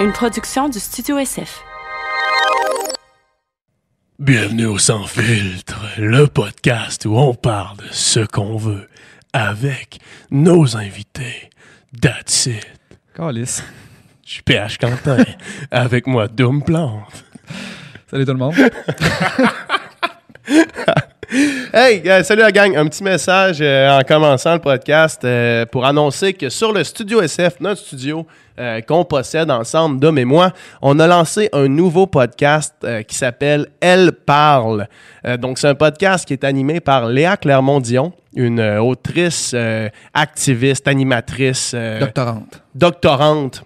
une production du Studio SF. Bienvenue au Sans Filtre, le podcast où on parle de ce qu'on veut avec nos invités. That's it. Calice. Je suis PH Quentin, avec moi Doom Plante. Salut tout le monde. Hey, euh, salut la gang. Un petit message euh, en commençant le podcast euh, pour annoncer que sur le Studio SF, notre studio qu'on possède ensemble, Dom et moi, on a lancé un nouveau podcast qui s'appelle Elle parle. Donc, c'est un podcast qui est animé par Léa Clermont-Dion, une autrice, activiste, animatrice, Doctorante. doctorante.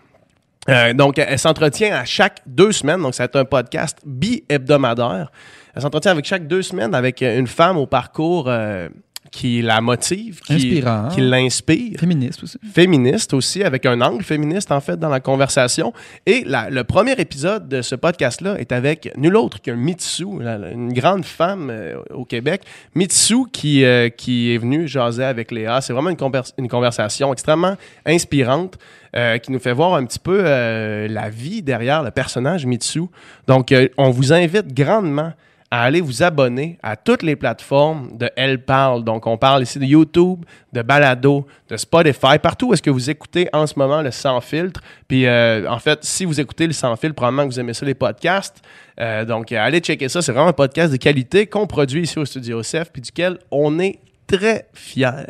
Donc, elle s'entretient à chaque deux semaines. Donc, c'est un podcast bi-hebdomadaire. Elle s'entretient avec chaque deux semaines avec euh, une femme au parcours euh, qui la motive, qui, Inspirant. qui l'inspire. Féministe aussi. Féministe aussi, avec un angle féministe en fait dans la conversation. Et la- le premier épisode de ce podcast-là est avec nul autre qu'un Mitsu, une grande femme euh, au Québec. Mitsu qui, euh, qui est venue jaser avec Léa. C'est vraiment une, convers- une conversation extrêmement inspirante. euh, qui nous fait voir un petit peu la vie derrière le personnage Mitsu. Donc, on vous invite grandement à aller vous abonner à toutes les plateformes de Elle Parle. Donc, on parle ici de YouTube, de Balado, de Spotify, partout où est-ce que vous écoutez en ce moment le Sans Filtre. Puis, euh, en fait, si vous écoutez le Sans Filtre, probablement que vous aimez ça, les podcasts. Euh, donc, allez checker ça. C'est vraiment un podcast de qualité qu'on produit ici au Studio CF, puis duquel on est très fiers.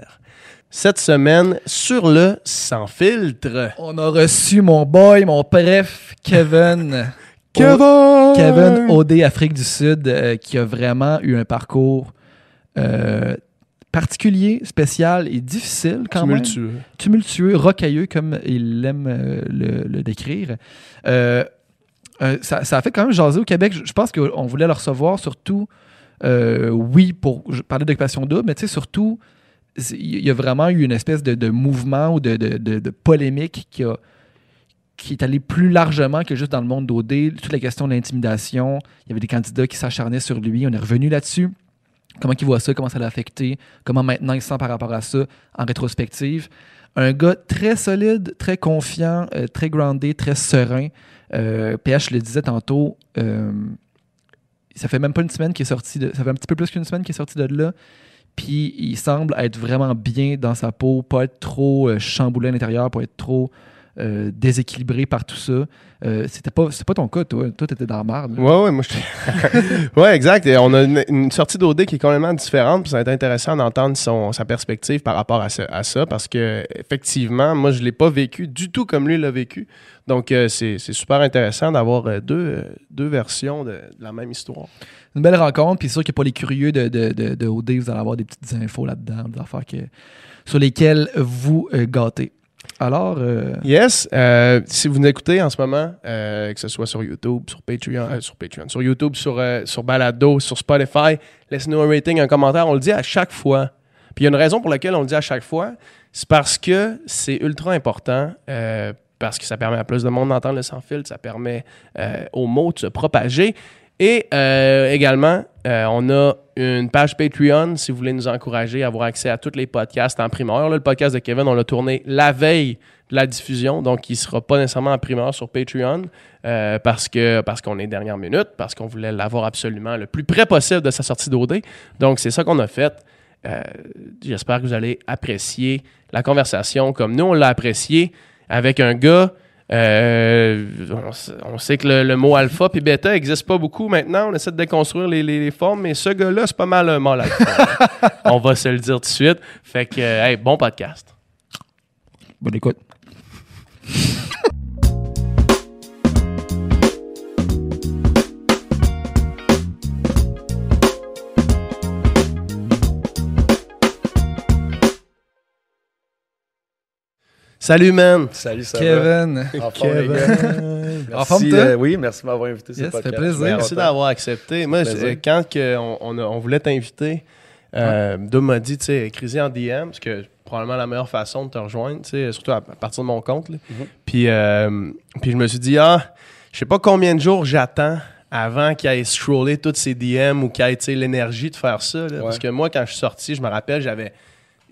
Cette semaine, sur le Sans Filtre. On a reçu mon boy, mon préf, Kevin. Kevin! Kevin OD Afrique du Sud, euh, qui a vraiment eu un parcours euh, particulier, spécial et difficile quand même. Tumultueux. tumultueux, rocailleux, comme il aime euh, le, le décrire. Ça, ça a fait quand même jaser au Québec. Je, je pense qu'on voulait le recevoir surtout, oui, pour parlais d'occupation double, mais tu sais, surtout, il y a vraiment eu une espèce de, de mouvement ou de- de polémique qui, a, qui est allé plus largement que juste dans le monde d'OD. Toute la question de l'intimidation, il y avait des candidats qui s'acharnaient sur lui. On est revenu là-dessus. Comment il voit ça, comment ça l'a affecté, comment maintenant il se sent par rapport à ça en rétrospective. Un gars très solide, très confiant, euh, très groundé, très serein. Euh, PH le disait tantôt, euh, ça fait même pas une semaine qu'il est sorti de. Ça fait un petit peu plus qu'une semaine qu'il est sorti de là. Puis il semble être vraiment bien dans sa peau, pas être trop euh, chamboulé à l'intérieur, pas être trop euh, déséquilibré par tout ça. Euh, c'était pas, c'est pas ton cas, toi. Toi, t'étais dans la merde. Ouais, ouais, moi, je... ouais, exact. Et on a une, une sortie d'OD qui est complètement différente. Puis ça va être intéressant d'entendre son, sa perspective par rapport à, ce- à ça. Parce que, effectivement, moi, je l'ai pas vécu du tout comme lui l'a vécu. Donc, euh, c'est c'est super intéressant d'avoir euh, deux, deux versions de, de la même histoire. Une belle rencontre, puis c'est sûr que pour les curieux de, de, de, de OD, vous allez avoir des petites infos là-dedans, des affaires que, sur lesquelles vous gâtez. Alors, euh, Yes. euh, si vous nous écoutez en ce moment, euh, que ce soit sur YouTube, sur Patreon, sur Patreon, sur YouTube, sur, sur Balado, sur Spotify, laissez-nous un rating, un commentaire. On le dit à chaque fois. Puis il y a une raison pour laquelle on le dit à chaque fois. C'est parce que c'est ultra important. parce que ça permet à plus de monde d'entendre le sans filtre, ça permet aux mots de se propager. Et euh, également, euh, on a une page Patreon si vous voulez nous encourager à avoir accès à tous les podcasts en primeur. Le podcast de Kevin, on l'a tourné la veille de la diffusion, donc il ne sera pas nécessairement en primeur sur Patreon euh, parce parce qu'on est dernière minute, parce qu'on voulait l'avoir absolument le plus près possible de sa sortie d'OD. Donc c'est ça qu'on a fait. J'espère que vous allez apprécier la conversation comme nous on l'a apprécié avec un gars. Euh, on, sait que le, le mot alpha puis bêta n'existe pas beaucoup maintenant. On essaie de déconstruire les, les- les formes, mais ce gars-là, c'est pas mal un mâle alpha. on va se le dire tout de suite. Fait que, euh, hey, bon podcast. bonne écoute. Salut, man. Salut, ça Kevin. va? En forme, les gars. Merci, En forme, toi? euh, oui, merci de m'avoir invité Yes, ça fait plaisir. Merci d'avoir accepté. Moi, je- quand que on, on a- on voulait t'inviter, euh, Dom m'a dit, tu sais, écris en DM, parce que probablement la meilleure façon de te rejoindre, tu sais, surtout à, à partir de mon compte. là. Mhm. puis, euh, puis je me suis dit, ah, je sais pas combien de jours j'attends avant qu'il aille scroller toutes ces DM ou qu'il ait tu sais, l'énergie de faire ça. là. Parce que moi, quand je suis sorti, je me rappelle, j'avais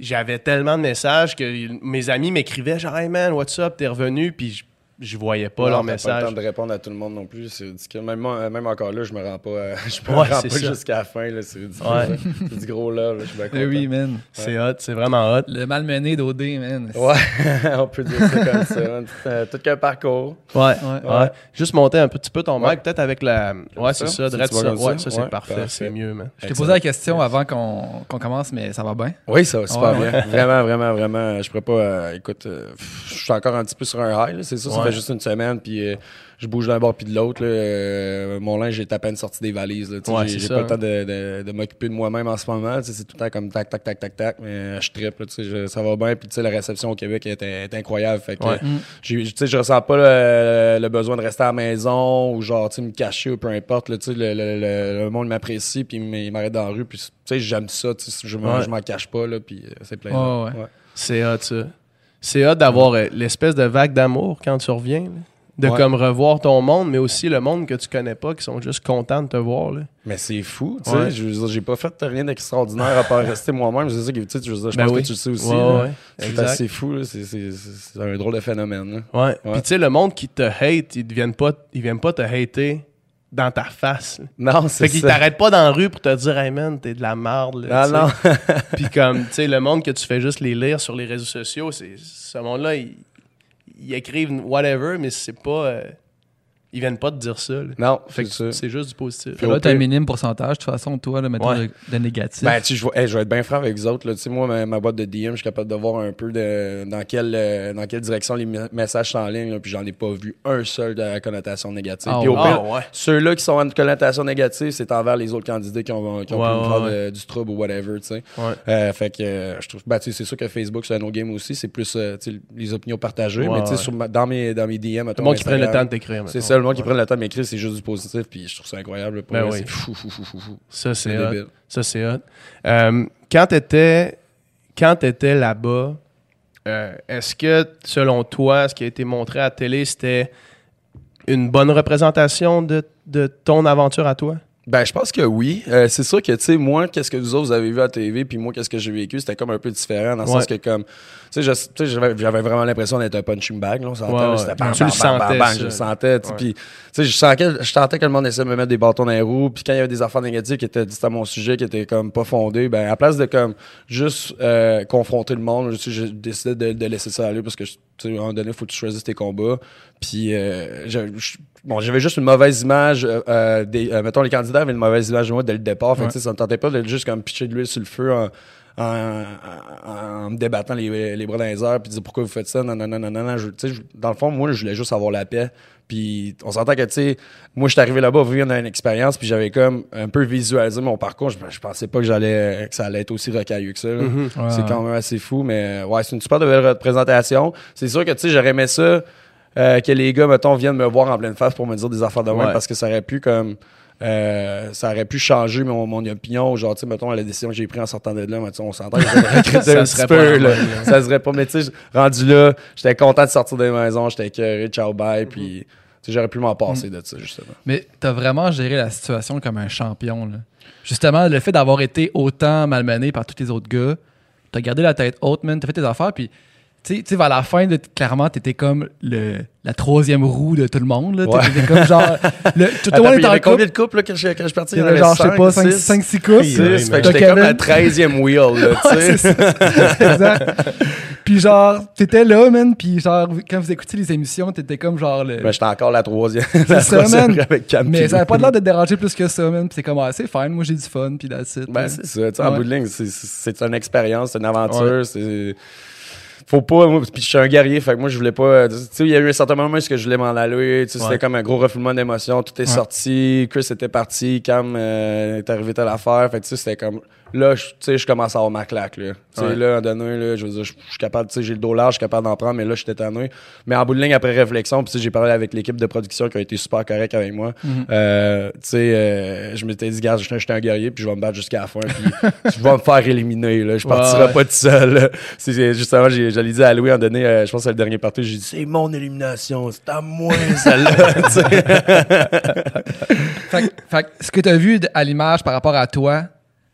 j'avais tellement de messages que mes amis m'écrivaient genre hey man what's up? T'es revenu? Puis je- voyais pas Non, leur Pas message. le temps de répondre à tout le monde non plus. C'est ridicule. Même, moi- même encore là, je me rends pas, euh, je me Ouais, rends pas jusqu'à la fin. là. C'est ridicule. Ouais. C'est du gros là. là. Je suis bien Eh content. oui, man. C'est hot, c'est vraiment hot. Le malmené d'OD, man. Ouais, on peut dire ça comme ça. man. Euh, tout qu'un parcours. Ouais, ouais. Ouais. Juste monter un petit peu ton mic, peut-être avec la. Ouais, c'est ça, ça? ça. Ouais, ça? c'est parfait, c'est mieux, man. Je t'ai posé la question avant qu'on qu'on commence, mais ça va bien? Oui, ça va super bien. Vraiment, vraiment, vraiment. Je pourrais pas. euh, écoute, je suis encore un petit peu sur un high. là. C'est ça. Fait juste une semaine. Puis euh, je bouge d'un bord puis de l'autre. Euh, mon linge est à peine sorti des valises. Ouais, j'ai pas le temps de, de- de m'occuper de moi-même en ce moment. C'est tout le temps comme tac, tac, tac, tac, tac. Mais je sais, je- Ça va bien. Puis tu sais, la réception au Québec est, est incroyable. Fait que, Ouais. euh, sais, je ressens pas le, le besoin de rester à la maison ou genre me cacher ou peu importe. là. Le, le- le- le monde m'apprécie puis il m'arrête dans la rue. Puis tu sais, j'aime ça. Je m'en Ouais. cache pas. Là, puis euh, c'est plein. Ouais. C'est hot, ça. C'est hot d'avoir euh, l'espèce de vague d'amour quand tu reviens. là. De Ouais. comme revoir ton monde, mais aussi le monde que tu connais pas, qui sont juste contents de te voir. Là. Mais c'est fou, tu Ouais. sais. Je veux dire, j'ai pas fait rien d'extraordinaire à part rester moi-même. C'est ça que tu sais, je veux dire, je Ben pense oui. que tu le sais aussi. Ouais, là. ouais, C'est exact. assez fou, là. C'est- C'est c'est- c'est un drôle de phénomène. là. Ouais. Puis tu sais, le monde qui te hate, ils viennent pas, ils viennent pas te hater dans ta face. là. Non, c'est Fait qu'ils ça. t'arrêtent pas dans la rue pour te dire, hey man, t'es de la merde. là, Ah sais. non. Puis comme, tu sais, le monde que tu fais juste les lire sur les réseaux sociaux, c'est ce monde-là, ils, ils écrivent whatever, mais c'est pas. euh, ils viennent pas te dire ça. là. non, Fait c'est que ça. c'est juste du positif. Puis Là, t'as un minime pourcentage, de toute façon, toi, là, mettons, Ouais. de, de négatif. Ben, tu sais, je, vais- hey, je vais être bien franc avec vous autres. Là. Tu sais, moi, ma, ma boîte de DM, je suis capable de voir un peu de, dans, quelle, euh, dans quelle direction les me- messages sont en ligne. là, puis j'en ai pas vu un seul de la connotation négative. Ah puis au ouais. pire, Ah, ouais. ceux-là qui sont en connotation négative, c'est envers les autres candidats qui ont, qui ont Ouais, pu me ouais, faire ouais. de- du trouble ou whatever. tu sais. Ouais. Euh, fait que euh, je trouve ben, tu sais, c'est sûr que Facebook c'est un autre game aussi c'est plus euh, les opinions partagées Ouais, mais tu sais ouais. sur ma- dans mes dans mes DM Le monde qui prenne le temps de t'écrire. c'est mettons. ça le monde qui prend le temps de m'écrire c'est juste du positif puis je trouve ça incroyable pour Ben oui. c'est fou fou fou fou fou Ça, c'est hot. Ça, c'est hot. Euh, quand t'étais quand t'étais là-bas, euh, est-ce que, selon toi, ce qui a été montré à la télé, c'était une bonne représentation de, de ton aventure à toi? Ben, je pense que oui. Euh, c'est sûr que, tu sais, moi, qu'est-ce que vous autres vous avez vu à la TV, puis moi, qu'est-ce que j'ai vécu, c'était comme un peu différent, dans le sens que, comme, tu sais, je- j'avais vraiment l'impression d'être un punching bag, là, on s'entend, Ouais, c'était bam, Tu le sentais, ça. je le sentais, tu sais, Ouais. puis, tu sais, je sentais, je sentais que le monde essayait de me mettre des bâtons dans les roues, puis quand il y avait des affaires négatives qui étaient dites à mon sujet, qui étaient comme pas fondées, ben, à place de, comme, juste euh, confronter le monde, j'ai décidé de, de laisser ça aller, parce que, tu sais, à un moment donné, faut que tu choisisses tes combats, puis, euh, je- je- bon, j'avais juste une mauvaise image. euh, euh, des, euh, mettons, les candidats avaient une mauvaise image de moi dès le départ. Fait Ouais. ça me tentait pas de juste comme pitcher de l'huile sur le feu en, en, en- en me débattant les, les bras dans les airs puis dire pourquoi vous faites ça. Non, non, non, non, non. Je- je- dans le fond, moi, je voulais juste avoir la paix. Puis on s'entend que, tu sais, moi, je suis arrivé là-bas, vivre une expérience, puis j'avais comme un peu visualisé mon parcours. Je, je pensais pas que j'allais que ça allait être aussi rocailleux que ça. Mhm. Ouais, C'est ouais. quand même assez fou, mais ouais, c'est une super belle représentation. C'est sûr que, tu sais, j'aurais aimé ça, euh, que les gars, mettons, viennent me voir en pleine face pour me dire des affaires de Ouais. parce que ça aurait pu, comme, euh, ça aurait pu changer mon, mon opinion, genre, tu sais, mettons, la décision que j'ai prise en sortant de là, mais on s'entend que regretté Ça un serait petit pas peu, là. Ça serait pas, mais tu sais, rendu là, j'étais content de sortir des maisons, j'étais écœuré, ciao, bye, puis, tu sais, j'aurais pu m'en passer de ça, justement. Mais t'as vraiment géré la situation comme un champion. Là. Justement, le fait d'avoir été autant malmené par tous les autres gars, t'as gardé la tête haute, man, t'as fait tes affaires, puis tu sais- vers la fin, de, clairement, t'étais comme le, la troisième roue de tout le monde. Là. Ouais. T'étais comme genre. Le, tout le monde était en combien de couples là, quand, je, quand je suis parti? Il y Il y en avait genre, je sais pas, six? 5-6 couples. Fait que j'étais comme Kevin. 13e wheel, là, tu Ouais, sais. c'est exact. Puis genre, t'étais là, man, puis genre, quand vous écoutiez les émissions, t'étais comme genre le... Ben, j'étais encore la troisième. la ça, troisième man. avec Cam mais ça avait pas l'air de te déranger plus que ça, man. Puis c'est comme, ah, c'est fine, moi j'ai du fun, puis that's it. Ben, là. c'est ça. Tu sais, en bout de ligne, c'est- c'est c'est une expérience, c'est une aventure. C'est. Faut pas, moi, puis je suis un guerrier, fait que moi, je voulais pas. Tu sais, il y a eu un certain moment où est-ce que je voulais m'en aller. Tu sais, Ouais. C'était comme un gros refoulement d'émotions. Tout est Ouais. sorti. Chris était parti. Cam euh, est arrivé à l'affaire. Fait que, tu sais, c'était comme. Là, je- tu sais, je commence à avoir ma claque, là. Tu sais, Ouais. là, à donné, là, je veux dire, je je suis capable, tu sais, j'ai le dos large, je suis capable d'en prendre, mais là, j'étais tanné. Mais en bout de ligne, après réflexion, puis tu j'ai parlé avec l'équipe de production qui a été super correct avec moi. Mhm. Euh, tu sais, euh, je m'étais dit, gars, je suis un guerrier, puis je vais me battre jusqu'à la fin, puis je vais me faire éliminer, là. Je partirai ouais. pas tout seul, là. C'est- Justement, j'allais dire à Louis, en donné, euh, je pense que c'est le dernier parti, j'ai dit, c'est mon élimination, c'est à moi, celle-là, tu sais. Fait, que- fait ce que tu as vu à l'image par rapport à toi,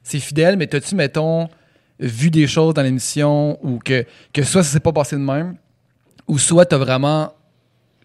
c'est fidèle, mais t'as-tu, mettons, vu des choses dans l'émission ou que, que soit ça s'est pas passé de même, ou soit t'as vraiment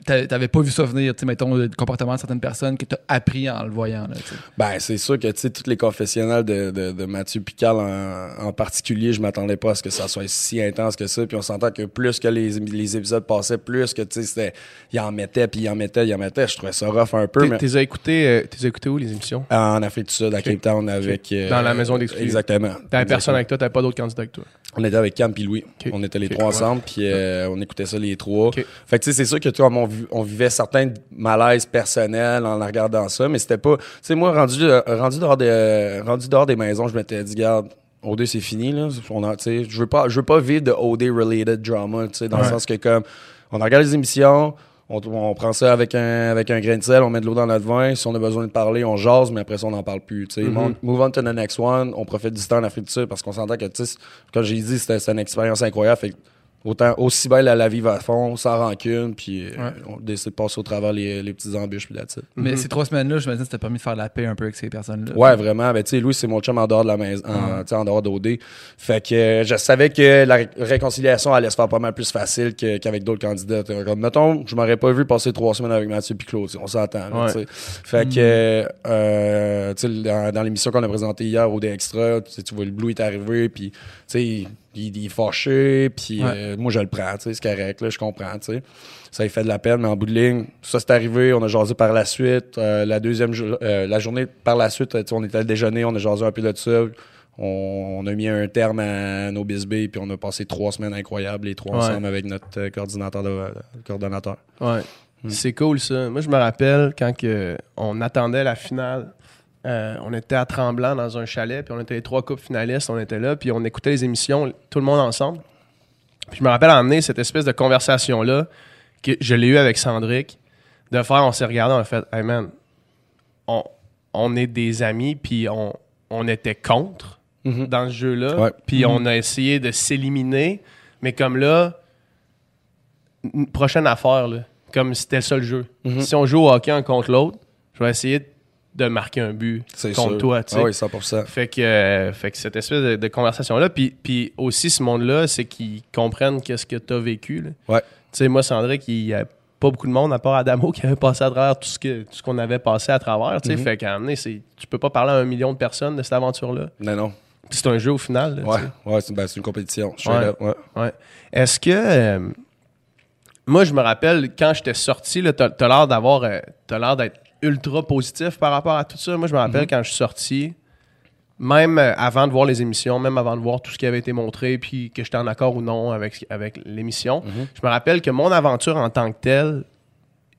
t'avais pas vu ça venir, tu sais, mettons, le comportement de certaines personnes que t'as appris en le voyant. Là, tu sais. Ben, c'est sûr que, tu sais, tous les confessionnels de, de, de Mathieu Pical en, en particulier, je m'attendais pas à ce que ça soit si intense que ça. Puis on s'entend que plus que les, les épisodes passaient, plus que, tu sais, c'était, il en mettait, puis il en mettait, il en mettait. Je trouvais ça rough un peu, T'es- mais T'es écouté, euh, t'es écouté où les émissions? en Afrique du Sud, à Cape Town, avec... euh, Dans la maison d'exclus. Exactement. T'avais personne avec toi, t'avais pas d'autres candidats que toi? On était avec Cam puis Louis. On était les trois ensemble, puis euh, on écoutait ça les trois. Fait que tu sais, c'est sûr que toi, on, vi- on vivait certains malaises personnels en regardant ça, mais c'était pas. Tu sais, moi, rendu, euh, rendu, dehors des, rendu dehors des maisons, je m'étais dit, garde, OD, c'est fini, là. On a, je veux pas, je veux pas vivre de OD-related drama, tu sais, dans le sens que comme, on regarde les émissions, on, on prend ça avec un, avec un grain de sel, on met de l'eau dans notre vin. Si on a besoin de parler, on jase, mais après ça, on n'en parle plus. tu sais. Mhm. Mon- Move on to the next one. On profite du temps en Afrique du Sud parce qu'on s'entend que, tu sais, comme j'ai dit, c'était une expérience incroyable. Fait autant, aussi bien la, la vivre à fond, sans rancune, puis euh, Ouais. on décide de passer au travers les, les petites embûches, puis là-dessus. Mais Mhm. ces trois semaines-là, je me disais, c'était permis de faire la paix un peu avec ces personnes-là. Ouais, vraiment. Ben, tu sais, Louis, c'est mon chum en dehors de la maison, en, tu sais, en dehors d'OD. Fait que euh, je savais que la ré- réconciliation allait se faire pas mal plus facile qu'avec d'autres candidats. Comme, mettons, je m'aurais pas vu passer trois semaines avec Mathieu Piclot, on s'entend. là, Ouais. tu sais. Fait que, euh, tu sais, dans, dans l'émission qu'on a présentée hier, OD Extra, tu sais, tu vois, le Blue est arrivé, puis, sais, il, il est fâché, puis Ouais. euh, moi, je le prends, tu sais, c'est correct, là, je comprends, tu sais. Ça, il fait de la peine, mais en bout de ligne, ça, c'est arrivé, on a jasé par la suite. Euh, la deuxième, jo- euh, la journée par la suite, on était à déjeuner, on a jasé un peu de ça. On, on a mis un terme à nos bisbés, puis on a passé trois semaines incroyables, les trois Ouais. ensemble, avec notre coordinateur. De, coordonnateur. Ouais. Mm. C'est cool ça. Moi, je me rappelle quand que on attendait la finale. Euh, on était à Tremblant dans un chalet, puis on était les trois couples finalistes, on était là, puis on écoutait les émissions, tout le monde ensemble. Puis je me rappelle emmener cette espèce de conversation-là que je l'ai eu avec Sandrick, de faire, on s'est regardé, on a fait, hey man, on, on est des amis, puis on, on était contre dans ce jeu-là, Ouais. puis on a essayé de s'éliminer, mais comme là, une prochaine affaire, là, comme c'était ça le jeu. Mhm. Si on joue au hockey un contre l'autre, je vais essayer de marquer un but C'est contre sûr. toi. tu sais. Ah oui, 100%. Fait que, euh, fait que cette espèce de, de conversation-là, puis, puis aussi ce monde-là, c'est qu'ils comprennent qu'est-ce que tu as vécu. là. Ouais. Tu sais, moi, Sandrick, il n'y a pas beaucoup de monde, à part Adamo, qui avait passé à travers tout ce que tout ce qu'on avait passé à travers. tu sais. Mhm. Fait qu'à c'est- tu peux pas parler à un million de personnes de cette aventure-là. Non, non. Puis c'est un jeu au final. là, Ouais, ouais c'est ben, c'est une compétition. Ouais. ouais. Ouais. Est-ce que. euh, moi, je me rappelle, quand j'étais sorti, t'as, t'as l'air d'avoir. euh, t'as l'air d'être ultra positif par rapport à tout ça. Moi, je me rappelle quand je suis sorti, même euh, avant de voir les émissions, même avant de voir tout ce qui avait été montré, puis que j'étais en accord ou non avec, avec l'émission, je me rappelle que mon aventure en tant que telle,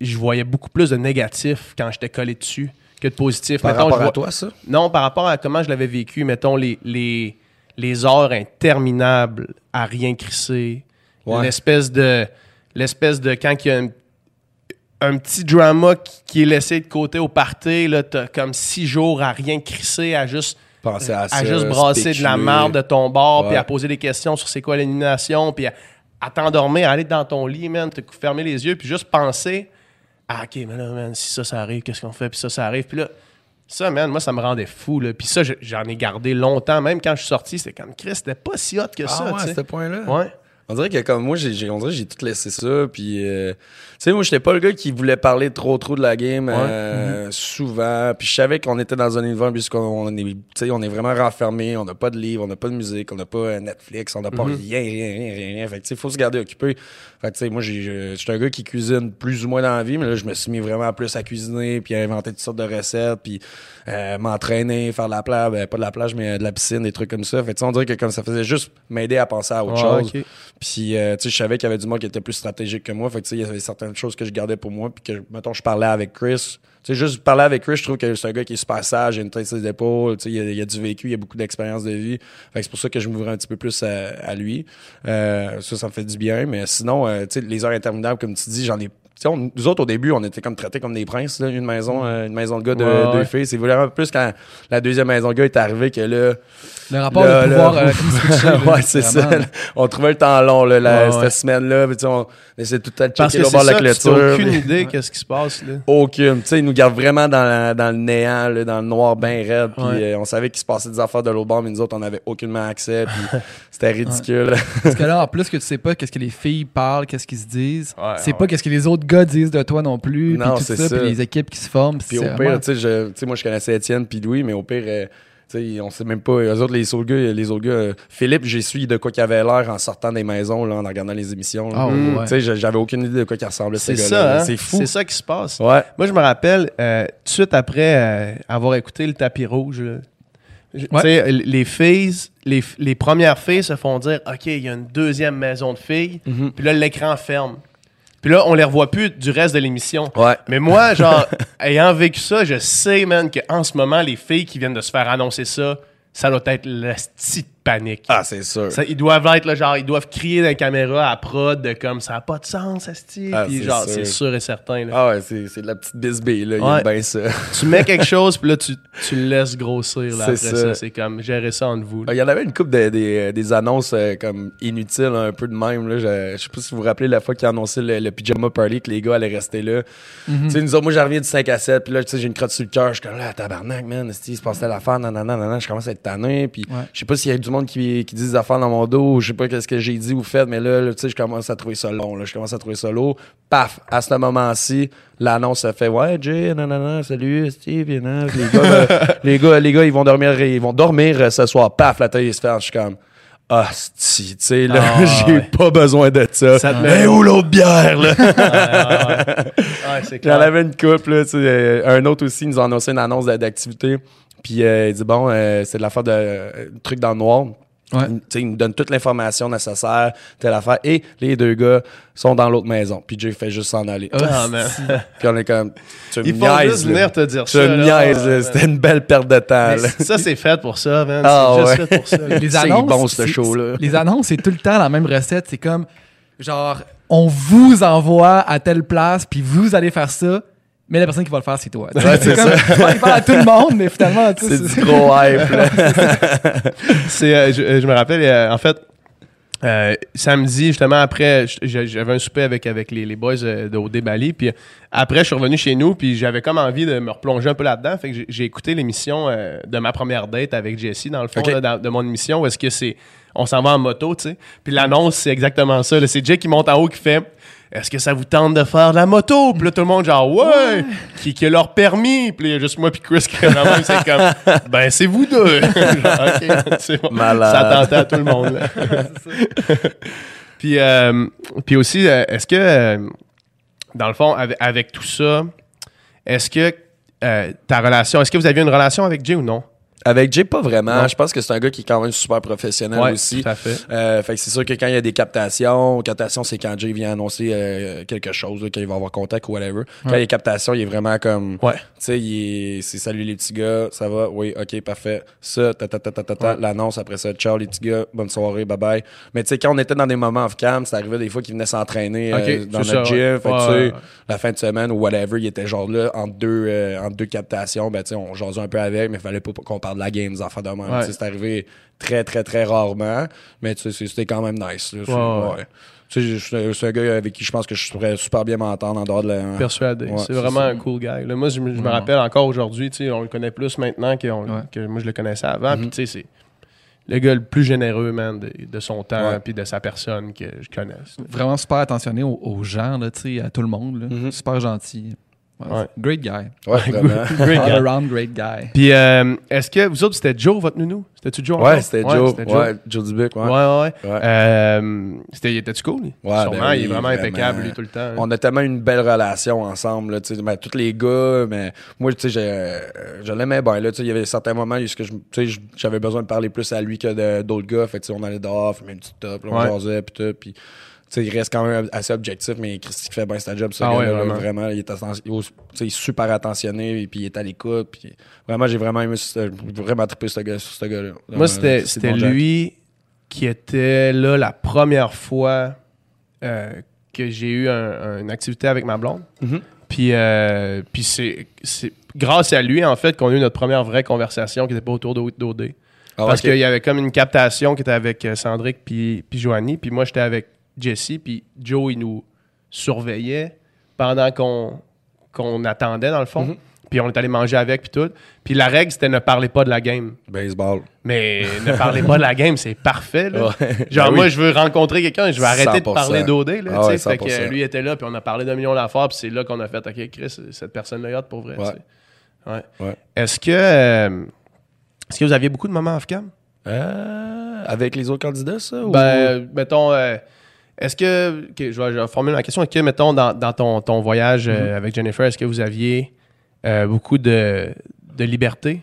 je voyais beaucoup plus de négatif quand j'étais collé dessus que de positif. Par Mettons, rapport je à toi, ça? non, par rapport à comment je l'avais vécu, mettons, les, les, les heures interminables à rien crisser. Ouais. L'espèce de. L'espèce de. Quand il y a un, un petit drama qui, est laissé de côté au party, là, t'as comme six jours à rien crisser, à juste. Penser à ça. Juste brasser de la marde de ton bord, puis à poser des questions sur c'est quoi l'élimination, puis à, à t'endormir, à aller dans ton lit, man, te fermer les yeux, puis juste penser ah, ok, mais là, man, si ça, ça arrive, qu'est-ce qu'on fait? Puis ça, ça arrive. Puis là, ça, man, moi, ça me rendait fou. Là. Puis ça, je- j'en ai gardé longtemps. Même quand je suis sorti, c'était comme Chris, c'était pas si hot que Ah ça. ouais, à ce point-là? Ouais. On dirait que comme moi, j'ai, on dirait que j'ai tout laissé ça. Puis, euh, tu sais, moi, j'étais pas le gars qui voulait parler trop trop de la game euh, souvent. Puis je savais qu'on était dans un univers puisqu'on est, tu sais, on est vraiment renfermé. On n'a pas de livres, on n'a pas de musique, on n'a pas euh, Netflix, on n'a pas rien, rien, rien, rien, rien. Fait que tu sais, faut se garder occupé. Fait que tu sais, moi, j'ai, je suis un gars qui cuisine plus ou moins dans la vie, mais là, je me suis mis vraiment plus à cuisiner, puis à inventer toutes sortes de recettes, puis euh, m'entraîner, faire de la plage, ben, pas de la plage, mais euh, de la piscine, des trucs comme ça. Fait que tu on dirait que comme ça faisait juste m'aider à penser à autre chose. Puis, euh, tu sais, je savais qu'il y avait du monde qui était plus stratégique que moi. Fait que, tu sais, il y avait certaines choses que je gardais pour moi. Puis que, mettons, je parlais avec Chris. Sais, juste parler avec Chris, je trouve que c'est un gars qui est super sage, il a une tête sur les épaules. Tu sais, il a, a du vécu, il a beaucoup d'expérience de vie. Fait que c'est pour ça que je m'ouvrais un petit peu plus à, à lui. Euh, ça, ça me fait du bien. Mais sinon, euh, tu sais, les heures interminables, comme tu dis, j'en ai. Tu sais, on- nous autres, au début, on était comme traités comme des princes, là, une maison, euh, une maison de gars de Ouais, deux ouais. filles. C'est vraiment plus quand la deuxième maison de gars est arrivée que là, Le rapport Là, de pouvoir là. euh, là, ouais, c'est ça. On trouvait le temps long, là, la- Ouais, cette semaine-là. Puis, tu sais, on essayait tout le temps de Parce checker le bord de la clôture. aucune idée qu'est-ce qui se passe. Là. Aucune. Tu sais, ils nous gardent vraiment dans, la- dans le néant, là, dans le noir bien raide. Puis Ouais. euh, on savait qu'il se passait des affaires de l'autre bord, mais nous autres, on avait aucunement accès. Puis c'était ridicule. Parce que là, en plus que tu sais pas qu'est-ce que les filles parlent, qu'est-ce qu'ils se disent, Ouais, c'est ouais. pas qu'est-ce que les autres gars disent de toi non plus. Non, puis tout c'est ça, ça. puis les équipes qui se forment. Puis c'est au pire, tu sais, moi, je connaissais Étienne puis Louis, mais au pire, euh, tu sais, on sait même pas. Eux autres, les autres gars, les autres gars, euh, Philippe, j'ai su de quoi qu'il avait l'air en sortant des maisons, là, en regardant les émissions. Ah, ouais. Tu sais, je- j'avais aucune idée de quoi qu'il ressemblait, ce C'est gars-là. hein? C'est fou. C'est ça qui se passe. Ouais. Moi, je me rappelle, euh, tout de suite après euh, avoir écouté le tapis rouge, là, Ouais. sais, les filles, les, les premières filles se font dire OK, il y a une deuxième maison de filles, Mhm. puis là, l'écran ferme. Puis là, on les revoit plus du reste de l'émission. Ouais. Mais moi, genre, ayant vécu ça, je sais, man, qu'en ce moment, les filles qui viennent de se faire annoncer ça, ça doit être la petite panique. Ah, c'est sûr. Ça, ils doivent être là, genre, ils doivent crier dans la caméra à prod de comme ça n'a pas de sens, Asti. Ah, Puis c'est genre, sûr. c'est sûr et certain. là. Ah ouais, c'est c'est de la petite bisbille, là. Il Ouais. aime bien ça. Tu mets quelque chose, puis là, tu, tu le laisses grossir là, C'est après ça. ça. C'est comme gérer ça entre vous. là. Ah, Il y en avait une couple de- des, des annonces euh, comme inutiles, un peu de même. Là. Je, je sais pas si vous vous rappelez la fois qu'ils annonçaient le, le pyjama party que les gars allaient rester là. Mhm. Tu sais, nous autres, moi, j'en reviens du 5 à 7, puis là, tu sais, j'ai une crotte sur le cœur. Je suis comme là, tabarnak, man, esti, il se passait l'affaire, nan, nan, nan, nan, nan. Je commence à être tanné, puis Ouais. je sais pas s'il y a du monde qui, qui dit des affaires dans mon dos, je sais pas qu'est-ce que j'ai dit ou fait, mais là, là, tu sais, je commence à trouver ça long, là. Je commence à trouver ça lourd. Paf, à ce moment-ci, l'annonce se fait, ouais, Jay, nan, salut, Steve, les gars, euh, les gars, les gars, ils vont dormir, ils vont dormir euh, ce soir. Paf, la il se fait, je suis comme, ah, tu sais, là, Ah, j'ai ouais. pas besoin de ça. Ça te Mais met- où l'autre bière, là? Ouais, c'est Il y en clair. avait une couple, là, tu sais, euh, un autre aussi, nous a annoncé une annonce d'a- d'activité. Puis euh, il dit, bon, euh, c'est de l'affaire de euh, truc dans le noir. Ouais. Il, tu sais, il nous donne toute l'information nécessaire, telle affaire. Et les deux gars sont dans l'autre maison. Puis Jay fait juste s'en aller. Ah, man. Puis on est comme, tu me Ils font niaises, juste venir te dire Tu ça. me là. niaises, là. Ouais, C'était une belle perte de temps. Ça, c'est fait pour ça, man. Ah, c'est ouais. juste fait pour ça. les C'est annonces, bon, ce c'est- show-là. Les annonces, c'est tout le temps la même recette. C'est comme, genre, on vous envoie à telle place, puis vous allez faire ça, mais la personne qui va le faire, c'est toi. Ouais, c'est comme, tu vas aller faire à tout le monde, mais finalement, tu sais, C'est du gros hype, là. C'est, euh, je, euh, je me rappelle, euh, en fait, euh, samedi, justement, après, j'avais un souper avec, avec les, les boys de OD Bali. Puis après, je suis revenu chez nous, puis j'avais comme envie de me replonger un peu là-dedans. Fait que j'ai- écouté l'émission euh, de ma première date avec Jessie, dans le fond, Ok. là, dans- de mon émission, où est-ce que c'est. On s'en va en moto, tu sais. Puis l'annonce, c'est exactement ça. C'est Jay qui monte en haut qui fait. Est-ce que ça vous tente de faire de la moto? Puis là, tout le monde, genre, ouais! Qui, qui a leur permis? Puis là, il y a juste moi puis Chris qui est vraiment, c'est comme, ben, c'est vous deux! Genre, OK, c'est bon. Malade. Ça tentait à tout le monde. là. puis, euh, puis aussi, euh, est-ce que, euh, dans le fond, avec, avec tout ça, est-ce que euh, ta relation, est-ce que vous aviez une relation avec Jay ou non? Avec Jay, pas vraiment. Je pense que c'est un gars qui est quand même super professionnel aussi. tout à fait. Euh, fait que c'est sûr que quand il y a des captations, captation, c'est quand Jay vient annoncer euh, quelque chose, qu'il va avoir contact ou whatever. Quand il y a des captations, il est vraiment comme. Ouais. Tu sais, il est- c'est salut les petits gars, ça va, oui, ok, parfait. Ça, ta ta ta ta ta, ta, Ouais. l'annonce après ça, ciao les petits gars, bonne soirée, bye bye. Mais tu sais, quand on était dans des moments off-cam, ça arrivait des fois qu'il venait s'entraîner euh, dans notre gym. ouais. Fait que Ouais, tu sais, ouais. la fin de semaine ou whatever, il était genre là, entre deux, euh, entre deux captations, ben tu sais, on jasait un peu avec, mais il fallait pas qu'on parle de la game, des affaires de même. Ouais. C'est arrivé très, très, très rarement, mais c'était quand même nice. là. C'est- Ouais, un gars avec qui je pense que je pourrais super bien m'entendre en dehors de la. Persuadé. Ouais, c'est c'est vraiment ça. un cool guy. Là, moi, je, me- rappelle encore aujourd'hui, on le connaît plus maintenant que, on- Ouais. que moi, je le connaissais avant. Mhm. Puis, c'est le gars le plus généreux, man, de, de son temps puis de sa personne que je connaisse. Vraiment super attentionné aux, aux gens, là, à tout le monde. là. Mhm. Super gentil. Ouais, Ouais. Great guy. Ouais, vraiment. Great guy. All around great guy. Puis, euh, est-ce que vous autres, c'était Joe, votre nounou? C'était-tu Joe? Ouais, c'était Joe. c'était Joe. Ouais, Joe Dubuc, ouais. Ouais, ouais, ouais. Ouais. Euh, c'était, était-tu cool? lui? Ouais, Sûrement, ben il est vraiment, vraiment. impeccable, lui, tout le temps. hein. On a tellement une belle relation ensemble, là, tu sais, ben, tous les gars, mais moi, tu sais, j'ai- euh, je l'aimais bien, là, tu sais, il y avait certains moments où ce que je- tu sais, je- j'avais besoin de parler plus à lui que d'autres gars, fait que, tu sais, on allait dehors, fumer une petite top, là, on Ouais. jasait, puis tout, puis, il reste quand même assez objectif, mais Christy fait bien sa job, Ah ouais, vraiment. vraiment, il est, atten- il super attentionné, et puis il est à l'écoute, puis vraiment, j'ai vraiment aimé, ce- vraiment trippé ce gars, sur ce gars-là. Moi, c'était, Jack. lui qui était là la première fois euh, que j'ai eu un- un- une activité avec ma blonde. Mhm. Puis, euh, puis c'est, grâce à lui, en fait, qu'on a eu notre première vraie conversation qui n'était pas autour de d'OD. Ah, Parce qu'il y avait comme une captation qui était avec euh, Sandrick puis, puis Joanie. Puis moi, j'étais avec Jesse. Puis Joe, il nous surveillait pendant qu'on, qu'on attendait, dans le fond. Mhm. Puis on est allé manger avec, puis tout. Puis la règle, c'était ne parlez pas de la game. Baseball. Mais ne parlez pas de la game, c'est parfait. Là. Ouais. Genre, Ben oui. moi, je veux rencontrer quelqu'un, je veux arrêter de 100%. parler d'OD. Là, Ah tu ouais, sais. fait que 100%. lui était là, puis on a parlé d'un million d'affaires, puis c'est là qu'on a fait, OK, Chris, cette personne-là est hot pour vrai. Ouais. Est-ce que, euh, est-ce que vous aviez beaucoup de moments off-cam? Euh, avec les autres candidats, ça? ou- Ben, mettons, euh, est-ce que, je, vais, je vais formuler ma question, est-ce que, mettons, dans, dans ton, ton voyage euh, avec Jennifer, est-ce que vous aviez euh, beaucoup de, de liberté?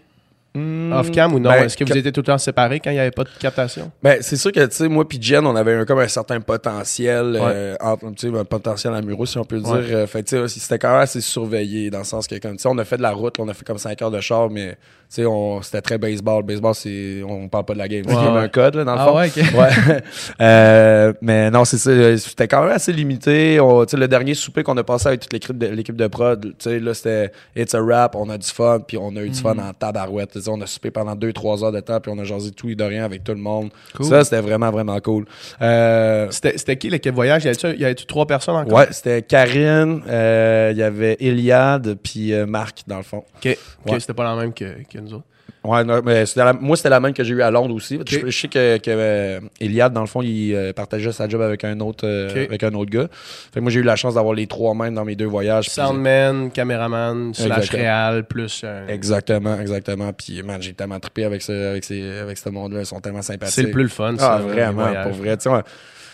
Hmm, off-cam ou non? ben, est-ce que vous étiez tout le temps séparés quand il n'y avait pas de captation? Ben, c'est sûr que, tu sais, moi puis Jen, on avait un, comme un certain potentiel, euh, entre- un potentiel amoureux, si on peut dire. Ouais. Euh, fait tu sais, c'était quand même assez surveillé, dans le sens que, comme, tu sais, on a fait de la route, là, on a fait comme 5 heures de char, mais, tu sais, on- c'était très baseball. Baseball, c'est, on parle pas de la game. C'est Ouais, comme ouais. un code, là, dans le Ah fond. ouais, ok. Ouais. Euh, mais non, c'est ça. C'était quand même assez limité. On- tu sais, le dernier souper qu'on a passé avec toute l'équipe de, l'équipe de prod, tu sais, là, c'était It's a rap, on a du fun, puis on a eu du fun en tabarouette. On a soupé pendant 2-3 heures de temps, puis on a jasé tout et de rien avec tout le monde. Cool. Ça, c'était vraiment, vraiment cool. Euh, C'était qui l'équipe voyage? Y avait-tu y avait-tu trois personnes encore? ouais, c'était Karine, euh, il y avait Eliade, puis euh, Marc, dans le fond. OK. OK, Ouais. c'était pas la même que, que nous autres. Ouais, non, mais la- moi, c'était la même que j'ai eu à Londres aussi. Je, je sais que, que euh, Eliade, dans le fond, il euh, partageait sa job avec un autre, euh, avec un autre gars. Fait que moi, j'ai eu la chance d'avoir les trois mêmes dans mes deux voyages. puis- Soundman, caméraman, slash réal, plus. Exactement, exactement. Puis, man, j'ai tellement trippé avec ce, avec ces, avec ce monde-là. Ils sont tellement sympathiques. C'est le plus le fun, ça. Ah, les vraiment, pour vrai. Tu sais,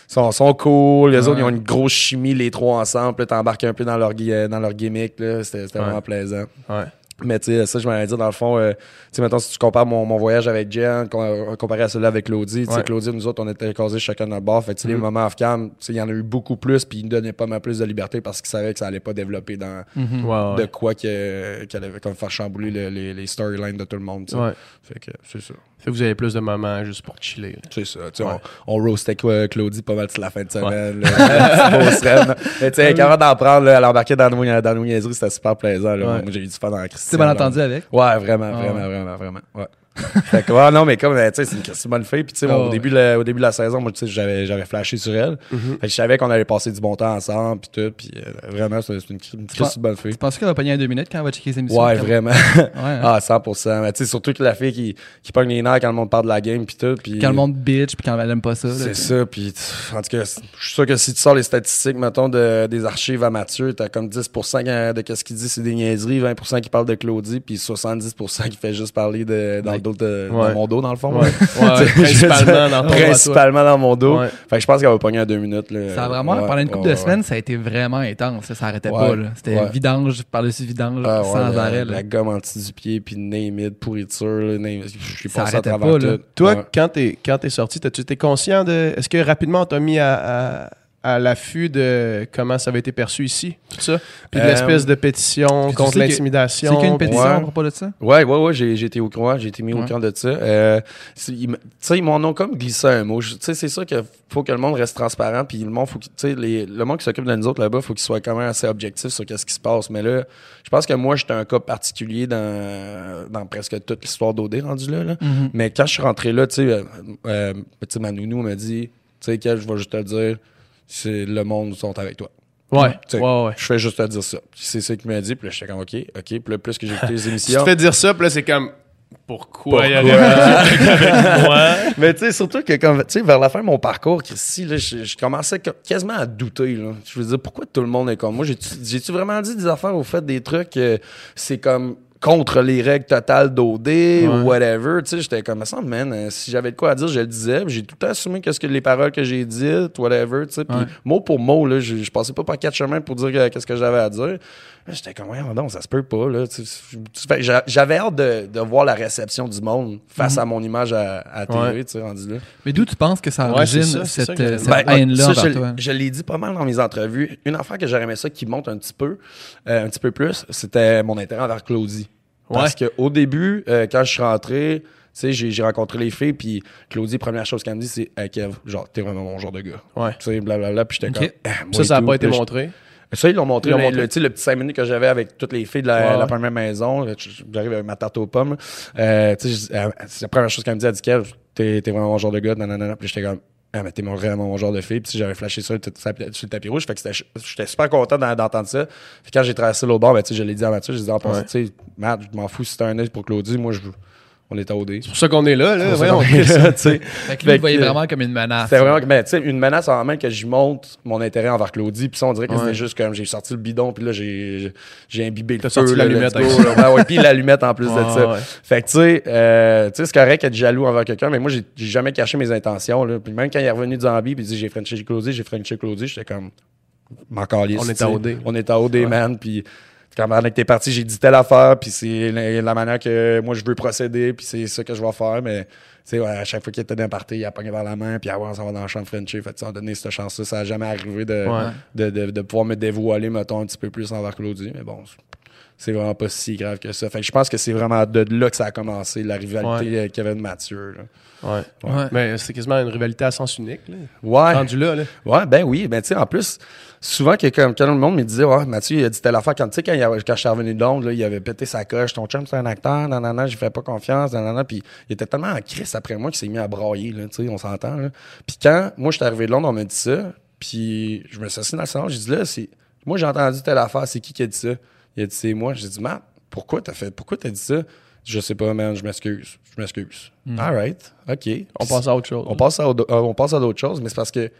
sont, sont cool. Les Ouais. autres, ils ont une grosse chimie, les trois ensemble. T'embarques un peu dans leur, euh, dans leur gimmick. C'était c'était Ouais. vraiment plaisant. Ouais. Mais tu sais, ça, je m'allais dire, dans le fond, euh, tu sais, maintenant, si tu compares mon, mon voyage avec Jen, euh, comparé à celui-là avec Claudie, tu sais, Ouais. Claudie, nous autres, on était casés chacun de notre bord. Fait tu sais, les Mhm. moments off-cam, tu sais, il y en a eu beaucoup plus, puis ils nous donnaient pas mal plus de liberté parce qu'ils savaient que ça allait pas développer dans Mhm. Ouais, ouais. de quoi que- qu'elle allait comme faire chambouler le- les, les storylines de tout le monde. tu sais. Ouais. Fait que c'est ça. Fait que vous avez plus de moments juste pour chiller. C'est ça. Ouais. on, on roastait quoi, Claudie pas mal toute la fin de semaine. tu sais, quand d'en prendre, là, elle embarquait dans nos, dans nos niaiseries, c'était super plaisant. Là. Moi, j'ai eu du fun dans la Christine. t'es mal là. entendu avec? Ouais, vraiment, Ah vraiment, ouais. vraiment, vraiment. Fait que, ouais, non, mais comme, euh, tu sais, c'est une bonne fille. Puis, tu sais, Ah au, début, le- au début de la saison, moi, tu sais, j'avais, j'avais flashé sur elle. Mhm. Fait que je savais qu'on allait passer du bon temps ensemble, puis tout. Puis, euh, vraiment, c'est une, une Christine bonne fille. Tu penses qu'elle va pogner un deux minutes quand elle va checker les émissions? Ouais, vraiment. Ouais, hein. ah, 100%. Mais tu sais, surtout que la fille qui, qui pogne les nerfs quand le monde parle de la game, puis tout. Puis, Quand le monde bitch puis quand elle aime pas ça. C'est ça, puis en tout cas, je suis sûr que si tu sors les statistiques, mettons, de, des archives à Mathieu, t'as comme 10% de qu'est-ce qu'il dit, c'est des niaiseries, 20% qui parle de Claudie, puis 70% qui fait juste parler de, dans, dans mon dos, dans le fond. Ouais. Principalement dire, dans ton dos à toi. Principalement dans mon dos. Ouais. Fait que je pense qu'elle va pogner en deux minutes. Là. Ça a vraiment, Ouais, pendant une couple ouais, de ouais. semaines, ça a été vraiment intense. Ça s'arrêtait Ouais, pas. C'était ouais. vidange par-dessus vidange Ah, sans arrêt. La gomme en dessous du pied, puis name it, pourriture, là, name it. Je suis Ça passé à travers pas, tout. Toi, Ouais. quand t'es quand t'es sorti, t'as-tu été conscient de. Est-ce que rapidement on t'a mis à, à, l'affût de comment ça avait été perçu ici, tout ça? Puis de Euh, l'espèce de pétition contre l'intimidation. C'est qu'il y a une pétition Ouais. à propos de ça? Ouais, ouais, ouais, j'ai, été au courant, j'ai été mis au courant de ça. Euh, tu sais, ils m'en ont comme glissé un mot. Tu sais, c'est sûr qu'il faut que le monde reste transparent, puis le monde, faut les- le monde qui s'occupe de nous autres là-bas, faut qu'il soit quand même assez objectif sur qu'est-ce qui se passe. Mais là, je pense que moi, j'étais un cas particulier dans, dans presque toute l'histoire d'OD rendu là, là. Mhm. Mais quand je suis rentré là, tu sais, euh, euh, ma nounou m'a dit, tu sais, je vais juste te le dire, c'est le monde sont avec toi. Ouais, Tu sais, ouais, ouais. Je fais juste te dire ça. Puis C'est ça qu'il m'a dit, puis là, j'étais comme, OK, OK. Puis là, plus que j'ai écouté les Si tu émissions... te fais dire ça, puis là, c'est comme. Pourquoi, il y a Pourquoi? avec moi? Mais tu sais, surtout que comme, tu sais, vers la fin de mon parcours, Christy, là, je, je commençais co- quasiment à douter, là. Je veux dire, pourquoi tout le monde est comme moi? J'ai-tu j'ai-tu vraiment dit des affaires au fait des trucs, euh, c'est comme contre les règles totales d'OD ou whatever, tu sais, j'étais comme, ça, man, euh, si j'avais de quoi à dire, je le disais, j'ai tout assumé qu'est-ce que les paroles que j'ai dites, whatever, tu sais, puis Ouais. mot pour mot, là, je, je passais pas par quatre chemins pour dire que- qu'est-ce que j'avais à dire. J'étais comme, ouais, non, ça se peut pas, là. J'avais hâte de, de voir la réception du monde face à mon image à, à TV, Ouais. tu sais, rendu là. Mais d'où tu penses que ça origine c'est ça, cette, que euh, cette dire. haine-là je, toi? je l'ai dit pas mal dans mes entrevues. Une affaire que j'aurais aimé ça qui monte un petit peu, euh, un petit peu plus, c'était mon intérêt envers Claudie. Parce que au début, euh, quand je suis rentré, tu sais, j'ai rencontré les filles, puis Claudie, première chose qu'elle me dit, c'est hey, Kev, genre, t'es vraiment mon genre de gars. Ouais. Tu sais, blablabla, puis j'étais Ok. comme. Ah, Ça, ça n'a pas été montré? ça, ils l'ont montré, Ils mais montré. Le, le petit 5 minutes que j'avais avec toutes les filles de la, Ouais. la première maison, j'arrive avec ma tarte aux pommes. Euh, tu sais, euh, c'est la première chose qu'elle me dit, elle dit Kev, t'es t'es vraiment mon genre de gars, nanana. Puis j'étais comme, ah, mais t'es mon, vraiment mon genre de fille. Puis sais, j'avais flashé ça sur le tapis rouge. Fait que j'étais super content d'en- d'entendre ça. Puis quand j'ai traversé l'autre bord, ben, je l'ai dit à Mathieu, j'ai dit, en passant, Ouais. tu sais, Matt, je m'en fous si t'as un œil pour Claudie. Moi, je veux. On est à OD. C'est pour ça qu'on est là, là. Qu'on est là, tu sais. Fait que lui, Fait il voyait vraiment comme une menace. C'était vraiment mais, tu sais, une menace en main que j'y monte mon intérêt envers Claudie. Puis ça, on dirait que Ouais. c'était juste comme j'ai sorti le bidon, puis là, j'ai j'ai- imbibé le T'as feu. l'allumette go, là. Ouais, ouais, puis l'allumette en plus de Ouais, ça. ouais. Fait que, tu sais, euh, tu sais, c'est correct d'être jaloux envers quelqu'un, mais moi, j'ai j'ai jamais caché mes intentions. Là. Puis même quand il est revenu de Zambie, puis il dit j'ai Frenché Claudie, j'ai Frenché Claudie, j'étais comme, On est à OD. On est à OD, man. Puis quand pendant que t'es parti, j'ai dit telle affaire, puis c'est la, la manière que moi, je veux procéder, puis c'est ça que je vais faire, mais. Tu sais, ouais, à chaque fois qu'il était d'un party, il a pogné vers la main, puis ah ouais, on s'en va dans le champ de Frenchie. Fait on a donné cette chance-là. Ça n'a jamais arrivé de, Ouais. de, de, de pouvoir me dévoiler, mettons, un petit peu plus envers Claudie. Mais bon, c'est vraiment pas si grave que ça. Fait que je pense que c'est vraiment de là que ça a commencé, la rivalité euh, Kevin Mathieu. là. Ouais. Ouais. Mais c'est quasiment une rivalité à sens unique, là. Ouais. Rendu là, là. Ouais, ben oui. Ben, tu sais, en plus, souvent, que, comme, quand le monde me disait, ouais, Mathieu, il a dit telle affaire. Quand, tu sais, quand, il quand je suis revenu de Londres, là, il avait pété sa coche. Ton chum, c'est un acteur, nanana, je fais pas confiance, nanana. Puis il était tellement en crise après moi qu'il s'est mis à brailler, là, tu sais, on s'entend, là. Puis quand, moi, je suis arrivé de Londres, on m'a dit ça. Puis je me suis assis dans le salon, j'ai dit, là, c'est. Moi, j'ai entendu telle affaire, c'est qui qui a dit ça? Il a dit, c'est moi. J'ai dit, Matt, pourquoi t'as fait, pourquoi t'as dit ça? Je sais pas, man, je m'excuse. Je m'excuse. All right, OK. On passe à autre chose. On passe à, euh, on passe à d'autres choses, mais c'est parce que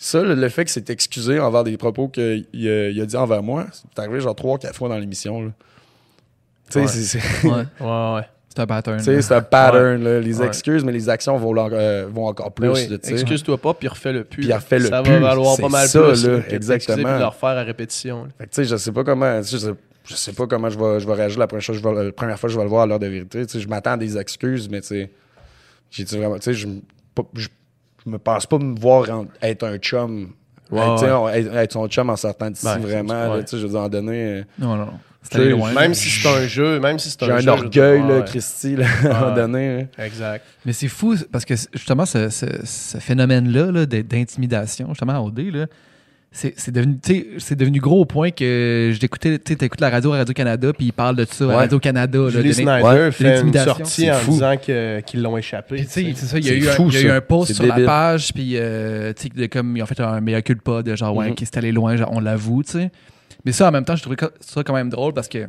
ça, le, le fait que c'est excusé envers des propos qu'il a, il a dit envers moi, c'est arrivé genre trois, quatre fois dans l'émission. Tu sais, Ouais. c'est- c'est Ouais, Ouais, ouais. c'est un pattern. tu sais, là. c'est un pattern. là. Les Ouais. excuses, mais les actions vont, euh, vont encore plus. Oui, excuse-toi pas, puis refais le plus. Puis refais-le ça plus. va valoir C'est pas mal ça, plus là, exactement. puis de le refaire à répétition. là. Fait que, tu sais, je sais pas comment. Je sais, je sais pas comment je vais, je vais réagir la première, fois, que je vais- la première fois que je vais le voir à l'heure de vérité. Tu sais, je m'attends à des excuses, mais tu sais. J'ai dit vraiment. Tu sais, je, je, je me pense pas me voir en- être un chum. Ouais, Être, tu sais, ouais. on- être, être son chum en sortant d'ici, Ben, vraiment. là, tu sais, je veux dire, en donner. euh, Non, non, non. Loin. Même si c'est un jeu, même si c'est J'ai un un, jeu. orgueil, là, ouais, Christy, là, à un donné. Exact. Mais c'est fou parce que justement, ce, ce- ce phénomène-là là, d'intimidation, justement à OD, là, c'est c'est devenu, devenu gros au point que je l'écoutais, tu sais, t'écoutes la radio à Radio-Canada, puis ils parlent de ça à Ouais. Radio-Canada. là, Julie de- Snyder ouais, fait une sortie c'est en fou. disant que- qu'ils l'ont échappé. Puis, tu sais, tu sais. c'est ça, il y a, eu, un, fou, il y a eu un post sur la page, puis euh, tu sais, de comme ils ont fait un meilleur culpa de genre, ouais, Mhm. qui c'est allé loin, genre, on l'avoue, tu sais. Mais ça, en même temps, je trouvais ça quand même drôle parce que, tu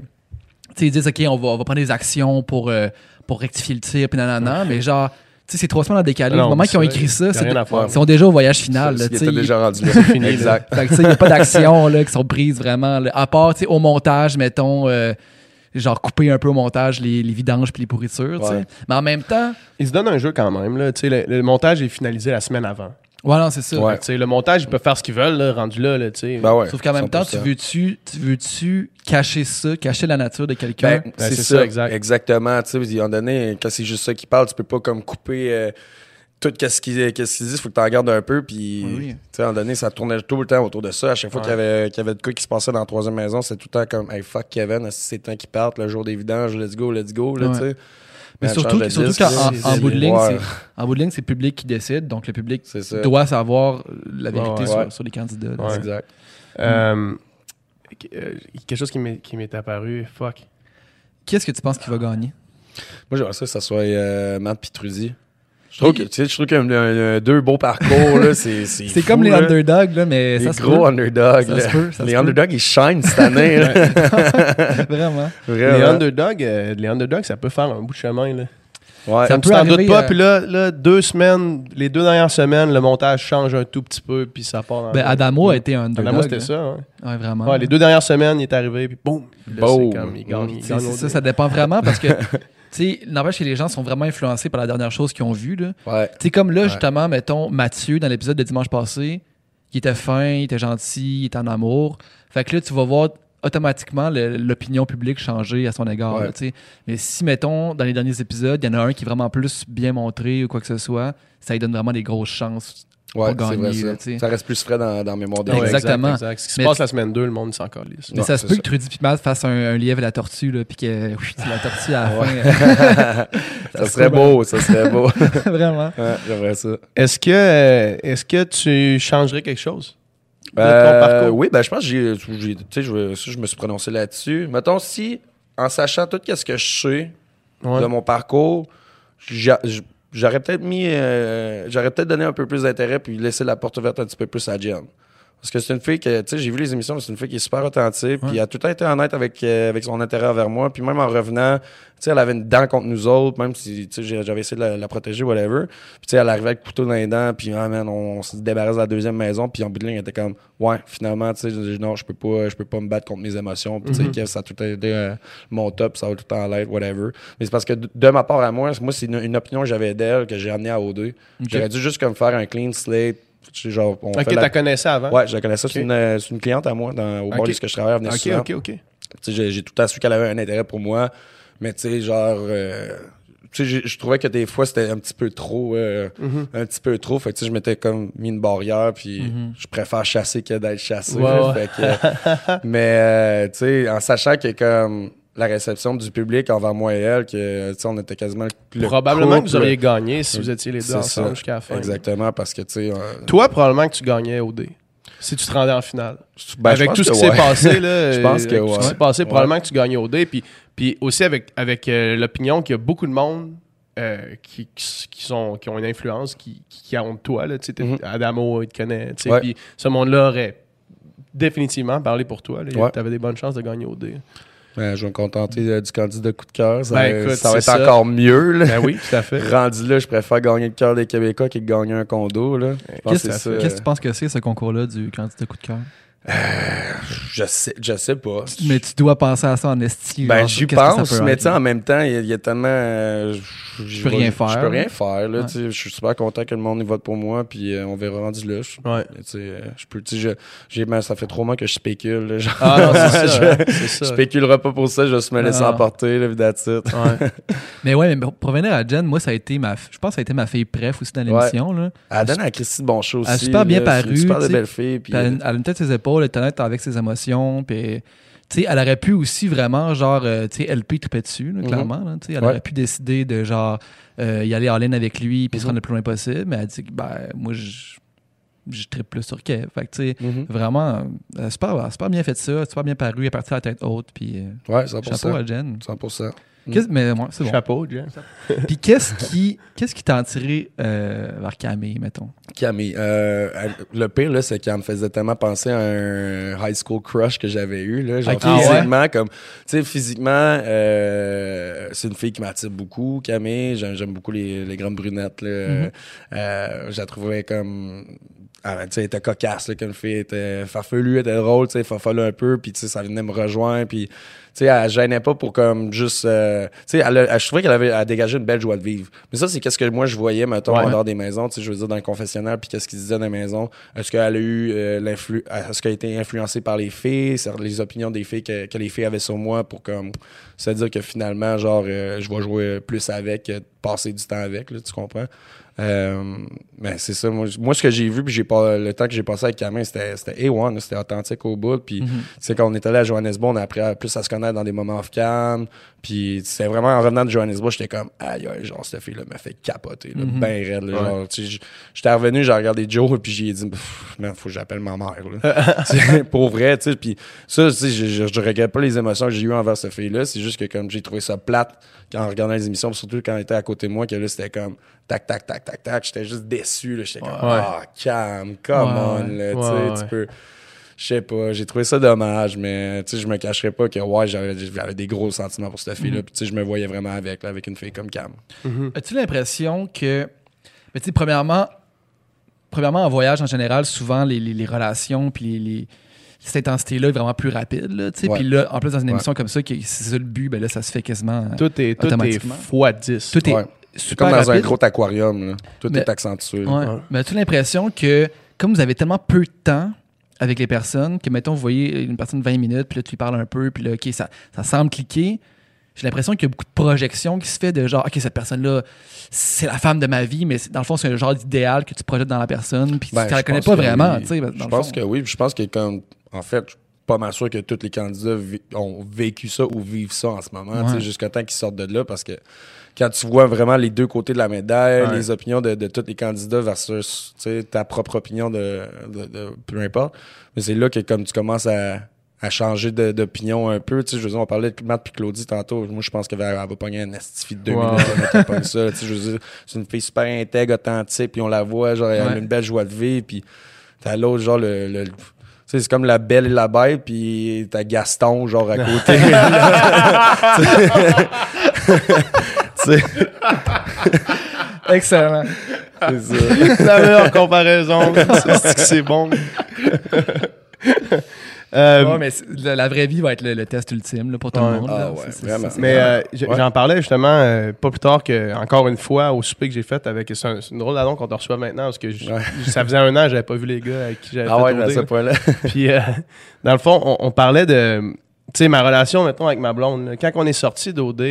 sais, ils disent, OK, on va, on va prendre des actions pour, euh, pour rectifier le tir, puis nanana, mais genre, sais, c'est trois semaines en décalé. Non, le moment c'est qu'ils ont écrit ça, c'est à ils sont déjà au voyage final. ils- déjà rendu là. fini, là. exact. fait que, il n'y a pas d'actions là, qui sont prises vraiment. là. à part, tu sais, au montage, mettons, euh, genre couper un peu au montage les, les vidanges puis les pourritures, tu sais. Ouais. Mais en même temps, Ils se donnent un jeu quand même. Là. Tu sais, Le, le montage est finalisé la semaine avant. Non, c'est ça. Ouais. Fait que, tu sais, Le montage, ils peuvent faire ce qu'ils veulent, là, rendu là. là, tu sais. Ben ouais, Sauf qu'en même temps, tu 100%. veux-tu, tu veux-tu cacher ça, cacher la nature de quelqu'un? Ben, Ben, c'est c'est ça, ça, exact. Exactement. Tu sais, à un moment donné, quand c'est juste ça qui parle, tu peux pas comme couper euh, tout ce qu'ils qu'est-ce qu'ils disent. faut que tu en gardes un peu. Puis, Oui, tu sais, à un moment donné, ça tournait tout le temps autour de ça. À chaque fois Ouais. qu'il y avait, qu'il y avait de quoi qui se passait dans la troisième maison, c'était tout le temps comme, hey, fuck Kevin, c'est temps qu'il parte, le jour des vidanges, let's go, let's go, là, tu. Mais Man, surtout, surtout qu'en en- c'est- en c'est bout de ligne, en bout de ligne, c'est le public qui décide, donc le public doit savoir la vérité Ouais, sur, ouais. sur les candidats. Ouais. Exact. Euh, euh, quelque chose qui m'est qui m'est apparu. Fuck. Qu'est-ce que tu penses qu'il va gagner? Moi, j'aimerais ça que ça soit euh, Matt Pitruzzi. Je trouve que, tu sais, je trouve qu'il y a deux beaux parcours, là, c'est c'est C'est fou, comme les là. underdogs, là, mais Les ça se gros peut. underdogs. Ça là. se peut, ça les se peut. underdogs, ils shine cette année. là. Vraiment. Les underdogs, euh, les underdogs, ça peut faire un bout de chemin. Là. Ouais. Ça tu t'en doutes pas, euh, puis là, là, deux semaines, les deux dernières semaines, le montage change un tout petit peu, puis ça part. dans- Ben, Adamo a été un underdog. Adamo, c'était ça. Ouais. Ouais, vraiment. Ouais, les deux dernières semaines, il est arrivé, puis boum. Là, Boum. c'est comme, il gagne, gagne ça, ça dépend vraiment parce que, tu sais, n'empêche que les gens sont vraiment influencés par la dernière chose qu'ils ont vue, là. Ouais. Tu sais, comme là, Ouais. justement, mettons, Mathieu, dans l'épisode de dimanche passé, il était fin, il était gentil, il était en amour. Fait que là, tu vas voir automatiquement l'opinion publique changer à son égard. Ouais. là. Mais si, mettons, dans les derniers épisodes, il y en a un qui est vraiment plus bien montré ou quoi que ce soit, ça lui donne vraiment des grosses chances. Ouais, Pour c'est gagner, vrai, là, ça. reste plus frais dans, dans la mémoire Ouais, gens. Exactement. Exact, exact. Ce qui se Mais- passe la semaine 2, le monde s'en calisse. Mais Ouais, ça se peut ça. que Trudy Pimat fasse un, un lièvre et la tortue, là, puis que oui, la tortue à la fin. ça serait beau, ça serait beau. vraiment. Ouais, J'aimerais ça. Est-ce que, euh, est-ce que tu changerais quelque chose de ton Euh, parcours? oui, ben je pense que j'ai, je, je me suis prononcé là-dessus. Mettons, si, en sachant tout ce que je sais Ouais. de mon parcours, je- j'aurais peut-être mis, euh, j'aurais peut-être donné un peu plus d'intérêt puis laissé la porte ouverte un petit peu plus à Jen. Parce que c'est une fille que, tu sais, j'ai vu les émissions, mais c'est une fille qui est super authentique, puis elle a tout le temps été honnête avec, euh, avec son intérêt envers moi, puis même en revenant, tu sais, elle avait une dent contre nous autres, même si, tu sais, j'avais essayé de la, la protéger, whatever. Puis, tu sais, elle arrivait avec le couteau dans les dents, puis, ah, man, on, on se débarrasse de la deuxième maison, puis en bout de ligne, elle était comme, ouais, finalement, tu sais, je dis, non, je peux pas, je peux pas me battre contre mes émotions, puis, tu sais, Kev, ça a tout été euh, mon top, ça va tout le temps l'être, whatever. Mais c'est parce que de, de ma part à moi, moi, c'est une, une opinion que j'avais d'elle, que j'ai amenée à O2. J'aurais dû juste comme faire un clean slate, genre, on Ok, fait la- connaissais avant? Ouais, je la connaissais. C'est une, c'est une cliente à moi dans, au bar Ok. où est-ce que je travaille. Elle venait Ok, souvent. ok, ok. Tu J'ai j'ai tout temps su qu'elle avait un intérêt pour moi. Mais tu sais, genre... euh, tu je trouvais que des fois, c'était un petit peu trop... euh, Mhm. Un petit peu trop. Fait que tu sais, je m'étais comme mis une barrière. Puis je préfère chasser que d'être chassé. Fait que, mais euh, tu sais, en sachant que comme la réception du public envers moi et elle, que tu sais, on était quasiment le Probablement que vous auriez gagné si vous étiez les deux ensemble jusqu'à la fin. Exactement, parce que tu sais... euh, Toi, probablement que tu gagnais au dé. Si tu te rendais en finale. ben, avec tout ce qui s'est ouais. passé, là, Je pense que ce qui s'est passé, Ouais. probablement que tu gagnais au dé. Puis, puis aussi avec, avec euh, l'opinion qu'il y a beaucoup de monde euh, qui, qui, sont, qui ont une influence, qui, qui, ont de toi. Là, tu sais, t'es- Mhm. Adamo, il te connaît. tu sais, Ouais. Puis ce monde-là aurait définitivement parlé pour toi. Tu avais des bonnes chances de gagner au dé. Ben, je vais me contenter euh, du candidat coup de cœur. Ça, Ben, va- écoute, ça va être ça. encore mieux. Là. Ben oui, tout à fait. Rendu là, je préfère gagner le cœur des Québécois que de gagner un condo. Qu'est-ce que qu'est-ce tu penses que c'est, ce concours-là du candidat coup de cœur? Je sais, je sais pas. Mais tu dois penser à ça en esti. Ben, j'y pense, mais tu sais, en même temps, il y, a- il y a tellement. euh, je- peux rien faire, Je peux rien faire. Là, Ouais. tu sais, Je suis super content que le monde y vote pour moi, puis euh, on verra rendu là. Ouais. tu sais, euh, je peux, tu sais, je- j'ai- ben, ça fait trop mois que je spécule. là, genre. Ah non, c'est ça. je, c'est ça. je spéculerai pas pour ça, je vais me laisser Ah. emporter, là. Ouais. Mais ouais, mais pour revenir à Jen, moi, ça a été ma. Je pense que ça a été ma fille préf aussi dans l'émission. là. Elle donne à Christy de bon show aussi. Elle a super bien paru, Super de belle fille. Elle, a une- tête ses épaules, est honnête avec ses émotions. Puis, tu sais, elle aurait pu aussi vraiment, genre, euh, tu sais, LP triper dessus, là, Mhm. clairement. là, elle Ouais. aurait pu décider de, genre, euh, y aller en ligne avec lui, puis se Mhm. rendre le plus loin possible. Mais elle dit que, ben, moi, je. Je tripe plus sur Kev. Fait que, tu sais, Mhm. vraiment, a super, bien fait ça, super bien paru, elle est partie à la tête haute, puis euh, Ouais, 100%. chapeau à Jen. 100%. Qu'est-ce- mais ouais, c'est bon. Chapeau, Jen. Puis qu'est-ce qui qu'est-ce qui t'a attiré euh, vers Camille, mettons? Camille, euh, elle- le pire, là, c'est qu'elle me faisait tellement penser à un high school crush que j'avais eu. Là, genre Ok. Ah ouais? physiquement, comme, tu sais, physiquement, euh, c'est une fille qui m'attire beaucoup, Camille. J'aime, j'aime beaucoup les, les grandes brunettes. Là. Mm-hmm. Euh, je la trouvais comme. Ah, tu sais, elle était cocasse, là, comme fille. Elle était farfelue, elle était drôle, tu sais, farfelue un peu, puis tu sais, ça venait me rejoindre, puis tu sais, elle gênait pas pour comme juste. euh, tu sais, elle, je trouvais qu'elle avait elle dégageait une belle joie de vivre. Mais ça, c'est qu'est-ce que moi je voyais, mettons, Ouais. en dehors des maisons, tu sais, je veux dire, dans le confessionnal, puis qu'est-ce qu'ils disaient dans les maisons. Est-ce qu'elle a eu euh, l'influ. Est-ce qu'elle a été influencée par les filles, les opinions des filles que, que les filles avaient sur moi pour comme. C'est-à-dire que finalement, genre, euh, je vais jouer plus avec, de passer du temps avec, là, tu comprends? Euh, mais c'est ça, moi, moi, ce que j'ai vu, puis j'ai pas le temps que j'ai passé avec Camille, c'était c'était A1, là, c'était authentique au bout. Puis, tu sais, quand on est allé à Johannesburg, on a appris à- plus à se connaître dans des moments off-cam. Puis, c'est vraiment en revenant de Johannesburg, j'étais comme, aïe, aïe, genre, cette fille-là m'a fait capoter, là, ben raide, là, genre, tu sais, j'étais revenu, j'ai regardé Joe, puis j'ai dit, man, faut que j'appelle ma mère, là. Pour vrai, tu sais, puis ça, tu sais, je regrette pas les émotions que j'ai eues envers cette fille-là, c'est juste que comme j'ai trouvé ça plate en regardant les émissions, surtout quand elle était à côté de moi, que là, c'était comme tac, tac, tac, tac, tac, j'étais juste déçu, j'étais comme, ah, calme, come Ouais, on, là, tu peux... Je sais pas, j'ai trouvé ça dommage, mais tu sais, je me cacherais pas que ouais, j'avais des gros sentiments pour cette fille-là. Puis tu sais, je me voyais vraiment avec, là, avec une fille comme Cam. As-tu l'impression que. Mais tu sais, premièrement, premièrement, en voyage en général, souvent les, les- les relations puis les, les- cette intensité-là est vraiment plus rapide. Là. Ouais. Puis là, en plus, dans une Ouais. émission comme ça, c'est ça le but, ben là, ça se fait quasiment. Tout est, tout est Automatiquement. fois 10. Tout est Ouais. Super comme dans un gros aquarium, là. Tout Mais- est accentué. Mais as-tu l'impression que, comme vous avez tellement peu de temps avec les personnes, que, mettons, vous voyez une personne de 20 minutes, puis là, tu lui parles un peu, puis là, OK, ça, ça semble cliquer. J'ai l'impression qu'il y a beaucoup de projections qui se fait de genre, OK, cette personne-là, c'est la femme de ma vie, mais c'est- dans le fond, c'est un genre d'idéal que tu projettes dans la personne, puis Ben, tu la je connais pense pas que vraiment, oui. dans Je le pense fond. que oui. puis Je pense que comme en fait, je suis pas mal sûr que tous les candidats vi- ont vécu ça ou vivent ça en ce moment, Ouais. jusqu'à temps qu'ils sortent de là, parce que quand tu vois vraiment les deux côtés de la médaille, Ouais. les opinions de, de tous les candidats versus ta propre opinion de, de- de- peu importe, mais c'est là que comme tu commences à, à changer d'opinion un peu. Tu sais, je veux dire, on parlait de Matt puis Claudie tantôt. Moi, je pense qu'elle va, va pogner un estifi de deux Ouais. minutes ça. Tu sais, je veux dire, c'est une fille super intègre, authentique, puis on la voit, genre, elle a une belle joie de vivre, puis t'as l'autre, genre, le... le- c'est comme la belle et la bête, puis t'as Gaston, genre, à côté. Sais, Excellent. c'est ça. la meilleure comparaison. c'est bon? Euh, Ouais, mais la, la vraie vie va être le, le test ultime là, pour tout Ouais. le monde. Ah là. ouais, Mais euh, j'en parlais justement euh, pas plus tard que, encore une fois, au souper que j'ai fait avec. C'est un- c'est une drôle d'annonce qu'on te reçoit maintenant parce que ça faisait un an que j'avais pas vu les gars avec qui j'avais Ah fait ouais, ce là. point-là. Puis, euh, dans le fond, on, on parlait de. Tu sais, ma relation, mettons, avec ma blonde. là. Quand on est sorti d'OD,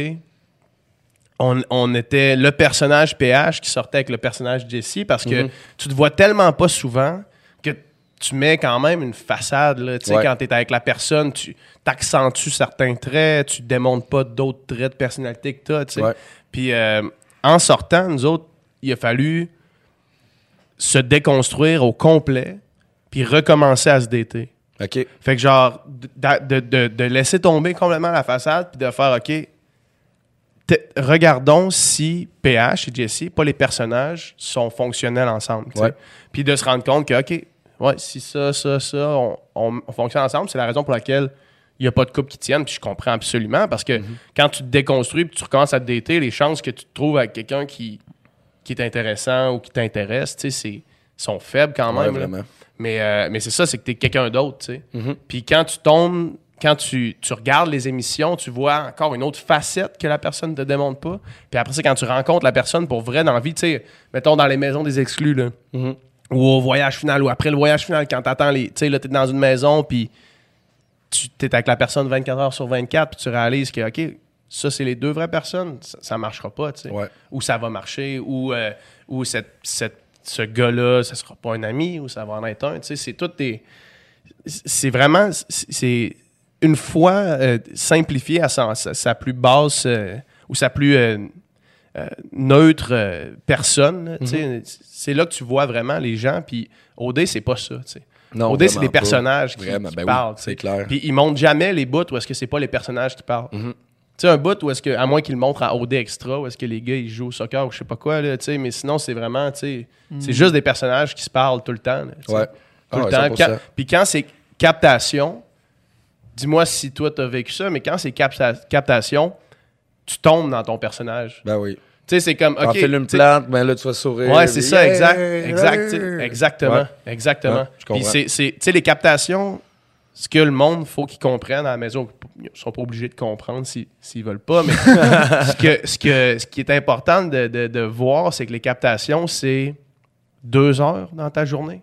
on, on était le personnage PH qui sortait avec le personnage Jesse parce que Mhm. tu te vois tellement pas souvent que tu mets quand même une façade. Là. Tu sais, Ouais. Quand tu es avec la personne, tu accentues certains traits, tu démontres pas d'autres traits de personnalité que tu as. tu sais. Ouais. Puis, euh, en sortant, nous autres, il a fallu se déconstruire au complet puis recommencer à se dater. OK. Fait que genre, de, de- de- de laisser tomber complètement la façade puis de faire, OK, regardons si PH et Jesse, pas les personnages, sont fonctionnels ensemble. Ouais. Puis de se rendre compte que, OK, ouais, si ça, ça, ça, on, on- on fonctionne ensemble, c'est la raison pour laquelle il n'y a pas de couple qui tienne. Puis je comprends absolument parce que quand tu te déconstruis puis tu recommences à te dater, les chances que tu te trouves avec quelqu'un qui, qui est intéressant ou qui t'intéresse, tu sais, c'est- sont faibles quand même. Mais, euh, mais c'est ça, c'est que tu es quelqu'un d'autre, tu sais. Mhm. Puis quand tu tombes, quand tu, tu regardes les émissions, tu vois encore une autre facette que la personne ne te démontre pas. Puis après, c'est quand tu rencontres la personne pour vrai dans la vie, tu sais, mettons dans les maisons des exclus, là, Mhm. ou au voyage final, ou après le voyage final, quand t'attends les. Tu sais, là, t'es dans une maison, puis tu es avec la personne 24 heures sur 24, puis tu réalises que, OK, ça, c'est les deux vraies personnes, ça, ça marchera pas, tu sais. Ouais. Ou ça va marcher, ou, euh, ou cette, cette- ce gars-là, ça sera pas un ami, ou ça va en être un, tu sais. C'est tout des. C'est vraiment. C'est une fois euh, simplifié à sa, sa- sa plus basse, euh, ou sa plus. euh, euh, neutre euh, personne. sais. C'est là que tu vois vraiment les gens. Puis OD, c'est pas ça. tu sais. Non, OD, c'est des pas. personnages qui, ben parlent. c'est clair. Puis ils montrent jamais les bouts où est-ce que c'est pas les personnages qui parlent. Mhm. Tu sais, un bout où est-ce que, à moins qu'ils le montrent en OD extra, où est-ce que les gars ils jouent au soccer ou je sais pas quoi, là, tu sais, mais sinon c'est vraiment, tu sais, c'est juste des personnages qui se parlent tout le temps. là. Ouais. Tout Ah le ouais, temps. 100%. Quand- Puis quand c'est captation, dis-moi si toi t'as vécu ça, mais quand c'est capta- captation, tu tombes dans ton personnage. Ben oui. Tu sais, c'est comme, ok. tu une plante, ben là, tu vas sourire. Ouais, c'est ça, exact. exact exactement. Ouais. Exactement. Ouais, je comprends. Puis tu sais, les captations, ce que le monde faut qu'ils comprennent à la maison, ils sont pas obligés de comprendre si- s'ils veulent pas, mais ce, que, ce, que, ce qui est important de, de- de voir, c'est que les captations, c'est deux heures dans ta journée.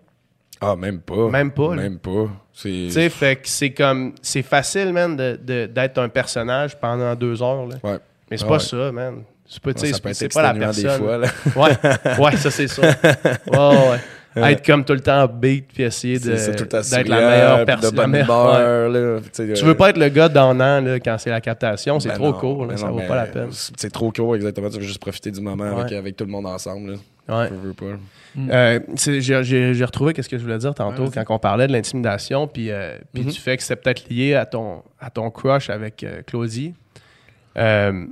Ah, même pas. Même pas, là. Même pas. C'est. Tu sais, fait que c'est comme, c'est facile, man, de- de- d'être un personnage pendant deux heures, là. Ouais. Mais c'est Ah pas ouais. ça, man. C'est pas, ça c'est pas la personne. des fois, là. Ouais, ouais, ça c'est ça. Ouais, ouais. Être comme tout le temps upbeat puis essayer de- d'être la meilleure personne. De bonne la meilleure- humeur, là. Tu Tu euh, veux pas être le gars donnant là, quand c'est la captation, c'est ben trop non, court, là, ben ça non, vaut pas la peine. C'est trop court, exactement. Tu veux juste profiter du moment avec, Ouais. avec tout le monde ensemble, là. Ouais. Je veux pas. Euh, c'est- J'ai retrouvé qu'est-ce que je voulais dire tantôt Ouais, quand on parlait de l'intimidation, puis euh, puis Mhm. du fait que c'était peut-être lié à ton, à ton crush avec euh, Claudie. Euh,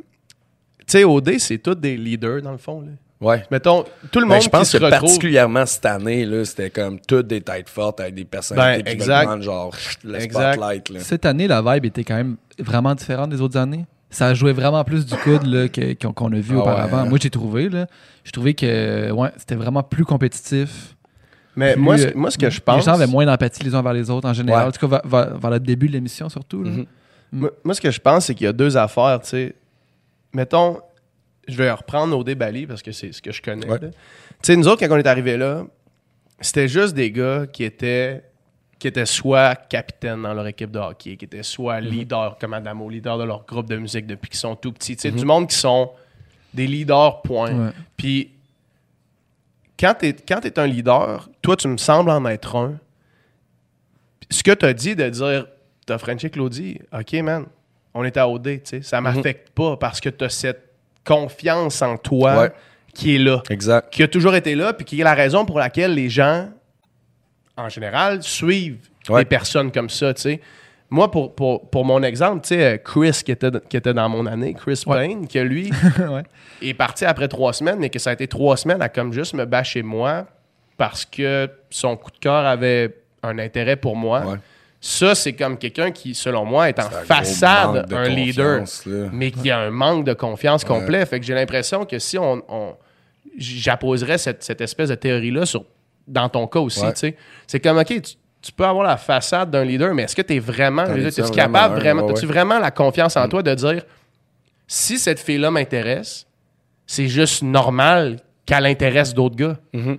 tu sais, OD, c'est tous des leaders dans le fond. Là. Ouais. Mettons, tout le Ben, monde je pense qui se que retrouve. particulièrement cette année, là, c'était comme toutes des têtes fortes avec des personnalités Ben, qui exact. genre le Exact. spotlight. Là. Cette année, la vibe était quand même vraiment différente des autres années. Ça jouait vraiment plus du coude là, que- qu'on qu'on a vu Ah auparavant. ouais. Moi, j'ai trouvé. là, J'ai trouvé que ouais, c'était vraiment plus compétitif. Mais Plus, moi, ce, euh, moi, ce que je pense. Les gens avaient moins d'empathie les uns vers les autres en général. Ouais. En tout cas, vers, vers- vers le début de l'émission, surtout. là. Mhm. Moi, moi, ce que je pense, c'est qu'il y a deux affaires, tu sais. Mettons, je vais reprendre au Bali parce que c'est ce que je connais. Ouais. Tu sais, nous autres, quand on est arrivés là, c'était juste des gars qui étaient qui étaient soit capitaines dans leur équipe de hockey, qui étaient soit Mhm. leaders comme Adamo, leaders de leur groupe de musique depuis qu'ils sont tout petits. Tu sais, Mhm. du monde qui sont des leaders, point. Ouais. Puis, quand tu es, un leader, toi, tu me sembles en être un. Ce que tu as dit de dire, t'as Frenché Claudie, OK, man, on est à OD, tu sais, ça m'affecte pas parce que tu as cette confiance en toi Ouais. qui est là, Exact. qui a toujours été là, puis qui est la raison pour laquelle les gens, en général, suivent Ouais. des personnes comme ça, tu sais. moi, pour, pour, pour mon exemple, tu sais, euh, Chris qui était, qui était dans mon année, Chris Ouais. Payne, que lui Ouais. est parti après trois semaines, mais que ça a été trois semaines à comme juste me bâcher moi parce que son coup de cœur avait un intérêt pour moi. Ça, c'est comme quelqu'un qui, selon moi, est en façade, un leader, là. mais qui a un manque de confiance complet. Fait que j'ai l'impression que si on, on- j'apposerais cette, cette espèce de théorie-là sur dans ton cas aussi, Ouais. tu sais, c'est comme, OK, tu, tu peux avoir la façade d'un leader, mais est-ce que tu es vraiment, es tu vraiment capable, un? vraiment, Ouais, as-tu vraiment la confiance en toi de dire, si cette fille-là m'intéresse, c'est juste normal qu'elle intéresse d'autres gars? Mhm.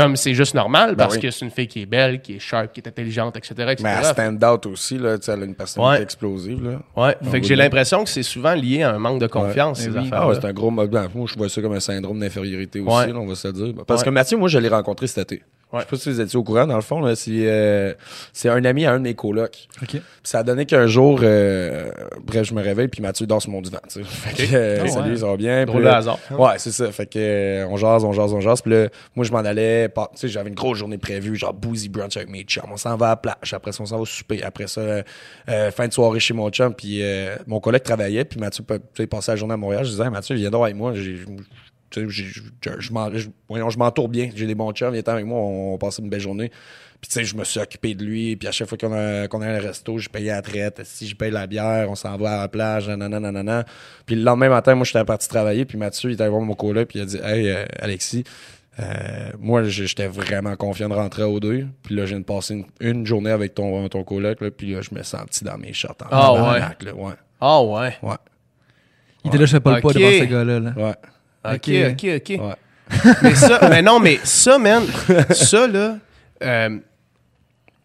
Comme c'est juste normal parce oui. que c'est une fille qui est belle, qui est sharp, qui est intelligente, etc. etc. Mais elle stand out aussi, là, elle a une personnalité Ouais. explosive. Là. Ouais, fait que j'ai l'impression que c'est souvent lié à un manque de confiance, Ouais. ces Eh oui. affaires. Ah ouais, c'est un gros. Ben, moi, je vois ça comme un syndrome d'infériorité aussi, Ouais. là, on va se le dire. Parce Ouais. que Mathieu, moi, je l'ai rencontré cet été. Ouais. Je sais pas si vous étiez au courant, dans le fond. là, C'est euh, c'est un ami à un de mes colocs. OK. Puis ça a donné qu'un jour, euh, bref, je me réveille, puis Mathieu dort sur mon divan. tu sais. Fait que, euh, Ah salut, ouais. ça va bien. Drôle de hasard. Ouais, c'est ça. Fait que euh, on jase, on jase, on jase. Puis là, moi, je m'en allais. Tu sais, j'avais une grosse journée prévue, genre boozy brunch avec mes chums. On s'en va à la plage. Après ça, on s'en va au souper. Après ça, euh, euh, fin de soirée chez mon chum. Puis euh, mon collègue travaillait. Puis Mathieu, tu sais, passait la journée à Montréal. Je disais, Hey, Mathieu, viens donc avec moi. J'ai- tu sais, je, je, je m'en- je- voyons, je m'entoure bien. J'ai des bons chums. Viens avec moi. On, on passait une belle journée. Puis, tu sais, je me suis occupé de lui. Puis, à chaque fois qu'on a, qu'on allait au resto, je payais la traite. Si je paye la bière, on s'en va à la plage. Nanana, nanana. Puis, le lendemain matin, moi, j'étais parti travailler. Puis, Mathieu, il était allé voir mon coloc. Puis, il a dit Hey, euh, Alexis, euh, moi, j'étais vraiment confiant de rentrer au deux. Puis, là, je viens de passer une, une journée avec ton, ton coloc. Là, puis, là, je me sens petit dans mes shorts. en Ah, ouais. Ah ouais. Ouais. Il était là, je fais pas le poids devant ces gars-là. là. Ouais. OK, Ok. OK. Ouais. mais ça, mais non, mais ça, man, ça, là, euh,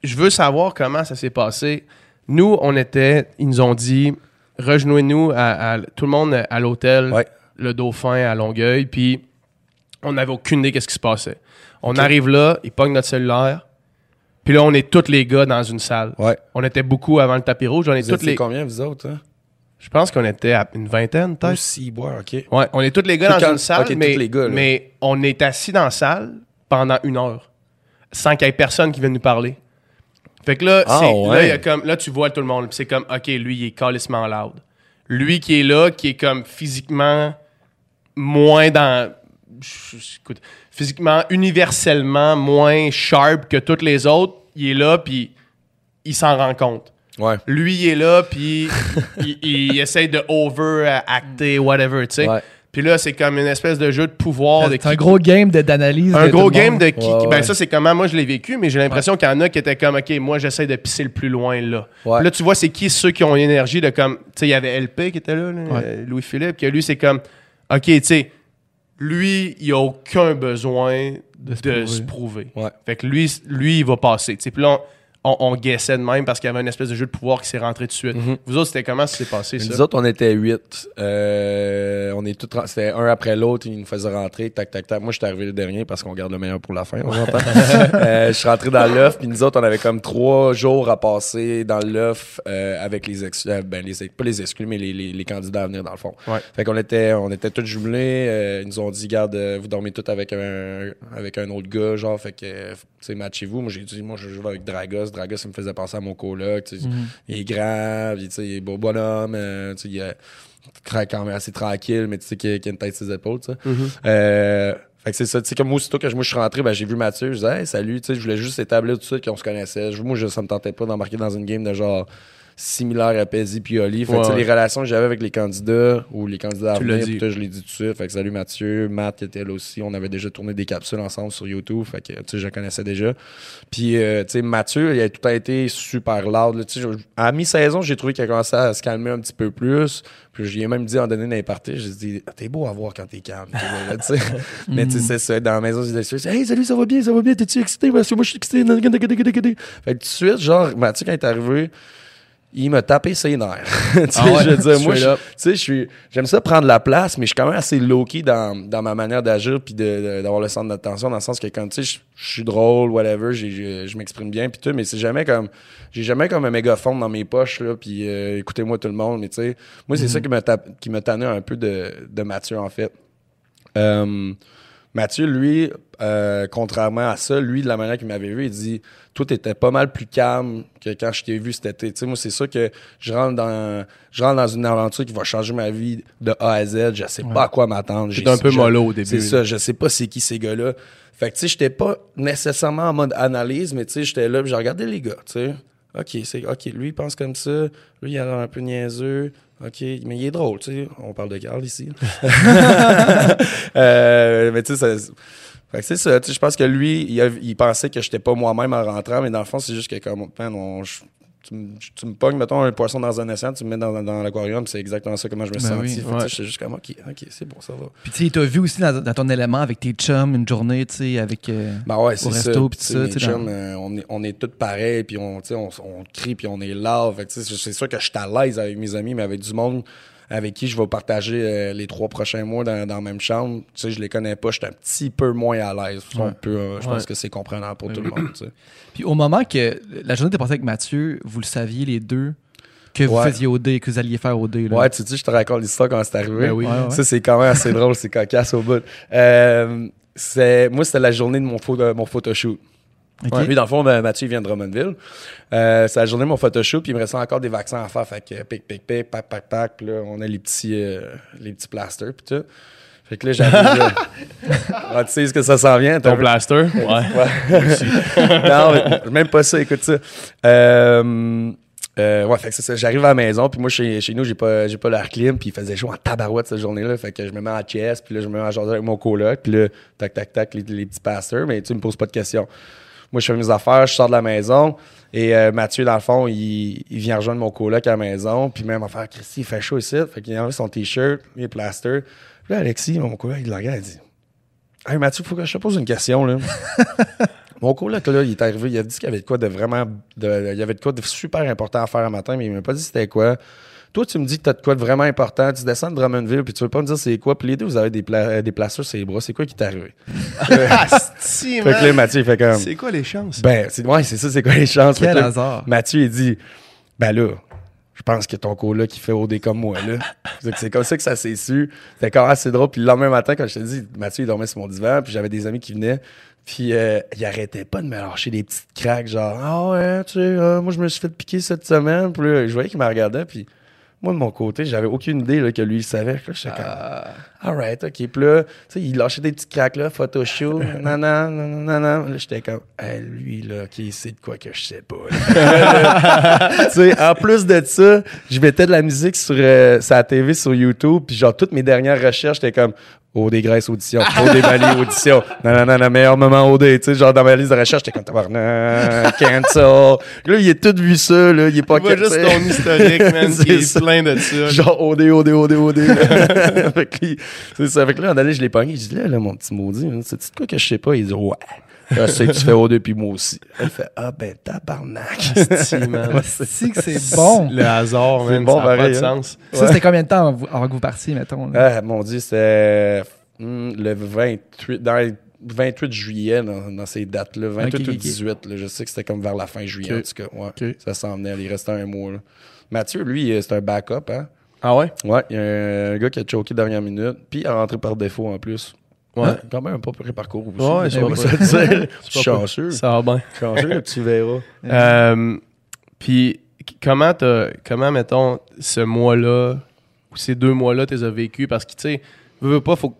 je veux savoir comment ça s'est passé. Nous, on était, ils nous ont dit, rejoignez-nous à, à- tout le monde à l'hôtel, Ouais. le Dauphin à Longueuil, puis on n'avait aucune idée qu'est-ce qui se passait. On arrive là, ils pognent notre cellulaire, puis là, on est tous les gars dans une salle. Ouais. On était beaucoup avant le tapis rouge, on est Vous tous les... combien, vous autres? Hein? Je pense qu'on était à une vingtaine, peut-être. Aussi, boire, OK. Ouais, on est tous les gars Tout dans quand- une salle, tous mais, les gars, là. mais on est assis dans la salle pendant une heure sans qu'il y ait personne qui vienne nous parler. Fait que là, Ah, c'est- ouais. là, il y a comme, là, tu vois tout le monde. C'est comme, OK, lui, il est calissement loud. Lui qui est là, qui est comme physiquement moins dans. je- je- Écoute, physiquement, universellement moins sharp que toutes les autres, il est là, puis il s'en rend compte. Ouais. Lui, il est là, puis il, il essaye de over-acter, whatever, tu sais. Ouais. Puis là, c'est comme une espèce de jeu de pouvoir. de C'est un gros game de- d'analyse. un de gros game de qui. Ouais, Ben, ouais. ça, c'est comment moi je l'ai vécu, mais j'ai l'impression qu'il y en a qui étaient comme, OK, moi, j'essaie de pisser le plus loin là. Ouais. Puis là, tu vois, c'est qui ceux qui ont une énergie de comme. Tu sais, il y avait LP qui était là, là, Ouais. euh, Louis-Philippe, que lui, c'est comme, OK, tu sais, lui, il a aucun besoin de, se se, prouver. prouver. Ouais. Fait que lui, lui, il va passer. Tu sais, puis là, on, on, on guessait de même parce qu'il y avait une espèce de jeu de pouvoir qui s'est rentré tout de suite. Mhm. Vous autres, c'était comment ça s'est passé, Nous ça? autres, on était huit. Euh, on est tous C'était un après l'autre, ils nous faisaient rentrer, tac, tac, tac. Moi, j'étais arrivé le dernier parce qu'on garde le meilleur pour la fin, on. Euh, je suis rentré dans l'œuf, puis nous autres, on avait comme trois jours à passer dans l'œuf euh, avec les exclus, euh, ben, les, pas les exclus, mais les, les- les candidats à venir, dans le fond. Ouais. Fait qu'on était, on était tous jumelés. euh, ils nous ont dit, garde, euh, vous dormez tous avec un, avec un autre gars, genre, fait que, tu sais, matchez-vous. Moi, j'ai dit, moi, je joue avec Dragos. Dragos, ça me faisait penser à mon coloc. sais. Il est grand, puis, il est beau bonhomme, euh, il est quand même assez tranquille, mais tu sais, qu'il a, une tête sur ses épaules. Mhm. Euh, fait que c'est ça, tu sais, comme moi, aussitôt que je, moi, je suis rentré, ben, j'ai vu Mathieu, je disais, hey, salut, tu sais, je voulais juste établir tout suite qu'on se connaissait. Moi, je, ça me tentait pas d'embarquer dans une game de genre similaire à Pezzi puis Oli. Fait que, les relations que j'avais avec les candidats ou les candidats à venir, tout, je l'ai dit tout de suite. Fait que salut Mathieu, Matt était là aussi. On avait déjà tourné des capsules ensemble sur YouTube. Fait que, tu sais, je le connaissais déjà. Puis, euh, tu sais, Mathieu, il a tout a été super loud. là. À mi-saison, j'ai trouvé qu'il a commencé à se calmer un petit peu plus. Puis, j'ai même dit en donné les parties, j'ai dit, t'es beau à voir quand t'es calme. là. Mais, tu sais, c'est ça. Dans la maison, j'ai dit, hey, salut, ça va bien, ça va bien, t'es-tu excité? Parce que moi, je suis excité. Fait que tout de suite, genre, Mathieu, quand il est arrivé, il m'a tapé ses nerfs. tu sais, Ah ouais? je veux dire, moi, je- tu sais, je suis, j'aime ça prendre la place, mais je suis quand même assez low-key dans, dans ma manière d'agir puis d'avoir le centre d'attention dans le sens que quand, tu sais, je, je suis drôle, whatever, je, je m'exprime bien puis tout, mais c'est jamais comme, j'ai jamais comme un mégaphone dans mes poches, là, puis euh, écoutez-moi tout le monde, mais tu sais, moi, c'est ça qui m'a, tap- qui m'a tanné un peu de, de Mathieu, en fait. Euh, Mathieu, lui, euh, contrairement à ça, lui, de la manière qu'il m'avait vu, il dit Toi, t'étais pas mal plus calme que quand je t'ai vu cet été. Tu sais, moi, c'est ça que je rentre dans je rentre dans une aventure qui va changer ma vie de A à Z. Je sais pas à quoi m'attendre. J'étais un peu mollo au début, C'est ça, je sais pas c'est qui ces gars-là. Fait que, tu sais, j'étais pas nécessairement en mode analyse, mais tu sais, j'étais là, puis je regardais les gars, tu sais. OK, c'est OK, lui il pense comme ça, lui il a l'air un peu niaiseux. OK, mais il est drôle, tu sais. On parle de Carl ici. Euh, mais tu sais, ça- c'est ça, tu sais, je pense que lui, il pensait que j'étais pas moi-même en rentrant, mais dans le fond, c'est juste que comme, man, on- je- tu, me- tu me pognes, mettons, un poisson dans un océan, tu me mets dans, dans l'aquarium, c'est exactement ça comment je me Ben sens. oui, ouais. sais, J'étais juste comme, OK, OK, c'est bon, ça va. Puis tu sais, il t'a vu aussi dans, dans ton élément avec tes chums une journée, tu sais, avec. euh, Ben ouais, c'est ça. Puis dans- euh, on, est, on est tous pareils, puis on, on, on crie, puis on est loud. Fait c'est sûr que je suis à l'aise avec mes amis, mais avec du monde avec qui je vais partager euh, les trois prochains mois dans, dans la même chambre, tu sais, je les connais pas, je suis un petit peu moins à l'aise. Euh, je pense Ouais. que c'est comprenable pour tout le monde. tu sais. Puis au moment que la journée t'es passée avec Mathieu, vous le saviez les deux que vous Ouais. faisiez OD, que vous alliez faire OD. Là. Ouais, tu sais, je te raconte l'histoire quand c'est arrivé. Ben oui. Ça, c'est quand même assez drôle, c'est cocasse au bout. Euh, moi, c'était la journée de mon, photo, mon photoshoot. Ok. Ouais, lui, dans le fond, ben, Mathieu il vient de Drummondville. Euh, c'est la journée de mon photoshoot, puis il me restait encore des vaccins à faire. Fait que euh, pic, pic, pic, pac, pac, pac. Là, on a les petits, euh, les petits plasters, puis tout. Fait que là, j'arrive là. Ah, tu sais ce que ça s'en vient? Ton vu? blaster? Ouais. Ouais. non, mais même pas ça, écoute ça. Euh, euh, ouais, fait que c'est ça. J'arrive à la maison, puis moi, chez, chez nous, j'ai pas, j'ai pas l'air clim, puis il faisait chaud en tabarouette cette journée-là. Fait que je me mets en chest, puis là, je me mets à jaser avec mon coloc, puis là, tac, tac, tac, les, les petits pasteurs, mais tu me poses pas de questions. Moi, je fais mes affaires, je sors de la maison, et euh, Mathieu, dans le fond, il, il vient rejoindre mon coloc à la maison, puis même affaire, Christy, il fait chaud ici. Fait qu'il enlève son t-shirt, les plasters. Puis là, Alexis, mon coloc, il le regarde, il dit Hey Mathieu, faut que je te pose une question, là. Mon coloc, là, il est arrivé, il a dit qu'il y avait de quoi de vraiment. de- il y avait de quoi de super important à faire un matin, mais il m'a pas dit c'était quoi. Toi, tu me dis que t'as de quoi de vraiment important. Tu descends de Drummondville, puis tu veux pas me dire c'est quoi. Puis les deux, vous avez des, pla- euh, des placeurs sur les bras. C'est quoi qui t'est arrivé? Asti, Fait que là, Mathieu, il fait comme. C'est quoi les chances? Ben, c'est, ouais, ça, c'est quoi les chances? Quel que là, hasard. Mathieu, il dit, ben là, je pense que ton coloc qui fait OD comme moi, là. C'est comme ça que ça s'est su. C'était quand même assez drôle. Puis le lendemain matin, quand je te dis, Mathieu, il dormait sur mon divan, puis j'avais des amis qui venaient. Puis euh, il arrêtait pas de me lâcher des petites craques, genre, ah ouais, tu sais, euh, moi, je me suis fait piquer cette semaine. Puis là, je voyais qu'il me regardait, puis moi, de mon côté, j'avais aucune idée là, que lui, il savait. Là, j'étais comme, alright, ok. Puis là, tu sais, il lâchait des petites craques, là, photoshoot, nan, nan, nan, nan, nan. Là, j'étais comme, hey, lui, là, qui sait de quoi que je sais pas. tu sais, en plus de ça, je mettais de la musique sur, euh, la TV, sur YouTube, puis genre, toutes mes dernières recherches, j'étais comme, OD Grèce audition, OD Bali audition, non, non, non, meilleur moment OD, tu sais, genre, dans ma liste de recherche, j'étais comme, tabarnak, cancel. Là, il a tout vu ça, là, il est pas vois juste cancel. ton historique, man, qui est plein de ça. Genre OD, OD, OD, OD. fait que c'est ça. Fait que là, on allait, je l'ai pogné. Je dis, là, là, mon petit maudit, hein, c'est quoi que je sais pas? Il dit, ouais. Je sais que tu fais OD puis moi aussi. Elle fait, ah ben, tabarnak. Si que c'est bon. Le hasard, C'est man, bon, ça n'a pas de hein. sens. Ça, c'était combien de temps avant, que vous partiez, mettons? là? Ah, mon Dieu, c'est hum, le 28, dans le 28 juillet, dans, dans ces dates-là. 28 Ok, ou ok. 18, là, je sais que c'était comme vers la fin juillet, en tout cas. Ouais. Ça s'en venait, il restait un mois. là. Mathieu, lui, euh, c'est un backup, hein? Ah ouais? Ouais, il y a un gars qui a choqué dernière minute, puis il a rentré par défaut en plus. Ouais. Hein? Quand même un pas près parcours aussi. Ouais, là, c'est on pas va se dire. Chanceux. Ça va bien. Chanceux, tu verras. Euh, Puis, comment, t'as- comment, mettons, ce mois-là ou ces deux mois-là, tu les as vécus? Parce que, tu sais, veux, veux pas, faut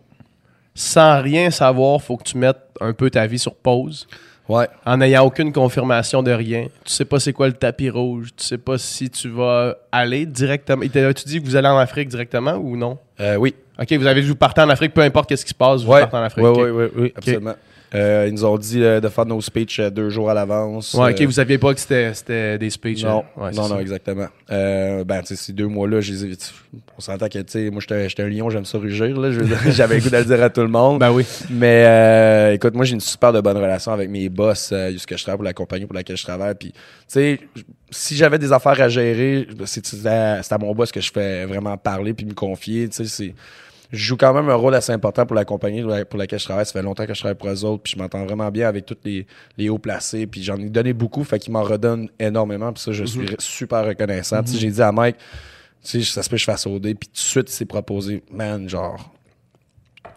sans rien savoir, faut que tu mettes un peu ta vie sur pause. Ouais. En n'ayant aucune confirmation de rien. Tu sais pas c'est quoi le tapis rouge. Tu sais pas si tu vas aller directement. Tu dit que vous allez en Afrique directement ou non? Euh, oui. Ok, vous avez dit que vous partez en Afrique, peu importe qu'est-ce qui se passe, vous Ouais. partez en Afrique. Ouais, ok. ouais, ouais, oui, absolument. Ils nous ont dit euh, de faire nos speeches euh, deux jours à l'avance. Ouais, ok, Euh, vous saviez pas que c'était c'était des speeches. Non, hein? Ouais, non, non, ça. exactement. Euh, ben, tu sais, ces deux mois-là, je les ai- on s'entend que, tu sais, moi, j'étais un lion, j'aime ça rugir, là. J'avais le goût de le dire à tout le monde. Ben oui. Mais euh, écoute, moi j'ai une super de bonne relation avec mes boss, euh, jusqu'à je travaille pour la compagnie pour laquelle je travaille. Puis, tu sais, si j'avais des affaires à gérer, c'est c'est à, c'est à mon boss que je fais vraiment parler puis me confier. Tu sais, c'est je joue quand même un rôle assez important pour la compagnie pour la- pour laquelle je travaille. Ça fait longtemps que je travaille pour eux autres, puis je m'entends vraiment bien avec tous les, les hauts placés. Puis j'en ai donné beaucoup, fait qu'ils m'en redonnent énormément. Puis ça, je suis super reconnaissant. Tu sais, j'ai dit à Mike, tu sais, ça se peut que je fasse OD, puis tout de suite, il s'est proposé, man, genre,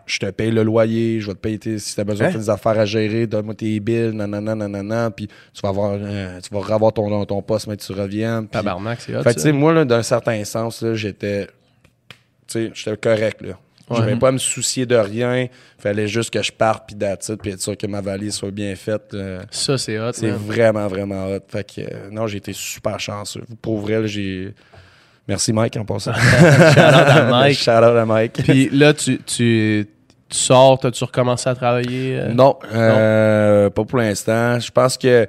je te paye le loyer, je vais te payer tes- si t'as besoin Hein? de des affaires à gérer, donne-moi tes bills, nanana, nanana, puis tu vas avoir, euh, tu vas revoir ton, ton poste, mais tu reviens. puis- Tabarnak, c'est fait que, tu sais, moi, là, d'un certain sens, là, j'étais, tu sais, j'étais correct, là. Je n'avais pas à me soucier de rien. Fallait juste que je parte, puis it, puis être sûr que ma valise soit bien faite. euh, Ça, c'est hot. c'est vraiment, vraiment hot. Fait que, euh, non, j'ai été super chanceux. Pour vrai, j'ai... Merci, Mike, en passant. Shout-out à Mike. Shout-out à Mike. Puis là, tu, tu, tu sors, as-tu recommencé à travailler? euh? Non, pas pour l'instant. Je pense que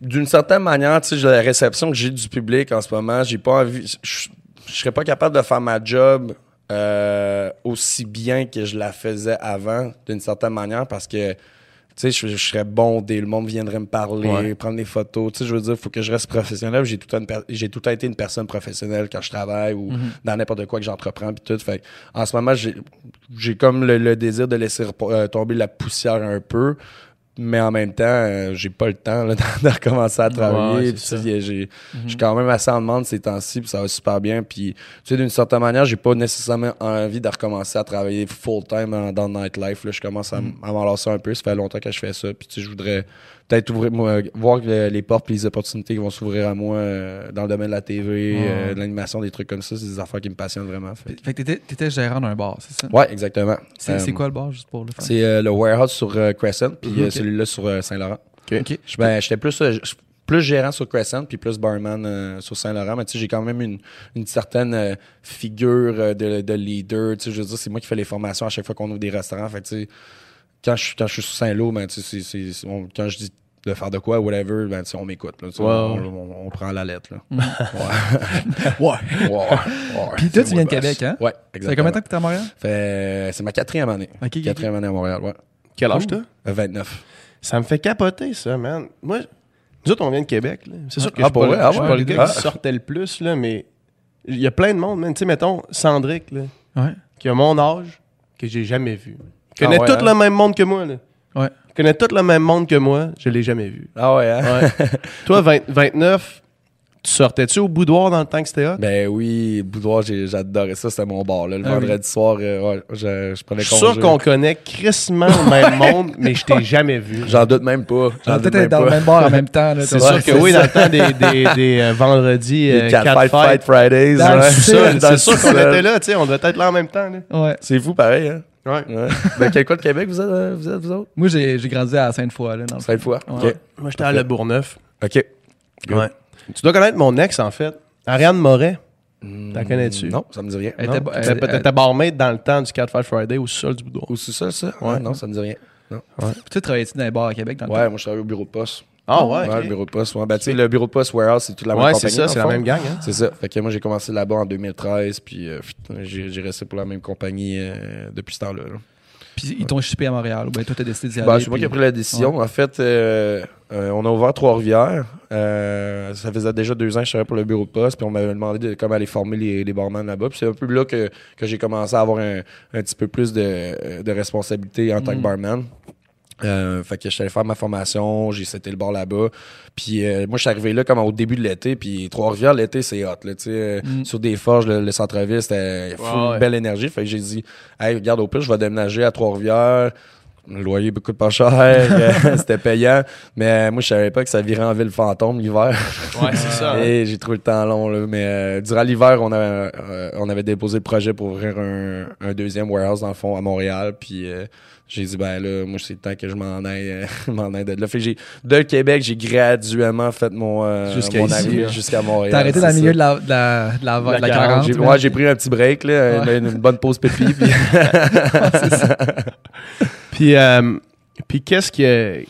d'une certaine manière, tu sais, la réception que j'ai du public en ce moment, j'ai pas envie. Je je serais pas capable de faire ma job euh, aussi bien que je la faisais avant, d'une certaine manière, parce que tu sais, je, je serais bondé, le monde viendrait me parler, Ouais. prendre des photos. Tu sais, je veux dire, il faut que je reste professionnel. J'ai tout, tout temps été une personne professionnelle quand je travaille ou dans n'importe quoi que j'entreprends puis tout. Fait en ce moment, j'ai, comme le, le désir de laisser euh, tomber la poussière un peu. Mais en même temps, euh, j'ai pas le temps là, de recommencer à travailler. Je suis quand même assez en demande ces temps-ci, puis ça va super bien. Puis, tu sais, d'une certaine manière, j'ai pas nécessairement envie de recommencer à travailler full-time dans, dans le nightlife. Là. Je commence à, m'en un peu. Ça fait longtemps que je fais ça. Puis, tu sais, je voudrais peut-être ouvrir, moi, voir les portes et les opportunités qui vont s'ouvrir à moi euh, dans le domaine de la TV, euh, de l'animation, des trucs comme ça. C'est des affaires qui me passionnent vraiment. Fait. que- Fait que t'étais, t'étais gérant d'un bar, c'est ça? Ouais, exactement. C'est, Euh, quoi le bar, juste pour le faire? C'est euh, le warehouse sur euh, Crescent, puis celui-là sur euh, Saint-Laurent. OK. Je- Ben, j'étais plus, euh, plus gérant sur Crescent, puis plus barman euh, sur Saint-Laurent. Mais tu sais, j'ai quand même une, une certaine euh, figure euh, de, de leader. Tu sais, je veux dire, c'est moi qui fais les formations à chaque fois qu'on ouvre des restaurants. Fait que, tu sais, quand je, suis- quand je suis sur Saint-Lô, ben, tu on- quand je dis de faire de quoi, whatever, ben, tu on m'écoute. tu on, ouais. on- on prend la lettre. Là. Ouais. Ouais. ouais. ouais. Puis toi, tu viens de. Québec, hein? Ouais, Ça fait exactement. combien de temps que t'es à Montréal? Fait- C'est ma quatrième année. Quatrième année à Montréal, ouais. Quel âge t'as? Euh, 29. Ça me fait capoter, ça, man. Moi, nous autres, on vient de Québec. là. C'est sûr que Ah, je suis pour pas, vrai? le- Ah je suis ouais? pas le gars Ah. qui sortait le plus, là, mais il y a plein de monde, man. Tu sais, mettons, Sandrick, là, Ouais. qui a mon âge, que j'ai jamais vu. Connaît Ah ouais, tout hein? le même monde que moi, là. Ouais. Il connaît tout le même monde que moi, je l'ai jamais vu. Ah ouais, hein? Ouais. Toi, 20 29, tu sortais-tu au boudoir dans le temps que c'était hot? Ben oui, boudoir, j'adorais ça, c'était mon bar. Là. Le Ah oui. vendredi soir, euh, ouais, je, je prenais Je suis congé. sûr qu'on connaît crissement le même monde, mais je t'ai jamais vu. J'en doute même pas. On J'en doute peut-être être même dans le même bar en même temps. là, C'est sûr que oui, ça. dans le temps des, des, des, euh, vendredis, euh, Fight Fridays. Dans le ouais. sud, Ça, Dans le c'est sûr qu'on était là, tu sais, on devait être là en même temps. Là. Ouais. C'est fou, pareil, hein? Ouais. Ouais. ben, quel coin de Québec vous êtes, euh, vous, êtes, vous autres? Moi, j'ai, j'ai grandi à Sainte-Foy. Là, dans. Cette fois. Ouais. Moi, j'étais à Le Bourgneuf. OK. OK. Ouais. Tu dois connaître mon ex, en fait. Ariane Moret. T'en connais-tu? Non, ça me dit rien. Elle Non. était elle- barmaid dans le temps du 4 Fight Friday au sol du boudoir. Au sous-sol, ça? Ouais. Ouais. Non, ça me dit rien. Tu travaillais-tu dans les bars à Québec dans le Ouais, moi, je travaille au bureau de poste. Ah ouais, le bureau de poste. Ouais, ben, tu sais, le bureau de poste Warehouse, c'est toute la même Ouais, compagnie. c'est ça, c'est la même gang. Hein? C'est ça. Fait que moi, j'ai commencé là-bas en 2013, puis euh, j'ai resté pour la même compagnie euh, depuis ce temps-là. là. Puis ils t'ont shippé à Montréal. Ou bien toi, t'as décidé d'y aller. Ben, c'est moi qui ai pris la décision. En fait, euh, euh, on a ouvert Trois-Rivières. Euh, ça faisait déjà deux ans que je travaillais pour le bureau de poste, puis on m'avait demandé de comment aller former les, les barman là-bas. Puis c'est un peu là que, que j'ai commencé à avoir un, un petit peu plus de, de responsabilité en tant que Mm. barman. Euh, fait que je suis allé faire ma formation, j'ai cété le bar là-bas. Puis euh, moi, je suis arrivé là comme au début de l'été. Puis Trois-Rivières, l'été, c'est hot. Là, tu sais, euh, Mm. Sur des forges, le, le centre-ville, c'était full Ouais, ouais. belle énergie. Fait que j'ai dit, hey, regarde, au pire, je vais déménager à Trois-Rivières. Le loyer coûte pas cher, euh, c'était payant. Mais moi, je savais pas que ça virait en ville fantôme l'hiver. Ouais, c'est ça. hein. Et j'ai trouvé le temps long. Là. Mais euh, durant l'hiver, on, avait, euh, on avait déposé le projet pour ouvrir un, un deuxième warehouse, dans le fond, à Montréal. Puis euh, j'ai dit, ben là, moi, c'est le temps que je m'en aille, euh, m'en aille de là. Fait que j'ai, de Québec, j'ai graduellement fait mon, euh, Jusqu'à mon arrivée jusqu'à Montréal. T'as arrêté dans le milieu de la, de la, de la, de la La 40. J'ai, ouais, j'ai pris un petit break, là, Ouais. une, une bonne pause pépi. puis Puis, euh, puis qu'est-ce que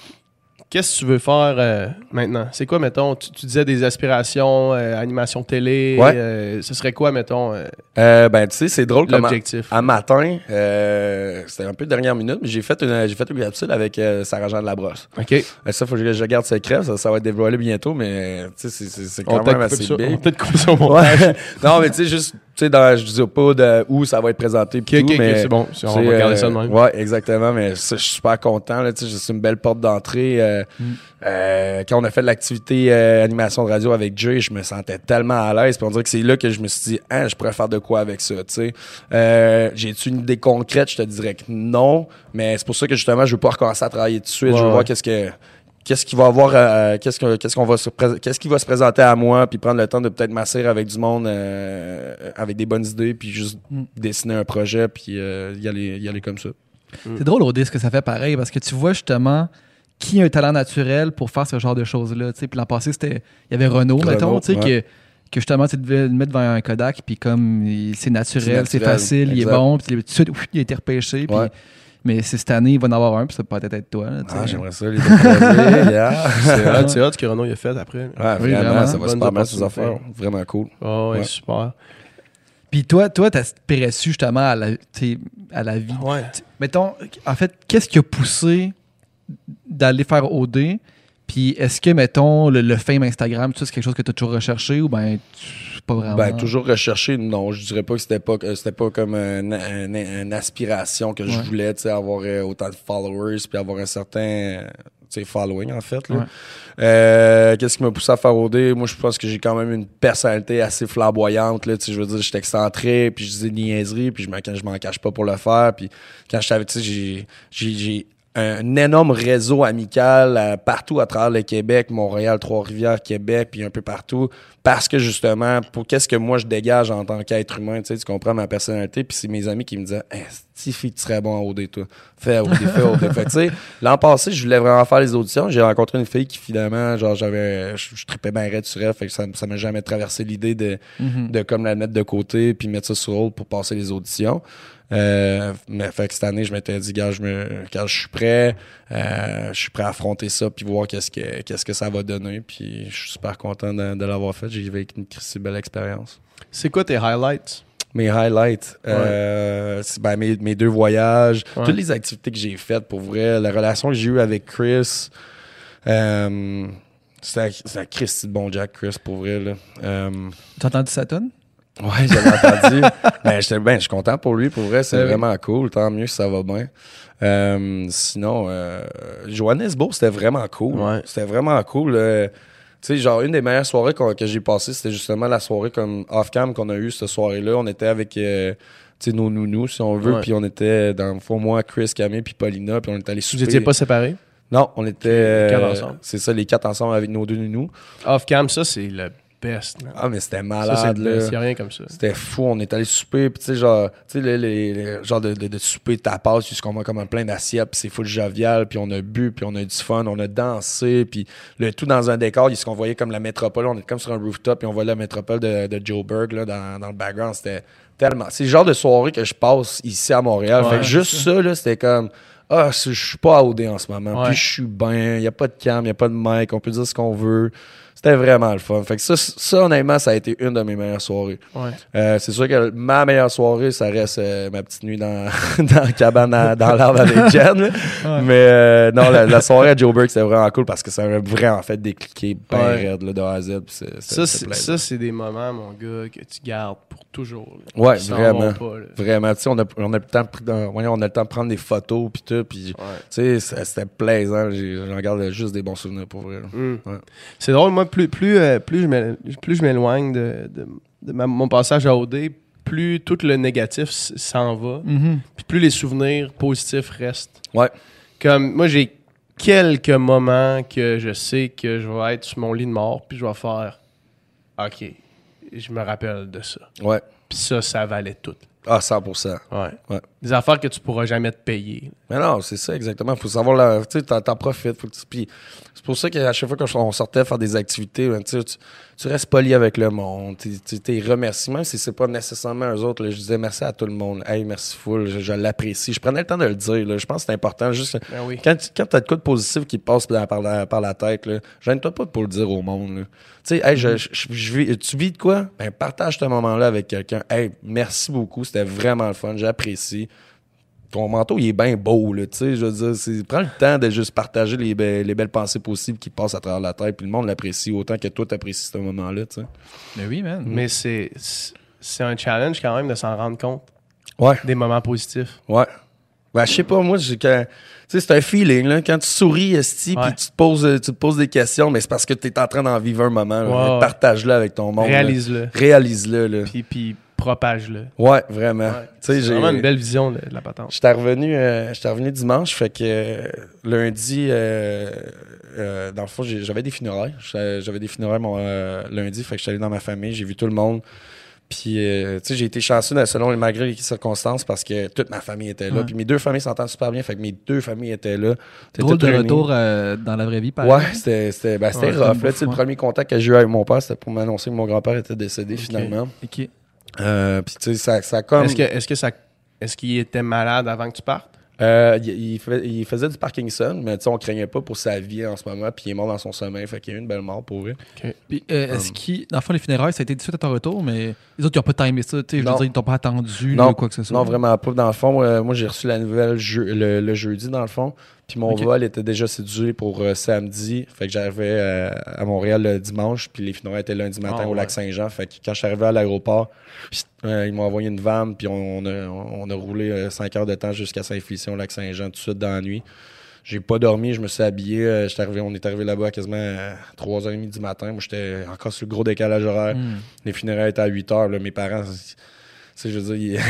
qu'est-ce que tu veux faire euh, maintenant? C'est quoi, mettons, tu, tu disais des aspirations, euh, animation télé. Ouais. euh, ce serait quoi, mettons, euh, Euh, ben, tu sais, c'est drôle comme l'objectif? un matin, euh, c'était un peu de dernière minute, mais j'ai fait une, j'ai fait une capsule avec euh, Sarah-Jean de Labrosse. OK. Euh, Ça, faut que je garde secret, ça, ça va être dévoilé bientôt, mais tu sais, c'est- c'est On quand va même assez ça- on big. peut-être couper ça au montage. Ouais. non, mais tu sais, juste, sais, dans- je dis pas de où ça va être présenté. tout, mais c'est bon. On va garder ça de euh, même. Ouais, exactement. Mais je suis super content. Là, tu sais, c'est une belle porte d'entrée. euh, Mm. euh, quand on a fait de l'activité euh, animation de radio avec Jay, je me sentais tellement à l'aise. Puis on dirait que c'est là que je me suis dit, ah, je pourrais faire de quoi avec ça. tu sais. Euh, J'ai-tu une idée concrète? Je te dirais que non. Mais c'est pour ça que justement, je veux pas recommencer à travailler tout de suite. Ouais, je veux ouais. voir qu'est-ce que qu'est-ce qui va avoir euh, qu'est-ce que qu'est-ce qu'on va se qu'est-ce qui va se présenter à moi puis prendre le temps de peut-être m'asseoir avec du monde euh, avec des bonnes idées puis juste Mm. dessiner un projet puis euh, y aller y aller comme ça. C'est drôle au ce que ça fait pareil parce que tu vois justement qui a un talent naturel pour faire ce genre de choses-là. tu sais. Puis l'an passé, c'était. Il y avait Renault, Renault, mettons, tu sais, ouais. que, que justement, tu devais le mettre devant un Kodak, puis comme il- c'est naturel, C'est facile, il est bon, puis tout de suite, ouf, il a été repêché. puis- Ouais. Mais c'est cette année, il va en avoir un, puis ça peut peut-être être toi. là. Ah, j'aimerais ça les deux yeah. C'est hot, c'est hot ce que Renaud il a fait après. Ouais, Oui, vraiment, vraiment. ça va super bien ces affaires, vraiment cool. Oh, ouais, Ouais. super. Puis toi, toi, t'aspirais su justement à la, à la vie? Ouais. Mettons, en fait, qu'est-ce qui a poussé d'aller faire OD? Puis est-ce que, mettons, le, le fame Instagram, tout ça, c'est quelque chose que tu as toujours recherché ou ben tu- pas vraiment? Ben, toujours recherché, non. Je dirais pas que c'était pas, c'était pas comme un- un- un- une aspiration que je voulais, tu sais, avoir euh, autant de followers puis avoir un certain, tu sais, following, en fait. Ouais. Euh, Qu'est-ce qui m'a poussé à faire OD? Moi, je pense que j'ai quand même une personnalité assez flamboyante, là. Tu sais, je veux dire, j'étais excentré, puis je disais des niaiseries, puis je m'en je m'en cache pas pour le faire. Puis quand je savais, j'ai un énorme réseau amical euh, partout à travers le Québec, Montréal, Trois-Rivières, Québec, puis un peu partout, parce que justement, pour qu'est-ce que moi je dégage en tant qu'être humain, tu sais, tu comprends ma personnalité, puis c'est mes amis qui me disaient, hey, Stifi, tu serais bon à OD, toi. Fais OD, fais OD. fait tu sais, l'an passé, je voulais vraiment faire les auditions. J'ai rencontré une fille qui, finalement, genre, j'avais, je, je tripais bien raide sur elle, fait que ça, ça m'a jamais traversé l'idée de, Mhm. de comme la mettre de côté puis mettre ça sur hold pour passer les auditions. Euh, mais fait que cette année, je m'étais dit, gars, je me, quand je suis prêt, euh, je suis prêt à affronter ça puis voir qu'est-ce que, qu'est-ce que ça va donner. Puis je suis super content de, de l'avoir fait. J'ai vécu une si belle expérience. C'est quoi tes highlights? Mes highlights, euh, ben, mes, mes deux voyages, Ouais. toutes les activités que j'ai faites pour vrai, la relation que j'ai eue avec Chris, euh, c'est un, c'est un Christy de bon Jack, Chris, pour vrai. Là. Euh, T'as entendu sa tonne? Ouais, j'avais entendu. Mais j'étais ben, je suis content pour lui, pour vrai, c'est Ben oui. vraiment cool. Tant mieux si ça va bien. Euh, sinon, euh, Johannesburg, c'était vraiment cool. Ouais. C'était vraiment cool. euh, tu sais, genre, une des meilleures soirées que j'ai passées, c'était justement la soirée comme off-cam qu'on a eue cette soirée-là. On était avec euh, nos nounous, si on veut, puis on était dans le fond, moi, Chris, Camille, puis Paulina, puis on était allés Vous souper. étiez pas séparés? Non, on était... Les quatre ensemble. C'est ça, les quatre ensemble avec nos deux nounous. Off-cam, ça, c'est le best. man. Ah, mais c'était malade, là. Il rien comme ça. C'était fou, on est allé souper, puis tu sais, genre, tu sais, les, les, les- genre de, de, de souper tapas, puisqu'on a comme un plein d'assiettes, puis c'est full jovial, puis on a bu, puis on a eu du fun, on a dansé, puis le tout dans un décor, ce qu'on voyait comme la métropole, on était comme sur un rooftop, puis on voyait la métropole de, de Joe Berg, là, dans, dans le background, c'était tellement... C'est le genre de soirée que je passe ici à Montréal, Ouais, fait que juste ça, là, c'était comme... Ah, je suis pas à OD en ce moment. Ouais. Puis je suis bien, il n'y a pas de cam, il n'y a pas de mic, on peut dire ce qu'on veut. C'était vraiment le fun. Fait que ça, ça, honnêtement, ça a été une de mes meilleures soirées. Ouais. Euh, c'est sûr que ma meilleure soirée, ça reste euh, ma petite nuit dans, dans la cabane à- dans l'arbre avec Jen. Mais euh, non, la, la soirée à Joe Burke, c'était vraiment cool parce que ça m'a vraiment en fait décliqué bien Ouais. raide là, de A à Z. Ça, c'est ça, des moments, mon gars, que tu gardes pour toujours. là. Ouais, vraiment. pas. Vraiment, tu sais, on a, on, a le temps de, pr- dans- voyons, on a le temps de prendre des photos puis tout, puis tu sais, c'était plaisant. J'en garde juste des bons souvenirs pour vrai. Mm. C'est drôle, moi, plus, plus, euh, plus je m'é- plus je m'éloigne de, de- de ma- mon passage à OD, plus tout le négatif s'en va, Mhm. puis plus les souvenirs positifs restent. Ouais. Comme moi, j'ai quelques moments que je sais que je vais être sur mon lit de mort, puis je vais faire OK, je me rappelle de ça. Ouais. Puis ça, ça valait tout. Ah, 100%. Ouais. Ouais. Des affaires que tu pourras jamais te payer. Mais non, c'est ça exactement. Faut savoir la, tu sais, t'en, profites. Faut que tu- puis c'est pour ça qu'à chaque fois qu'on sortait faire des activités, ben, tu, sais, tu, restes poli avec le monde. T'es remercies, même si c'est pas nécessairement eux autres. là, je disais merci à tout le monde. Hey, merci full, je, je l'apprécie. Je prenais le temps de le dire. là. Je pense que c'est important. Juste que- Ben oui. quand, tu- quand t'as de quoi de positif qui passe par, par la, par la tête, là, gêne-toi pas pour le dire au monde. Tu sais, hey, je, je- je vis- tu vis de quoi? Ben, partage ce moment-là avec quelqu'un. Hey, merci beaucoup, c'était vraiment le fun, j'apprécie. Ton manteau, il est bien beau, là, tu sais, je veux dire, c'est- prends le temps de juste partager les, be- les belles pensées possibles qui passent à travers la tête, puis le monde l'apprécie autant que toi t'apprécies ce moment-là, tu sais. Mais oui, man. Mais c'est. un challenge quand même de s'en rendre compte Ouais, des moments positifs. ouais. Ben, je sais pas, moi, j'ai quand. Tu sais, c'est un feeling, là. Quand tu souris, Esti, puis tu te poses, euh, tu te poses des questions, mais c'est parce que tu es en train d'en vivre un moment. là. Ouais. Partage-le avec ton monde. là. Réalise-le. Réalise-le, là. Puis, puis propage-le. Ouais, vraiment. Ouais. Tu sais, C'est j'ai. vraiment une belle vision de, de la patente. J'étais revenu, euh, revenu dimanche, fait que euh, lundi, euh, euh, dans le fond, j'avais des funérailles. J'avais des funérailles mon, euh, lundi, fait que j'étais allé dans ma famille, j'ai vu tout le monde. Puis, euh, tu sais, j'ai été chanceux dans- selon malgré les circonstances parce que toute ma famille était là. Ouais. Puis mes deux familles s'entendent super bien, fait que mes deux familles étaient là. C'était Drôle de retour euh, dans la vraie vie, pareil. Ouais, c'était c'était ben, c'était Ouais, rough. Là, le premier contact que j'ai eu avec mon père, c'était pour m'annoncer que mon grand-père était décédé finalement. Euh, puis, tu sais, ça, ça a comme. Est-ce que, est-ce que ça. Est-ce qu'il était malade avant que tu partes? Euh, il, il fait- il faisait du Parkinson, mais tu sais, on craignait pas pour sa vie en ce moment, puis il est mort dans son sommeil, fait qu'il y a eu une belle mort pour lui. Puis, euh, est-ce qu'il, dans le fond, les funérailles, ça a été tout de suite à ton retour, mais les autres, ils n'ont pas timé ça, tu sais, je veux Non. dire, ils t'ont pas attendu, Non. là, ou quoi que ce soit? Non, vraiment pas. Dans le fond, euh, moi, j'ai reçu la nouvelle le, le jeudi, dans le fond, puis mon vol était déjà cédulé pour euh, samedi, fait que j'arrivais euh, à Montréal le dimanche, puis les funérailles étaient lundi matin Ah, au ouais. lac Saint-Jean, fait que quand je suis arrivé à l'aéroport, euh, ils m'ont envoyé une vanne, puis on, on a, on a roulé 5 heures de temps jusqu'à Saint-Félicien au lac Saint-Jean, tout de suite dans la nuit. J'ai pas dormi, je me suis habillé. arrivé, on est arrivé là-bas à quasiment à 3h30 du matin. Moi, j'étais encore sur le gros décalage horaire. Hmm. Les funérailles étaient à 8h. Là, mes parents, sais, je veux dire,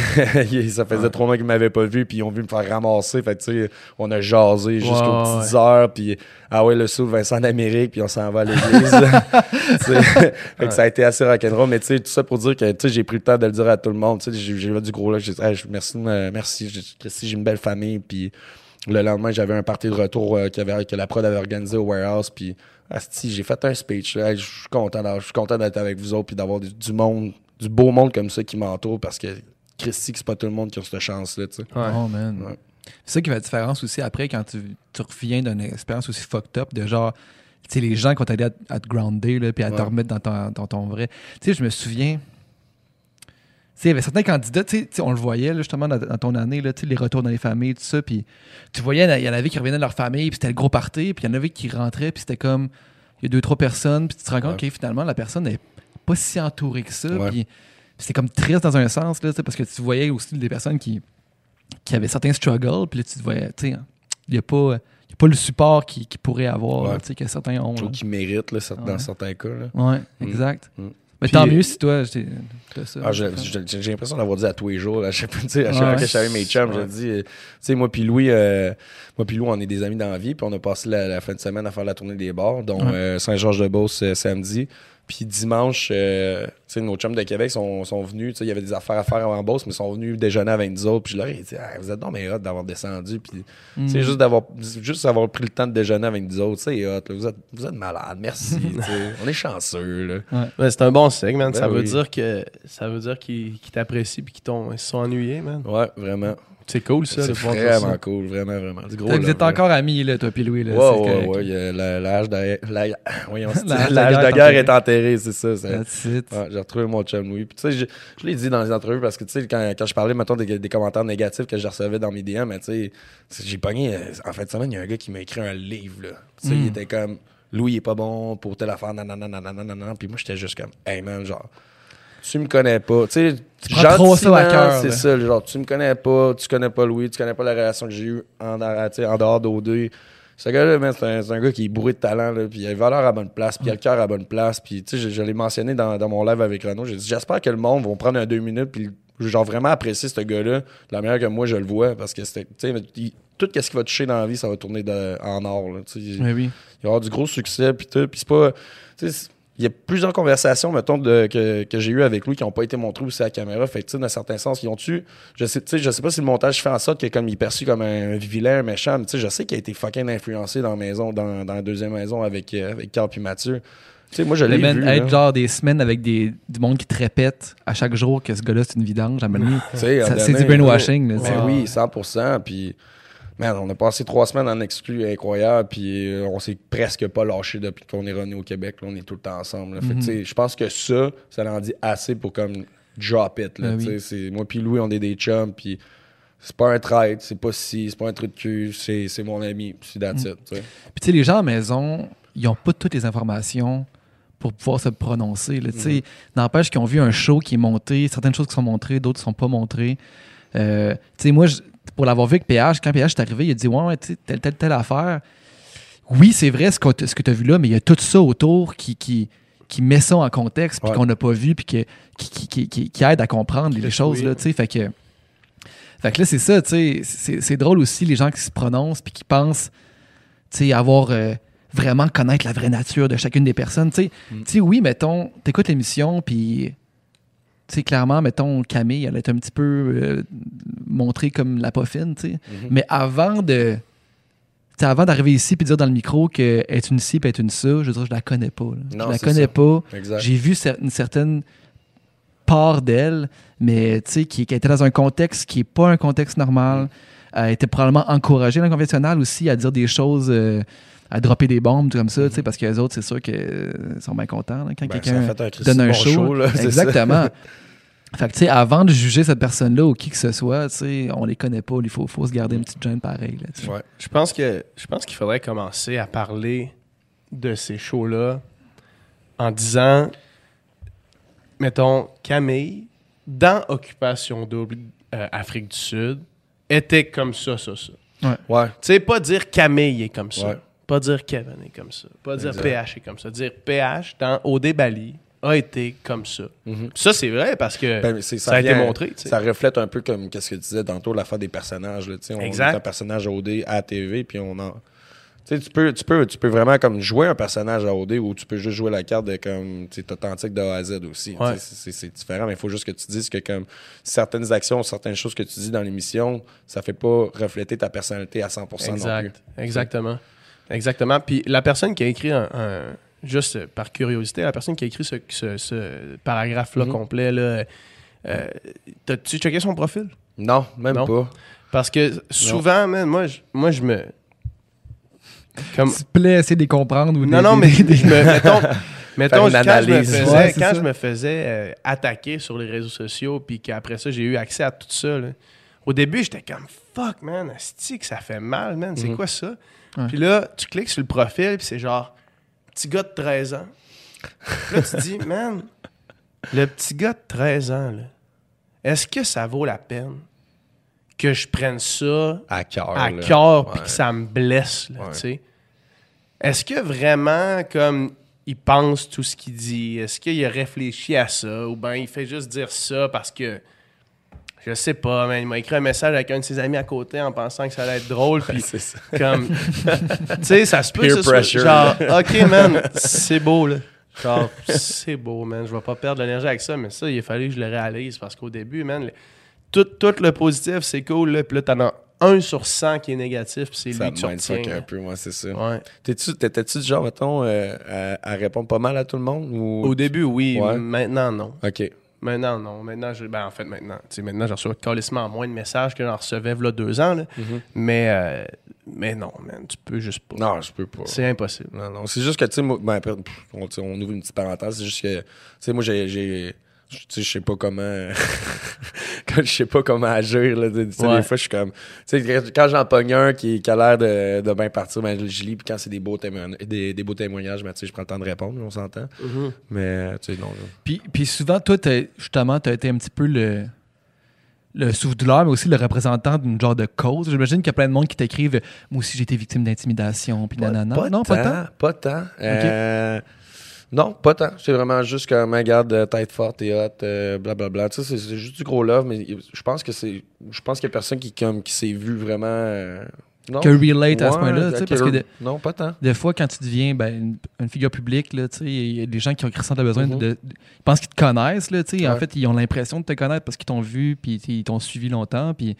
ils- ça faisait trop longtemps qu'ils m'avaient pas vu, puis ils ont vu me faire ramasser. Fait tu sais, on a jasé jusqu'aux Ouais, petites heures, puis ah ouais, le sou Vincent d'Amérique, puis on s'en va à l'église. Fait que ça a été assez rock'n'roll, mais tu sais, tout ça pour dire que tu sais, j'ai pris le temps de le dire à tout le monde. Tu sais, j'ai fait du gros là, j'ai dit, Hey, merci, merci, j'ai- une belle famille, puis le lendemain, j'avais un party de retour euh, avait- que la prod avait organisé au warehouse, puis asti, j'ai fait un speech. là. Je suis content, je suis content d'être avec vous autres, puis d'avoir du monde, du beau monde comme ça qui m'entoure, parce que Christy, c'est pas tout le monde qui a cette chance-là, tu sais. Ouais. Oh, man. Ouais. C'est ça qui fait la différence aussi après quand tu, tu reviens d'une expérience aussi fucked up de genre, tu sais, les gens qui vont t'aider à, à te grounder, là, puis à te Ouais. remettre dans ton, dans ton vrai. Tu sais, je me souviens, tu sais, il y avait certains candidats, tu sais, tu sais, on le voyait là, justement dans, dans ton année, là, tu sais, les retours dans les familles, tout ça, puis tu voyais, il y en avait qui revenaient de leur famille, puis c'était le gros party, puis il y en avait qui rentraient, puis c'était comme, il y a deux, trois personnes, puis tu te rends compte Ouais. que finalement, la personne n'est pas si entourée que ça, Ouais. puis c'était comme triste dans un sens, là, parce que tu voyais aussi des personnes qui, qui avaient certains struggles, puis là, tu te voyais, tu sais, il n'y a pas... y a pas le support qu'ils qu'ils pourraient avoir, Ouais. tu sais, que certains ont. Trouve qu'ils méritent, là, Ouais. dans certains cas. Là. Ouais, Mm. exact. Mm. Mais Puis- tant mieux si toi, j'ai- t'as ça. Ah, j'ai l'impression d'avoir dit à tous les jours. là, à chaque à chaque Ouais. fois que je mes chums, je dis, euh, tu sais, moi puis Louis, euh, moi puis Louis, on est des amis dans la vie, puis on a passé la, la fin de semaine à faire la tournée des bars, dont Ouais. euh, Saint-Georges-de-Beauce euh, samedi. Puis dimanche, euh, tu sais, nos chums de Québec sont, sont venus, tu sais, il y avait des affaires à faire en Beauce, mais ils sont venus déjeuner avec nous autres. Puis je leur ai dit, Ah, vous êtes donc mais hot d'avoir descendu. Puis, Mm. juste d'avoir juste avoir pris le temps de déjeuner avec nous autres, c'est hot. là. Vous êtes, vous êtes malades, merci. on est chanceux, là. Ouais, c'est un bon signe, man. Ben ça veut dire que ça veut dire qu'ils t'apprécient puis qu'ils ils se sont ennuyés, man. Ouais, vraiment. C'est cool ça de C'est dire ça. vraiment cool, vraiment, vraiment. Gros vous êtes encore amis, là, toi puis Louis. Là, Ouais, c'est ouais, ouais. la- L'âge de, c'est- guerre est enterré. est enterré, c'est ça. c'est-. Ouais, j'ai retrouvé mon chum Louis. Puis, tu sais, je, je l'ai dit dans les entrevues parce que, tu sais, quand, quand je parlais, mettons, des, des commentaires négatifs que je recevais dans mes DM, mais tu sais, c'est- j'ai pogné, euh, en fin de semaine, il y a un gars qui m'a écrit un livre, là. Tu sais, Mm. il était comme, Louis il est pas bon pour telle affaire, nanana, nanana, nanana. Puis moi, j'étais juste comme, hey man, genre, tu me connais pas. Tu sais, prends trop ça à cœur, C'est ça, genre, tu me connais pas, tu connais pas Louis, tu connais pas la relation que j'ai eue en, tu en dehors d'OD. Ce gars-là, c'est un, gars qui est bourré de talent, là, puis il a les valeurs à bonne place, puis il a le cœur à bonne place. Puis, tu sais, je, je l'ai mentionné dans, dans mon live avec Renaud. J'ai dit, j'espère que le monde va prendre un deux minutes, puis genre vraiment apprécier ce gars-là de la manière que moi je le vois, parce que c'était, tu tout ce qui va toucher dans la vie, ça va tourner de- en or, là, tu oui. Il va y avoir du gros succès, puis tout. Puis c'est pas. Il y a plusieurs conversations, mettons, de, que, que j'ai eues avec lui qui n'ont pas été montrées aussi à la caméra. Fait que, tu sais, dans certains sens, ils ont tu Je sais, je sais pas si le montage fait en sorte que, comme il est perçu comme un vilain, un méchant, mais tu sais, je sais qu'il a été fucking influencé dans la maison, dans, dans la deuxième maison avec, euh, avec Carl puis Mathieu. Tu sais, moi, je l'ai vu. être là. genre des semaines avec des, du monde qui te répète à chaque jour que ce gars-là, c'est une vidange, un c'est du brainwashing. là, Ben oui, 100%. Puis, man, on a passé trois semaines en exclu incroyable. Puis, euh, on s'est presque pas lâché depuis qu'on est revenu au Québec. Là, on est tout le temps ensemble. Mhm. je pense que ça, ça en dit assez pour comme drop it. Là, Ben oui. c'est- Moi, puis Louis, on est des chums. Puis, c'est pas un traître, c'est pas si, c'est pas un truc de cul, c'est c'est mon ami. Puis, that's Mhm. Puis tu sais, les gens à la maison, ils n'ont pas toutes les informations pour pouvoir se prononcer. là, sais. N'empêche qu'ils ont vu un show qui est monté, certaines choses qui sont montrées, d'autres ne sont pas montrées. Euh, tu sais, moi, pour l'avoir vu avec PH, quand PH est arrivé, il a dit Ouais, ouais, tu sais, telle, telle, telle affaire. Oui, c'est vrai ce, t- ce que tu as vu là, mais il y a tout ça autour qui, qui, qui met ça en contexte, puis qu'on n'a pas vu, puis que- qui, qui, qui, aide à comprendre les Que choses. Là, fait que. Fait que là, c'est ça, tu sais. C'est drôle aussi, les gens qui se prononcent puis qui pensent, tu sais, avoir. euh, vraiment connaître la vraie nature de chacune des personnes. Tu sais, Mm. oui, mettons, t'écoutes l'émission, puis. Sais, clairement, mettons, Camille, elle est un petit peu euh, montrée comme la poffine, tu sais. Mhm. Mais avant de. avant d'arriver ici de dire dans le micro qu'elle est une ci puis est une ça, je veux dire, je la connais pas. Non, je la connais ça. pas. J'ai vu cer- une certaine part d'elle, mais tu sais, qui, qui était dans un contexte qui n'est pas un contexte normal. Elle était probablement encouragée dans le conventionnel aussi à dire des choses, euh, à dropper des bombes, comme ça, tu sais, parce que les autres, c'est sûr qu'ils sont bien contents là, quand Ben, quelqu'un donne un bon show. là, ça. Exactement. fait que, tu sais, avant de juger cette personne-là ou qui que ce soit, tu sais, on les connaît pas. Il faut, faut se garder une petite gêne pareil. Là, tu sais. Ouais. Je pense que je pense qu'il faudrait commencer à parler de ces shows-là en disant mettons Camille dans Occupation double euh, Afrique du Sud était comme ça ça ça. Ouais. Tu sais pas dire Camille est comme ça, Ouais. Pas dire Kevin est comme ça, pas dire Exact. PH est comme ça, dire PH dans OD Bali a été comme ça. Mhm. Ça c'est vrai parce que Ben, ça, a été montré. Ça reflète un peu comme qu'est-ce que tu disais tantôt, l'affaire des personnages. Là, on Exact. est un personnage à OD à la TV, puis on en. Tu peux, tu, peux, tu peux vraiment comme jouer un personnage à OD ou tu peux juste jouer la carte de comme authentique de A à Z aussi. Ouais. C'est différent, mais il faut juste que tu dises que comme certaines actions, certaines choses que tu dis dans l'émission, ça fait pas refléter ta personnalité à 100% non plus. Exact. Exactement. Exactement. Puis la personne qui a écrit un, un- juste par curiosité, la personne qui a écrit ce, ce- ce paragraphe-là Mhm. complet, là, euh, t'as-tu checké son profil? Non, même Non. pas. Parce que souvent, man, moi, je, moi, je me. Comme, S'il te plaît, essayer de les comprendre. Ou non, de- non, mais je me. Mettons, mettons une quand, je me analyse. faisais, Ouais, quand je me faisais euh, attaquer sur les réseaux sociaux, puis qu'après ça, j'ai eu accès à tout ça, là, au début, j'étais comme fuck, man, que ça fait mal, man, c'est Mhm. quoi ça? Ouais. Puis là, tu cliques sur le profil, puis c'est genre, petit gars de 13 ans. Là, tu te dis, man, le petit gars de 13 ans, est-ce que ça vaut la peine que je prenne ça À cœur. à cœur puis que ça me blesse, là, Ouais. tu sais? Est-ce que vraiment, comme, il pense tout ce qu'il dit? Est-ce qu'il a réfléchi à ça? Ou bien il fait juste dire ça parce que, je sais pas, man, il m'a écrit un message avec un de ses amis à côté en pensant que ça allait être drôle, puis C'est ça. comme, tu sais, ça se peut Peer que ce soit pressure, genre, OK, man, c'est beau, là. Genre, c'est beau, man, je vais pas perdre l'énergie avec ça, mais ça, il a fallu que je le réalise parce qu'au début, man, le- tout, tout le positif, c'est cool, là, puis là, t'en as un sur 100 qui est négatif, puis c'est Ça lui mindfuck retiens. un peu, moi, c'est ça. Ouais. T'étais-tu du genre, mettons, euh, à, à répondre pas mal à tout le monde? Ou... Au début, oui, Ouais. maintenant, non. OK. Maintenant, non. Maintenant, je, ben, en fait, maintenant. Tu sais, maintenant, je reçois calissement moins de messages que j'en recevais là deux ans. là. Mhm. mais, euh, mais non, man, tu peux juste pas. Non, je peux pas. C'est impossible. Non, non. C'est juste que, tu sais, moi, ben, on ouvre une petite parenthèse. C'est juste que, tu sais, moi, j'ai. Je sais pas comment. quand je sais pas comment agir, là. Tu sais, Ouais. des fois, je suis comme. Tu sais, quand j'en pogne un qui, qui a l'air de, de bien partir, ben, je lis. Puis quand c'est des beaux, témoignages, des, des beaux témoignages, ben, tu sais, je prends le temps de répondre, on s'entend. Mhm. Mais, tu sais, non. Puis, puis souvent, toi, t'as- justement, tu as été un petit peu le, le souffle-douleur, mais aussi le représentant d'une genre de cause. J'imagine qu'il y a plein de monde qui t'écrivent Moi aussi, j'ai été victime d'intimidation, puis nanana. non, pas tant. Pas tant. Euh, non, pas tant. C'est vraiment juste comme, regarde, euh, tête forte et hot, euh, blablabla. Tu sais, c'est- juste du gros love, mais je pense que c'est. Je pense qu'il y a personne qui, comme, qui s'est vu vraiment. euh, non. Que relate à ce Ouais, point-là, tu sais, ok, parce que de- Non, pas tant. Des fois, quand tu deviens ben, une, une figure publique, il y a des gens qui ont ressentent le besoin Mhm. de, de- Ils pensent qu'ils te connaissent, là, tu sais. En Ouais. fait, ils ont l'impression de te connaître parce qu'ils t'ont vu, puis ils t'ont suivi longtemps, puis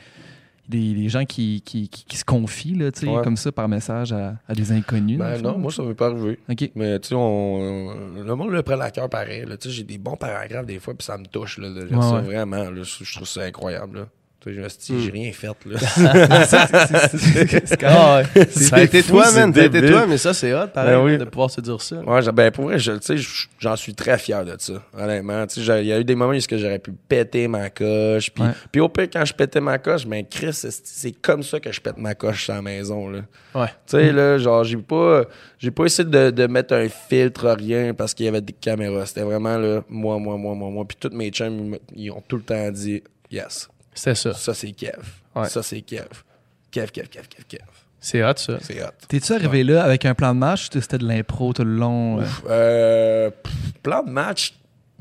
des, des gens qui, qui, qui- qui se confient, là, tu sais, Ouais. comme ça, par message à, à des inconnus. Ben non, moi, ça m'est pas arrivé. Mais tu sais, on, on- le monde le prend à cœur pareil. j'ai des bons paragraphes des fois, puis ça me touche. Là, de lire Ouais, ça, ouais. vraiment. là. je, je trouve ça incroyable. là. Je me suis dit, Mm. j'ai rien fait, là. Ah ouais. Ça a été fou, toi, c'est man. Débile. toi, mais ça, c'est hot, pareil, Ben oui. de pouvoir se dire ça. Ouais, ben pour vrai, je- tu sais, je- j'en suis très fier de ça, honnêtement. Tu sais, j'ai- il y a eu des moments où est-ce que j'aurais pu péter ma coche. Puis, Ouais. puis au pire, quand je pétais ma coche, ben Chris, c'est- c'est comme ça que je pète ma coche à la maison, là. Ouais. Tu sais, là, genre, j'ai pas, j'ai pas essayé de, de mettre un filtre, rien, parce qu'il y avait des caméras. C'était vraiment, là, moi, moi, moi, moi, moi. Puis tous mes chums, ils ont tout le temps dit, yes, C'était ça. ça c'est Kev. Ouais. Ça c'est Kev. Kev, Kev, Kev, Kev, Kev. C'est hot, ça. C'est hot. T'es-tu arrivé là avec un plan de match ou c'était de l'impro tout le long? euh? Euh, plan de match,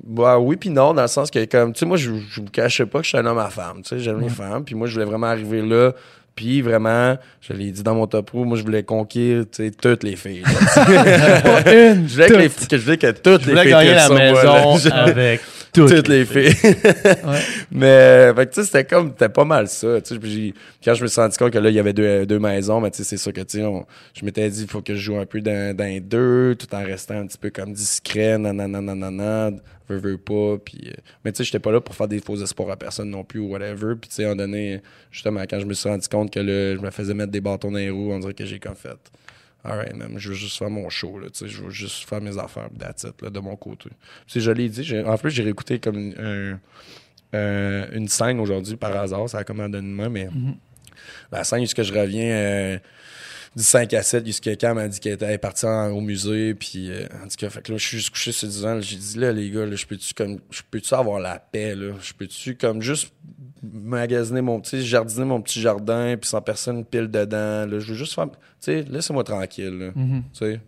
bah, oui puis non, dans le sens que, comme, tu sais, moi, je, je me cachais pas que je suis un homme à femme, tu sais, j'aime les femmes, puis moi, je voulais vraiment arriver là, puis vraiment, je l'ai dit dans mon top roue, moi, je voulais conquérir, tu sais, toutes les filles. là. Pas une! je, voulais que, les, toutes. que je voulais que toutes Je les voulais filles gagner la moi, maison avec toutes, les filles. Ouais. Mais, fait que, tu sais, c'était comme, c'était pas mal ça. Tu sais, quand je me suis rendu compte que là, il y avait deux, deux maisons, mais tu sais, c'est sûr que, tu sais, je m'étais dit, il faut que je joue un peu dans, dans les deux, tout en restant un petit peu comme discret, nanana, nanana, veux, veux pas. Puis, euh, mais tu sais, j'étais pas là pour faire des faux espoirs à personne non plus ou whatever. Puis, tu sais, à un donné, justement, quand je me suis rendu compte que là, je me faisais mettre des bâtons dans les roues, on dirait que j'ai comme fait. Alright, man, je veux juste faire mon show, là, tu sais, je veux juste faire mes affaires, that's it, là, de mon côté. Puis, je l'ai dit, en plus, j'ai réécouté comme un, euh, une scène aujourd'hui par hasard, ça a comme un mais la scène jusqu'à je reviens euh, du 5 à 7, jusqu'à quelqu'un m'a dit qu'elle était partie en- au musée, puis euh, en tout cas, fait que là, je suis juste couché sur le divan, là, j'ai dit, là, les gars, là, je peux-tu comme, je peux-tu avoir la paix, là? Je peux-tu comme juste magasiner mon petit, jardiner mon petit jardin, puis sans personne pile dedans, là, je veux juste faire, tu sais, laissez-moi tranquille, sais,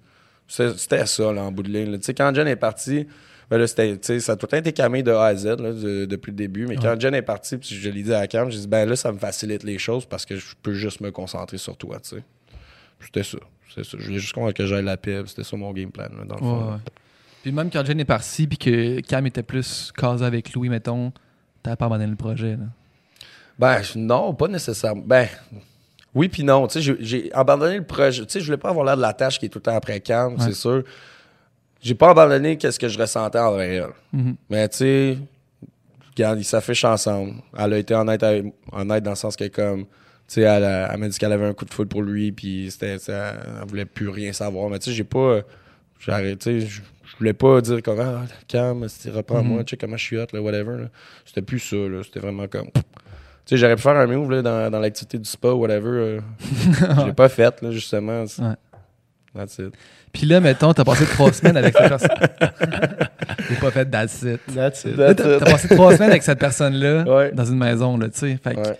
C'est- C'était ça, là, en bout de ligne. Tu sais, quand Jen est parti, ben là, c'était, tu sais, ça a tout le temps été camé de A à Z là, de- depuis le début. Mais quand Jen est parti, puis je l'ai dit à la cam, j'ai dit, ben là, ça me facilite les choses parce que je peux juste me concentrer sur toi, tu sais. C'était ça. C'était ça. Je voulais juste qu'on- que j'aille la paix. C'était ça mon game plan, là, dans le fond. Ouais, là. ouais. Puis même quand Jen est parti, puis que Cam était plus casé avec Louis, mettons, t'avais pas abandonné le projet. Là. Ben, non, pas nécessairement. Ben, oui puis non. Tu sais, j'ai- abandonné le projet. Tu sais, je voulais pas avoir l'air de la tâche qui est tout le temps après Cam, Ouais. c'est sûr. J'ai pas abandonné qu'est-ce que je ressentais envers elle. Mhm. Mais tu sais, regarde, ils s'affichent ensemble. Elle a été honnête, avec- honnête dans le sens que comme, tu sais, elle, elle m'a dit qu'elle avait un coup de foot pour lui, puis c'était, elle, voulait plus rien savoir. Mais tu sais, j'ai pas, j'ai arrêté, tu sais, je voulais pas dire comme, ah, calme, reprends-moi, tu sais, comment je suis hot, là, whatever. C'était plus ça, là. C'était vraiment comme, tu sais, j'aurais pu faire un move là, dans, dans l'activité du spa, whatever. euh, je l'ai pas fait, là, justement. Ouais. That's it. Puis là, mettons, t'as passé trois semaines avec cette personne. J'ai pas fait that's it. That's it. Là, T'as t'as passé trois semaines avec cette personne-là Ouais. dans une maison, là, tu sais. Fait que Ouais.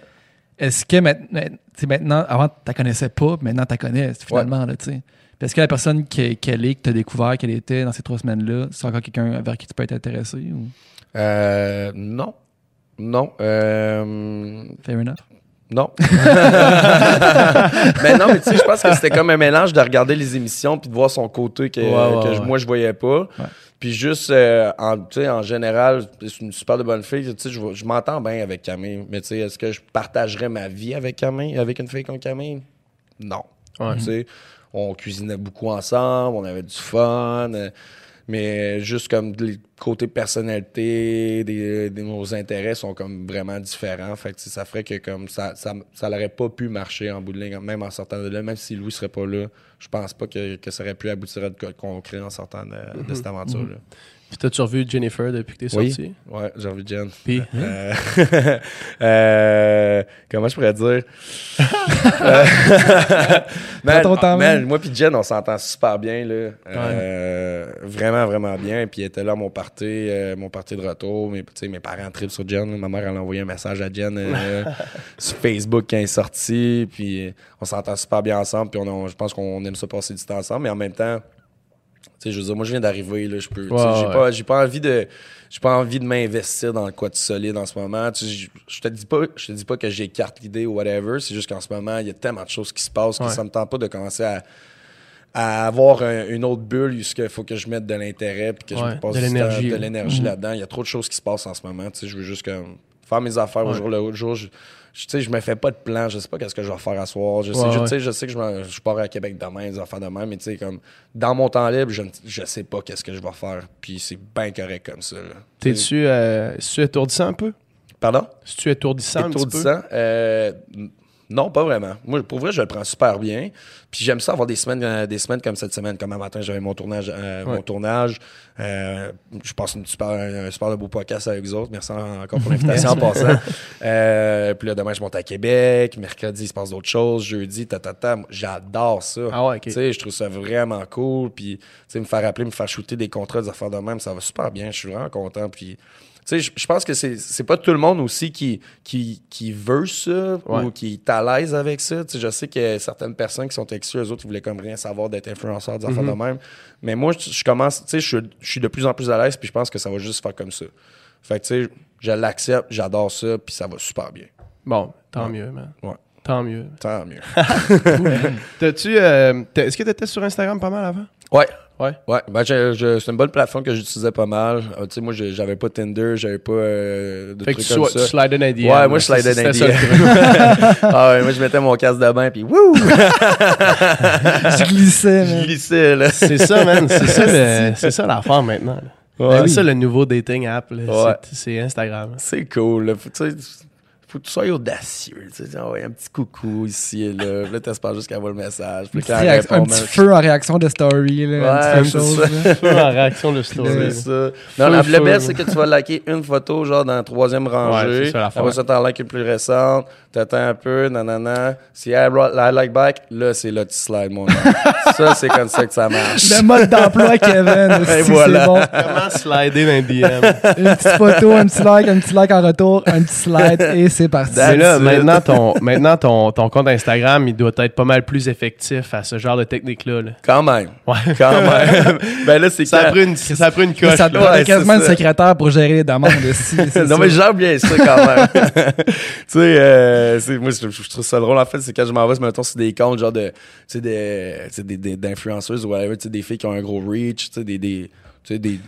est-ce que maintenant, maintenant, avant, tu la connaissais pas, puis maintenant, tu la connais, finalement, là, tu sais. Puis Est-ce que la personne qui- qu'elle est, que tu as découvert qu'elle était dans ces trois semaines-là, c'est encore quelqu'un vers qui tu peux être intéressé ou? Euh, non. Non. Euh, fair enough? Non. mais non, mais tu sais, je pense que c'était comme un mélange de regarder les émissions puis de voir son côté que, ouais. moi je voyais pas. Ouais. Puis juste, euh, en, tu sais, en général, c'est une super de bonne fille. Tu sais, je, je m'entends bien avec Camille. Mais tu sais, est-ce que je partagerais ma vie avec Camille, avec une fille comme Camille? Non. Ouais. Tu sais, on cuisinait beaucoup ensemble, on avait du fun. euh, mais juste comme les côtés personnalité, des, des- nos intérêts sont comme vraiment différents. Fait que ça ferait que comme ça, ça, ça n'aurait pas pu marcher en bout de ligne, même en sortant de là, même si Louis serait pas là, je pense pas que, que ça aurait pu aboutir à de concret en sortant de, de cette aventure-là. Puis t'as-tu revu Jennifer depuis que t'es Oui. sorti? Ouais, j'ai envie de Jen. Puis, Euh, euh, comment je pourrais dire? Euh, man, ton temps, man, man. moi puis Jen, on s'entend super bien. Là. Euh, Vraiment, vraiment bien. Puis elle était là à mon party, euh, mon party de retour. Mes, tu sais, mes parents tripent sur Jen. Ma mère, elle a envoyé un message à Jen euh, sur Facebook quand elle est sortie. Puis on s'entend super bien ensemble. Puis on, je pense qu'on aime ça passer du temps ensemble. Mais en même temps, je veux dire, moi, je viens d'arriver, là, je peux, j'ai ouais. pas, j'ai pas envie de, j'ai pas envie de m'investir dans le quoi de solide en ce moment. Tu sais, je, je te dis pas, je te dis pas que j'écarte l'idée ou whatever. C'est juste qu'en ce moment, il y a tellement de choses qui se passent que Ouais. ça me tente pas de commencer à, à avoir un- une autre bulle où il faut que je mette de l'intérêt puis que je me passe de l'énergie, de l'énergie Mhm. là-dedans. Il y a trop de choses qui se passent en ce moment. Tu sais, je veux juste comme faire mes affaires au jour le jour. Je, je, sais, je me fais pas de plan. Je sais pas qu'est-ce que je vais faire à soir. Je sais, Ouais, je, ouais. sais, je sais que je, pars à Québec demain, des affaires demain, mais tu sais, comme dans mon temps libre, je, ne- je sais pas qu'est-ce que je vais faire. Puis c'est bien correct comme ça. t'es-tu euh, étourdissant un peu? Pardon? Si tu es étourdissant, un petit peu? Étourdissant? Euh, non, pas vraiment. Moi, pour vrai, je le prends super bien. Puis j'aime ça avoir des semaines, euh, des semaines comme cette semaine. Comme un matin, j'avais mon tournage. euh, Ouais. Mon tournage. Euh, je passe une super, un super beau podcast avec vous autres. Merci en- encore pour l'invitation en passant. Puis là, demain, je monte à Québec. Mercredi, il se passe d'autres choses. Jeudi, ta, ta, ta. Moi, J'adore ça. Ah ouais, ok. Tu sais, je trouve ça vraiment cool. Puis, tu sais, me faire appeler, me faire shooter des contrats, des affaires de même, ça va super bien. Je suis vraiment content. Puis, tu sais, je pense que c'est c'est pas tout le monde aussi qui, qui, qui veut ça Ouais. ou qui est à l'aise avec ça. Tu sais, je sais que certaines personnes qui sont exclues, eux autres, ils voulaient comme rien savoir d'être influenceurs, des affaires de même. Mais moi, je, je commence, tu sais, je, suis- je suis de plus en plus à l'aise, puis je pense que ça va juste faire comme ça. Fait que, tu sais, je l'accepte, j'adore ça, puis ça va super bien. Bon, tant mieux, man. Ouais. Tant mieux. Tant mieux. T'as-tu. euh, t'as- Est-ce que t'étais sur Instagram pas mal avant? ouais. Ouais. Ouais, ben je- je- c'est une bonne plateforme que j'utilisais pas mal. Euh, tu sais, moi, j'ai- j'avais pas Tinder, j'avais pas euh, de Fait que trucs tu, comme tu ça. slidais dans les DM. Ouais, moi, je slidais dans les ça, le DM. truc. ah ouais, moi, je mettais mon casque de bain, puis wouh! Je glissais, je man. glissais, là. C'est ça, man. C'est ça, le- c'est ça l'affaire maintenant. là. Ouais. C'est ça le nouveau dating app. là. Ouais. C'est- C'est Instagram. C'est cool, là. Faut, tu sais, faut que tu sois audacieux. Tu sais, ouais, un petit coucou ici et là. Puis là, t'espères juste qu'elle voit le message. Puis un petit feu en réaction de story, là. Ouais, un petit chose, ça. Feu en réaction de story. C'est ça. Feu, Non, la- feu, le là. c'est que tu vas liker une photo, genre dans la troisième rangée. c'est ça. Après ça, t'en likes une plus récente. T'attends un peu, nanana. Si elle brought- like back, là, c'est là que tu slides, mon ça, c'est comme ça que ça marche. Le mode d'emploi, Kevin. aussi, voilà. C'est bon. Comment slider dans DM? Une petite photo, un petit like, un petit like en retour, un petit slide et c'est là, it. maintenant, ton, maintenant ton, ton compte Instagram, il doit être pas mal plus effectif à ce genre de technique-là. là. Quand même. Ouais. Quand même. ben là, c'est Ça a pris une, ça a pris une coche. ça Ouais, être quasiment une secrétaire pour gérer les demandes. aussi, non, mais j'aime bien ça quand même. tu sais, euh, moi, je, je trouve ça drôle. En fait, c'est quand je m'en vais, mettons, sur des comptes, genre de, tu sais, des, tu sais, des, des- d'influenceuses ou whatever, tu sais, des filles qui ont un gros reach, tu sais, des, des, tu sais, des,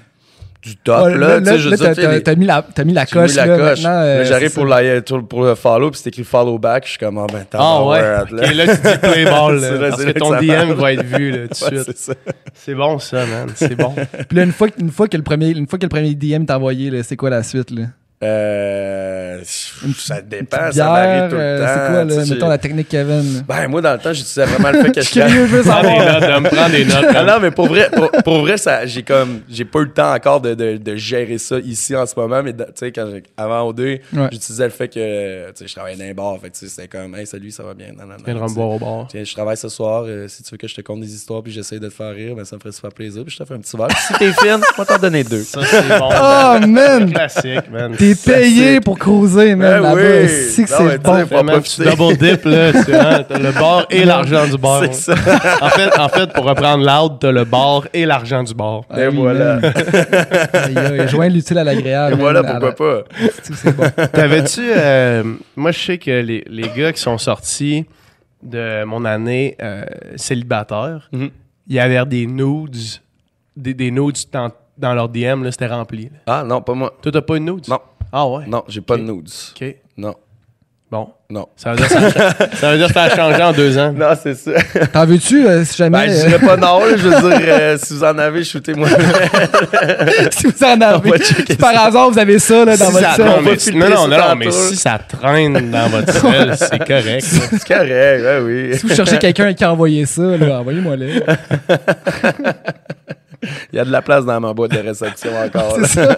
du top, Ouais, là, tu sais, je veux là, dire, t'as- les- mis la, t'as mis la j'ai mis coche, la là, coche. euh, j'arrive pour, la, pour, pour le follow, puis c'est écrit follow back, je suis comme, ah ben, t'as Ah ouais. Ok, là, tu dis play ball. là, là- parce que là que ton ça DM va être vu là, tout de Ouais, suite. c'est bon, ça, man. C'est bon. Puis là, une fois, que- une fois que le premier, une fois que le premier DM t'a envoyé, là, c'est quoi la suite, là? Euh, ça dépend, ça varie tout le euh, temps. C'est quoi, là? Mettons la technique Kevin. Ben, moi, dans le temps, j'utilisais vraiment le fait que Je je Prends des savoir. notes, Dom, prends des notes. Ah non, mais pour vrai, pour, pour vrai, ça, j'ai comme, j'ai pas eu le temps encore de, de, de gérer ça ici en ce moment, mais tu sais, quand avant au deux, Ouais. j'utilisais le fait que, tu sais, je travaillais dans un bar, fait que tu sais, c'était comme, hey, salut, ça va bien, non, non, non. Viens de tu sais. boire au bar. Tiens, je travaille ce soir, euh, si tu veux que je te conte des histoires puis j'essaie de te faire rire, ben ça me ferait super plaisir, puis je te fais un petit verre. Si t'es fine, on va t'en donner deux. Ça, c'est bon. Oh, man! Classique, man. T'es Payé c'est- pour cruiser, man, Ben là-bas. oui. C'est que c'est bon. Vraiment, tu double dip, là. Vois, t'as le bar et l'argent du bar. C'est ça. En fait, en fait, pour reprendre l'ordre, t'as le bar et l'argent du bar. Et oui, voilà. Joins l'utile à l'agréable. Et voilà, pourquoi pas. C'est c'est bon. T'avais-tu. euh, moi, je sais que les, les gars qui sont sortis de mon année euh, célibataire, Mhm. il y avait des nudes, des, des nudes dans, dans leur DM, là, c'était rempli. là. Ah, non, pas moi. Toi, t'as pas une nude? Non. Ah ouais? Non, j'ai pas de nudes. OK. Non. Bon. Non. Ça veut dire que ça, a- ça, veut dire que ça a changé en deux ans. Non, c'est ça. T'en veux-tu, euh, si jamais. Ben, je dirais pas non, là, je veux dire, euh, si vous en avez, shootez-moi. euh, si vous en avez. Si par hasard, vous avez ça, là, dans Si votre ça- sel. non, on va mais, non, non, non, mais si ça traîne dans votre sel, c'est correct. c'est correct, ouais, oui. Si vous cherchez quelqu'un qui a envoyé ça, là, envoyez-moi là. Il y a de la place dans ma boîte de réception encore. là. C'est ça.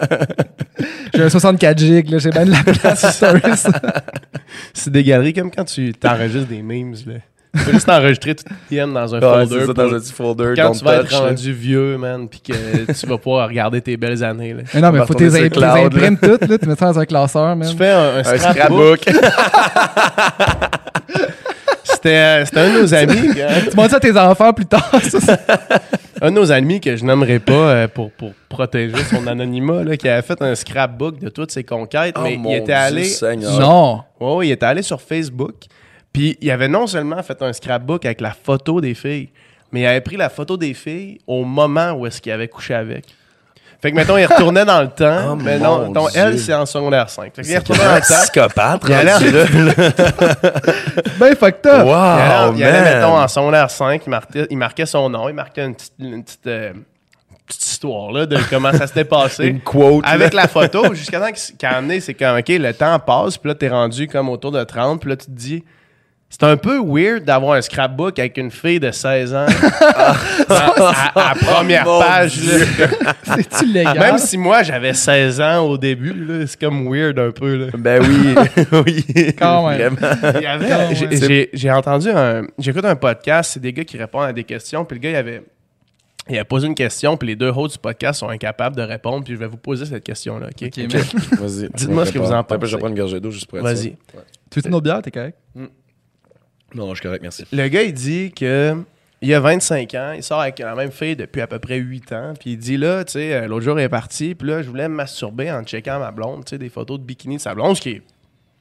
J'ai un 64 gigs, là, j'ai bien de la place. C'est des galeries comme quand tu t'enregistres des memes. Là. Tu peux juste enregistrer tout DM dans un Ouais, folder. c'est ça, pour- dans un petit folder, quand tu vas être touch, là. rendu vieux, man, puis que tu vas pouvoir regarder tes belles années. là. Mais non, On mais faut tes tes imprimes toutes, là, tu mets ça dans un classeur, man. Tu fais un, un Un scrapbook. scrapbook. C'était euh, c'était un de nos amis. Tu montres ça à tes enfants plus tard. ça, un de nos amis que je nommerai pas euh, pour, pour protéger son anonymat, là, qui avait fait un scrapbook de toutes ses conquêtes, Oh, mais mon il était Dieu allé. Seigneur. non. Ouais, il était allé sur Facebook, puis il avait non seulement fait un scrapbook avec la photo des filles, mais il avait pris la photo des filles au moment où est-ce qu'il avait couché avec. Fait que, mettons, il retournait dans le temps, Oh, mais non, Dieu. elle, c'est en secondaire 5. Fait qu'il retournait dans le temps. psychopathe, Il allait-. Ben fucked up. Il Wow, allait, il allait, mettons, en secondaire 5, il marquait, il marquait son nom, il marquait une petite, une petite, euh, petite histoire là, de comment ça s'était passé. Une quote. là. Avec la photo, jusqu'à temps qu'il qu'il a amené, c'est comme, OK, le temps passe, puis là, t'es rendu comme autour de 30, puis là, tu te dis, c'est un peu weird d'avoir un scrapbook avec une fille de 16 ans à, à- à première Mon page. là. C'est-tu légal? Même si moi, j'avais 16 ans au début, là, c'est comme weird un peu. Là. Ben oui, oui. Quand même. Vraiment. Il y avait- Quand j'ai- même. j'ai- J'ai entendu un. J'écoute un podcast, c'est des gars qui répondent à des questions, puis le gars, il avait. Il a posé une question, puis les deux hosts du podcast sont incapables de répondre, puis je vais vous poser cette question-là, OK? Ok, mais- Vas-y. Dites-moi ce que vous en Après, je pensez. vais prendre une gorgée d'eau juste pour être Vas-y. sûr. Tu veux une autre bière? T'es correct? Non, je suis correct, merci. Le gars, il dit que il a 25 ans, il sort avec la même fille depuis à peu près 8 ans, puis il dit là, tu sais, euh, l'autre jour, il est parti, puis là, je voulais me masturber en checkant ma blonde, tu sais, des photos de bikini de sa blonde, ce qui est,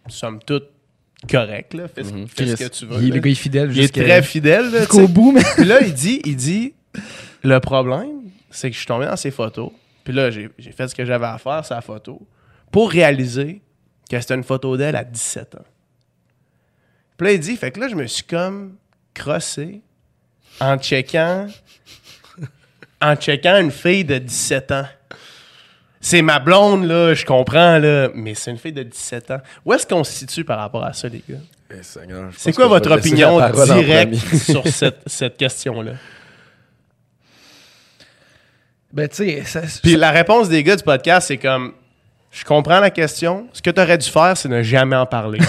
somme toute, correct, là. Fais, ce- fais ce que tu veux. Il, là. le gars est fidèle Il est très fidèle, là, tu jusqu'au sais. bout, mais. Puis là, il dit, il dit, le problème, c'est que je suis tombé dans ses photos. Puis là, j'ai j'ai fait ce que j'avais à faire, sa photo, pour réaliser que c'était une photo d'elle à 17 ans. Puis là, il dit, fait que là, je me suis comme crossé en checkant, en checkant une fille de 17 ans. C'est ma blonde, là, je comprends, là, mais c'est une fille de 17 ans. Où est-ce qu'on se situe par rapport à ça, les gars? Eh, C'est quoi votre opinion directe sur cette, cette question-là? Ben, tu sais, ça- Puis la réponse des gars du podcast, c'est comme je comprends la question. Ce que tu aurais dû faire, c'est ne jamais en parler.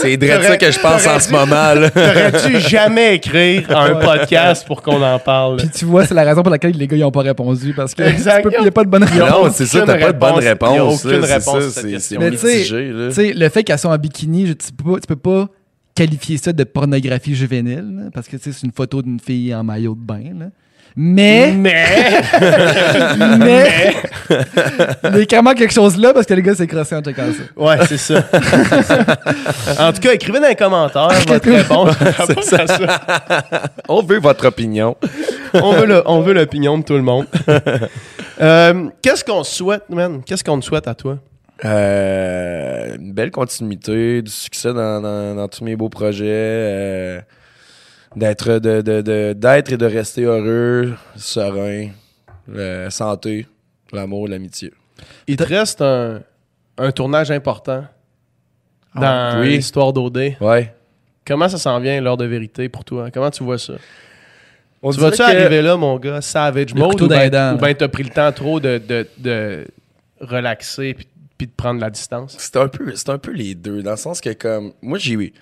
C'est vrai ça que je pense en ce moment. là. T'aurais dû jamais écrire un podcast pour qu'on en parle. Puis tu vois, c'est la raison pour laquelle les gars ils ont pas répondu parce que il n'y a pas de bonne réponse. Non, c'est ça, t'as pas de bonne réponse. Il y a réponse. aucune là, réponse c'est- tu mitigé. là. Tu le fait qu'elles soient en bikini, je- tu peux, pas- tu peux pas qualifier ça de pornographie juvénile là, parce que tu c'est une photo d'une fille en maillot de bain. là. Mais, Mais mais, il y a clairement quelque chose là parce que le gars s'est crossé en checkant ça. ouais, c'est ça. en tout cas, écrivez dans les commentaires votre réponse. ça. On veut votre opinion. On veut le- on veut l'opinion de tout le monde. Euh, Qu'est-ce qu'on souhaite, man? Qu'est-ce qu'on te souhaite à toi? Euh, une belle continuité, du succès dans, dans- dans tous mes beaux projets, euh, d'être de, de- de- d'être et de rester heureux, serein, euh, santé, l'amour, l'amitié. Il te reste un, un tournage important dans oui. l'histoire d'OD. Ouais. Comment ça s'en vient, l'heure de vérité pour toi? Comment tu vois ça? On tu vas-tu que- arriver là, mon gars, savage mode, ou dans bien ou bien t'as pris le temps trop de, de, de relaxer puis, puis de prendre la distance? C'est un peu, c'est un peu les deux, dans le sens que comme moi j'ai,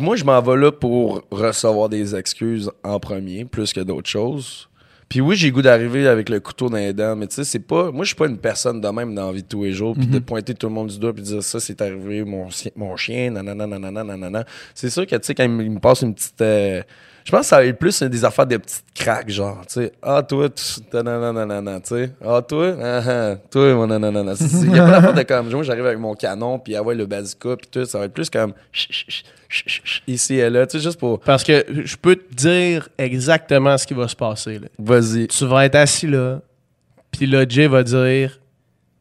moi je m'en vais là pour recevoir des excuses en premier, plus que d'autres choses. Puis oui, j'ai goût d'arriver avec le couteau dans les dents, mais tu sais, c'est pas, moi je suis pas une personne de même dans la vie de tous les jours, puis de pointer tout le monde du doigt puis de dire ça c'est arrivé mon, mon chien, nanana nanana nanana. C'est sûr que tu sais quand il me il me passe une petite, euh, je pense que ça va être plus des affaires de petites craques, genre, tu sais. Ah, toi, tu sais. Ah, toi, ah, ah, toi, mon nanana. Il y a pas d'affaire de comme, moi, j'arrive avec mon canon, puis ah ouais, le bazooka, puis tout. Ça va être plus comme, ici et là, tu sais, juste pour, Parce que je peux te dire exactement ce qui va se passer. là. vas-y. Tu vas être assis là, puis là, Jay va dire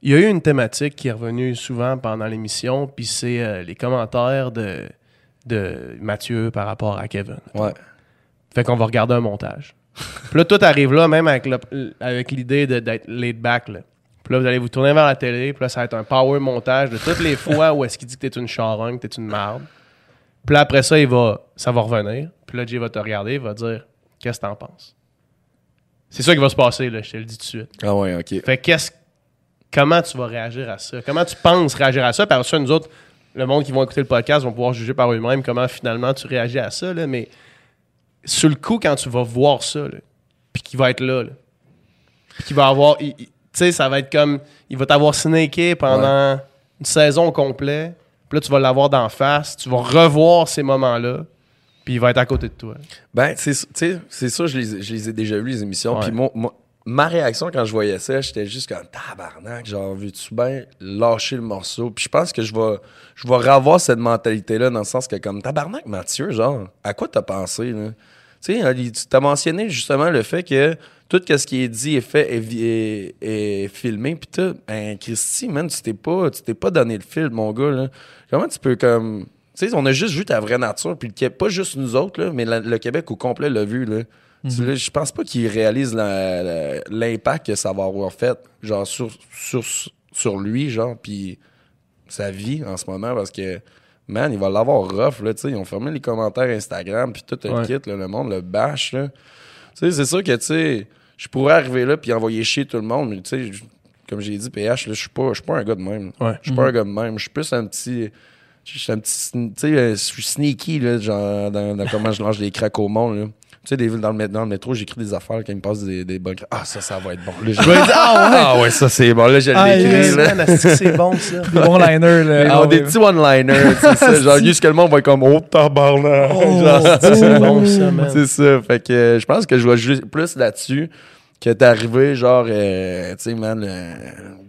il y a eu une thématique qui est revenue souvent pendant l'émission, puis c'est euh, les commentaires de, de Mathieu par rapport à Kevin. Ouais. Fait qu'on va regarder un montage. Puis là, tout arrive là, même avec, le- avec l'idée de- d'être laid back. Là. Puis là, vous allez vous tourner vers la télé, puis là, ça va être un power montage de toutes les fois où est-ce qu'il dit que t'es une charogne, que t'es une marde. Puis là, après ça, il va, ça va revenir. Puis là, Jay va te regarder, il va dire Qu'est-ce que t'en penses? C'est ça qui va se passer, là, je te le dis tout de suite. Ah ouais, ok. Fait que qu'est-ce. Comment tu vas réagir à ça? Comment tu penses réagir à ça? Par ça, nous autres, le monde qui vont écouter le podcast vont pouvoir juger par eux-mêmes comment finalement tu réagis à ça. Là, mais sur le coup, quand tu vas voir ça, puis qu'il va être là, là, puis qu'il va avoir. Tu sais, ça va être comme. Il va t'avoir snaké pendant une saison complète. Puis là, tu vas l'avoir d'en face. Tu vas revoir ces moments-là. Puis il va être à côté de toi. Ben, c'est tu sais, c'est ça, je les, je les ai déjà vus, les émissions. Puis moi, ma réaction quand je voyais ça, j'étais juste comme tabarnak, genre, veux-tu bien lâcher le morceau? Puis je pense que je vais, je vais revoir cette mentalité-là dans le sens que, comme tabarnak, Mathieu, genre, à quoi t'as pensé, là? Tu sais, tu t'as mentionné justement le fait que tout ce qui est dit est fait est, vi- est- est filmé. Puis tout, ben, Christy, man, tu t'es pas, tu t'es pas donné le fil, mon gars, là. Comment tu peux, comme. Tu sais, on a juste vu ta vraie nature. Puis pas juste nous autres, là, mais la- le Québec au complet l'a vu, là. Là, Je pense pas qu'il réalise l'impact que ça va avoir fait, genre, sur, sur, sur lui, genre, puis sa vie en ce moment, parce que, man, il va l'avoir rough, là, tu sais. Ils ont fermé les commentaires Instagram, puis tout le Ouais. kit, là, le monde le bâche, là. Tu sais, c'est sûr que, tu sais, je pourrais arriver là puis envoyer chier tout le monde, mais tu sais, comme j'ai dit, PH, là, je suis pas, pas un gars de même. Ouais. Je suis pas un gars de même. Je suis plus un petit. Je suis un petit. Tu sais, euh, je suis sneaky, là, genre, dans, dans comment je lance des cracks au monde, là. Tu sais, des, dans, le, dans le métro, j'écris des affaires quand ils me passent des, des bonnes. Ah, ça, ça va être bon. Là, je- ah, ouais. ça, c'est bon. Là, je Ah, l'écris, c'est bon, ça? Des bons liners, là. Ah des petits one-liners, c'est ça. Genre, juste que le monde va être comme, oh, tabarnak. Oh, Genre, C'est bon, ça, man? c'est ça. Fait que euh, je pense que je vais jouer plus là-dessus que d'arriver, genre, euh, tu sais, man, euh,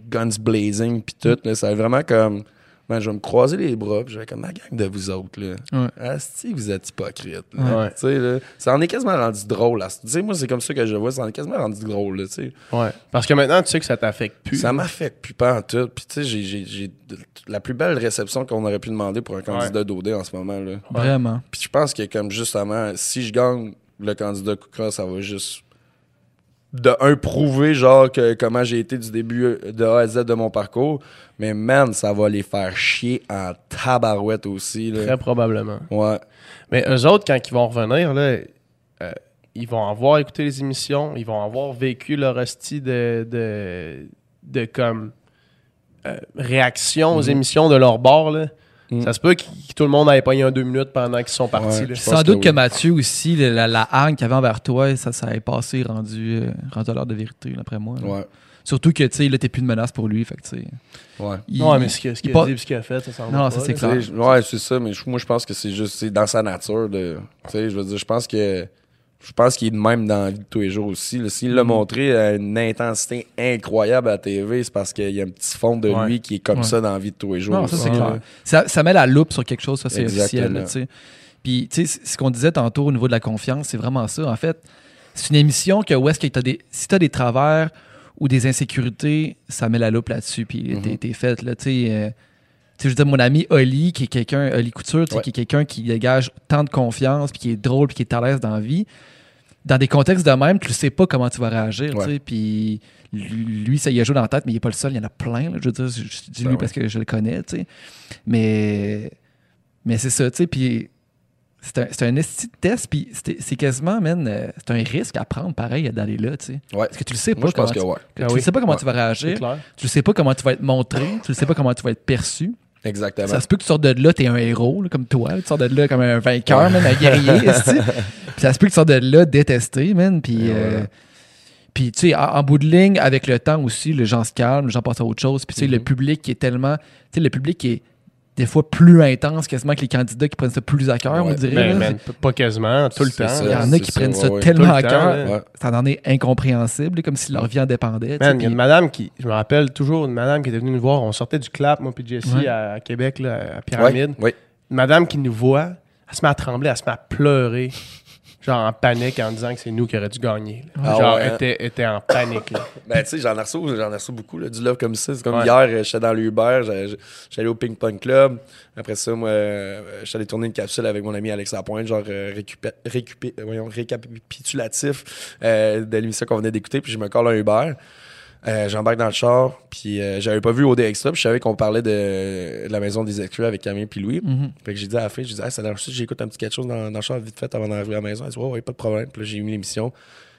guns blazing pis tout. Là, ça va vraiment comme. Man, je vais me croiser les bras pis je vais être comme la gang de vous autres, là. Ouais. Asti, vous êtes hypocrites. là. Ouais. Ça en est quasiment rendu drôle. sais, moi, c'est comme ça que je le vois. Ça en est quasiment rendu drôle, là. Ouais. Parce que maintenant, tu sais que ça t'affecte plus. Ça m'affecte plus pas en tout. Puis, tu sais, j'ai- la plus belle réception qu'on aurait pu demander pour un candidat d'OD en ce moment, là. Vraiment. Puis je pense que comme justement, si je gagne le candidat Kouka, ça va juste de un prouver genre que comment j'ai été du début de A à Z de mon parcours, mais man, ça va les faire chier en tabarouette aussi là. Très probablement. Ouais. Mais eux autres, quand ils vont revenir, là, euh, ils vont avoir écouté les émissions, ils vont avoir vécu leur hostie de, de, de comme euh, réaction aux Mhm. émissions de leur bord. Là. Mhm. Ça se peut que tout le monde ait pogné en deux minutes pendant qu'ils sont partis. Ouais, Sans doute que. Mathieu aussi, la, la haine qu'il avait envers toi, ça, ça est passé rendu, euh, rendu à l'heure de vérité, d'après moi. Ouais. Surtout que, tu sais, là, t'es plus de menace pour lui. Fait que, tu sais. Ouais. il- Ouais, mais ce qu'il il a pas- dit ce qu'il a fait, ça s'en Non, ça, c'est clair. Ouais, c'est ça, mais je- moi je pense que c'est juste c'est dans sa nature de. Tu sais, je veux dire, je pense que. Je pense qu'il est de même dans la vie de tous les jours aussi. S'il l'a montré à une intensité incroyable à la TV, c'est parce qu'il y a un petit fond de Ouais. lui qui est comme Ouais. ça dans la vie de tous les jours. Non, ça, aussi, c'est là. clair. Ça, ça met la loupe sur quelque chose, ça, c'est officiel. Là. Puis, tu sais, ce qu'on disait tantôt au niveau de la confiance, c'est vraiment ça. En fait, c'est une émission que où est-ce que t'as des, si tu as des travers ou des insécurités, ça met la loupe là-dessus. Puis, Mhm. t'es, t'es fait, là, tu sais. euh, je veux dire, mon ami Oli, qui est quelqu'un, Oli Couture, tu sais, Ouais. qui est quelqu'un qui dégage tant de confiance, puis qui est drôle, puis qui est à l'aise dans la vie. Dans des contextes de même, tu ne sais pas comment tu vas réagir, tu Ouais. sais. Puis lui, ça y a joué dans la tête, mais il n'est pas le seul, il y en a plein. là. je veux dire, je, je dis Ben lui ouais. parce que je le connais, tu sais. Mais, mais c'est ça, tu sais. Puis c'est un, c'est un esti de test, puis c'est quasiment, man, euh, c'est un risque à prendre, pareil, d'aller là, tu sais. Ouais. Parce que tu le sais pas Moi, je pense comment que tu, ouais. tu Ah le oui. sais pas comment Ouais. tu vas réagir, tu le sais pas comment tu vas être montré, tu le sais pas comment tu vas être perçu. Exactement. Ça se peut que tu sortes de là, t'es un héros, là, comme toi. Tu sors de là comme un vainqueur, man, un guerrier. Puis ça se peut que tu sortes de là détesté, man. Puis, euh, puis tu sais, en, en bout de ligne, avec le temps aussi, les gens se calment, les gens passent à autre chose. Puis tu sais, le Mhm. public qui est tellement. Tu sais, le public qui est des fois plus intense quasiment que les candidats qui prennent ça plus à cœur, on dirait. Ben, là. man, p- pas quasiment, tout le temps. ça. Il y en a qui ça, prennent ça ouais, tellement à cœur. Ouais. Ça en est incompréhensible, comme si leur vie en dépendait. Man, il y a une madame qui, je me rappelle toujours, une madame qui était venue nous voir. On sortait du clap, moi puis Jessie, Ouais. à, à Québec, là, à Pyramide. Ouais. Une madame qui nous voit, elle se met à trembler, elle se met à pleurer, genre en panique en disant que c'est nous qui aurions dû gagner. Ah genre, ouais, hein? était, était en panique. là. Ben, tu sais, j'en ai reçu, j'en beaucoup, là, du love comme ça. C'est comme Ouais. hier, j'étais dans l'Uber, allé au Ping Pong Club. Après ça, moi, euh, allé tourner une capsule avec mon ami Alex Lapointe, genre récupé- récupé- euh, voyons, récapitulatif euh, de l'émission qu'on venait d'écouter, puis je me colle un Uber. Euh, J'embarque dans le char, puis euh, j'avais pas vu OD Extra, puis je savais qu'on parlait de, de la maison des exclus avec Camille puis Louis. Mhm. Fait que j'ai dit à la fille, j'ai dit, hey, ça a l'air j'écoute un petit quelque chose dans, dans le char vite fait avant d'arriver à la maison? Elle dit, ouais, ouais, pas de problème. Puis là, j'ai mis l'émission.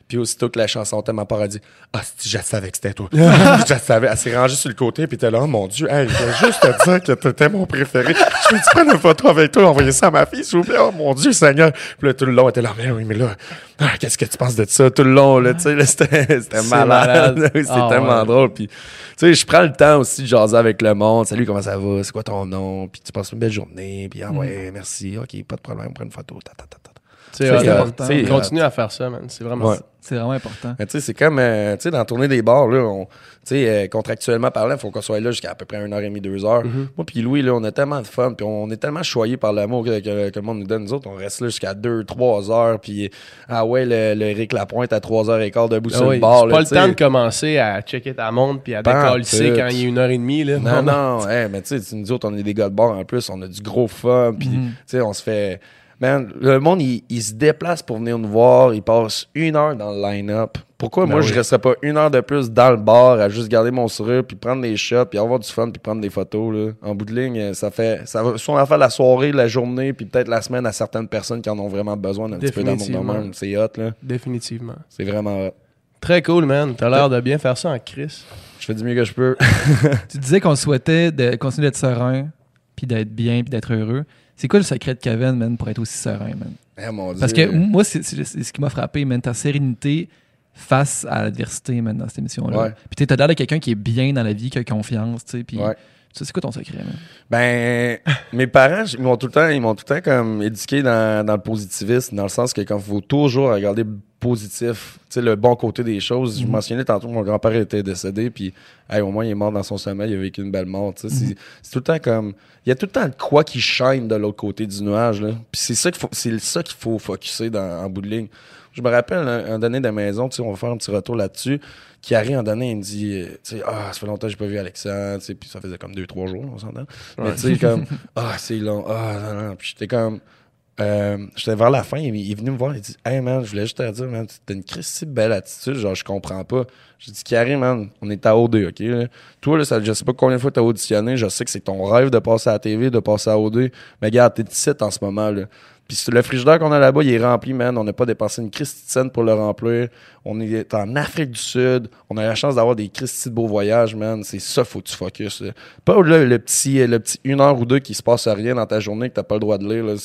Puis aussitôt que la chanson thème elle dit, ah, si, je savais que c'était toi. je savais. Elle s'est rangée sur le côté, puis t'es là, oh mon Dieu, hey, je voulais juste te dire que t'étais mon préféré. Je te prendre une photo avec toi, envoyer ça à ma fille, s'il vous plaît. Oh mon Dieu, Seigneur. Puis là, tout le long, elle était là, mais oui, mais là, ah, qu'est-ce que tu penses de ça? Tout le long, là, tu sais, là, c'était malade. malade. C'était Ah, tellement ouais. drôle. Puis, tu sais, je prends le temps aussi de jaser avec le monde. Salut, comment ça va? C'est quoi ton nom? Puis tu passes une belle journée. Puis, ah ouais, merci. OK, pas de problème, on prend une photo. Ta, ta, ta, ta. C'est important. Continue à faire ça, man. C'est vraiment Ouais. ça. C'est vraiment important. Mais tu sais, c'est comme, euh, tu sais, dans la tournée des bars, là, on, tu sais, euh, contractuellement parlant, il faut qu'on soit là jusqu'à à peu près une heure et demie, deux heures. Mm-hmm. Moi puis Louis, là, on a tellement de fun, puis on est tellement choyés par l'amour que, que- que le monde nous donne. Nous autres, on reste là jusqu'à deux, trois heures, puis ah ouais, le, le Rick Lapointe à trois heures et quart debout Ah sur oui, le bar. c'est là, pas le temps de commencer à checker ta montre puis à Pas décoller quand il est une heure et demie. Là. Non, non, hey, mais tu sais, nous autres, on est des gars de bar en plus, on a du gros fun, puis Mhm. tu sais, on se fait. Man, le monde, il, il se déplace pour venir nous voir. Il passe une heure dans le line-up. Pourquoi Ben moi, oui. je resterais pas une heure de plus dans le bar à juste garder mon sourire, puis prendre des shots, puis avoir du fun, puis prendre des photos, là? En bout de ligne, ça fait, ça va soit en faire la soirée, la journée, puis peut-être la semaine à certaines personnes qui en ont vraiment besoin d'un petit peu de Définitivement. même. C'est hot, là. Définitivement. C'est vraiment hot. Très cool, man. T'as l'air de bien faire ça en Chris. Je fais du mieux que je peux. Tu disais qu'on souhaitait de continuer d'être serein, puis d'être bien, puis d'être heureux. C'est quoi le secret de Kevin, man, pour être aussi serein, man? Eh, mon Parce que moi, c'est ce qui m'a frappé, man, ta sérénité face à l'adversité, man, dans cette émission-là. Ouais. Puis t'as l'air de quelqu'un qui est bien dans la vie, qui a confiance, tu sais. Puis Ouais. c'est quoi ton secret, man? Ben, mes parents, ils m'ont tout le temps, ils m'ont tout le temps comme éduqué dans, dans le positivisme, dans le sens que quand il faut toujours regarder positif, tu sais, le bon côté des choses. Je Mhm. mentionnais tantôt que mon grand-père était décédé, puis hey, au moins il est mort dans son sommeil, il a vécu une belle mort. tu sais. C'est- C'est tout le temps comme, il y a tout le temps de quoi qui shine de l'autre côté du nuage là. Puis c'est ça qu'il faut, c'est ça qu'il faut focuser dans, en bout de ligne. Je me rappelle un, un donné de la maison, tu sais, on va faire un petit retour là-dessus. Qui arrive un donné, il me dit, euh, tu sais, ah, ça fait longtemps que j'ai pas vu Alexandre, tu sais, puis ça faisait comme deux, trois jours, on s'entend. Mais tu sais, comme, ah, c'est long, ah, non, non. Puis j'étais comme, euh, j'étais vers la fin, il, est venu me voir, il dit, hey man, je voulais juste te dire, man, t'as une si belle attitude, genre, je comprends pas. J'ai dit, Carré, man, on est à O2, ok? Toi, là, je sais pas combien de fois t'as auditionné, je sais que c'est ton rêve de passer à la TV, de passer à O2, mais regarde, t'es ici en ce moment, là. Puis le frigidaire qu'on a là-bas, il est rempli, man. On n'a pas dépensé une Christine pour le remplir. On est en Afrique du Sud. On a la chance d'avoir des Christy de beaux voyages, man. C'est ça, faut que tu focus. là. Pas là, le petit, le petit une heure ou deux qui se passe rien dans ta journée que t'as pas le droit de lire. là.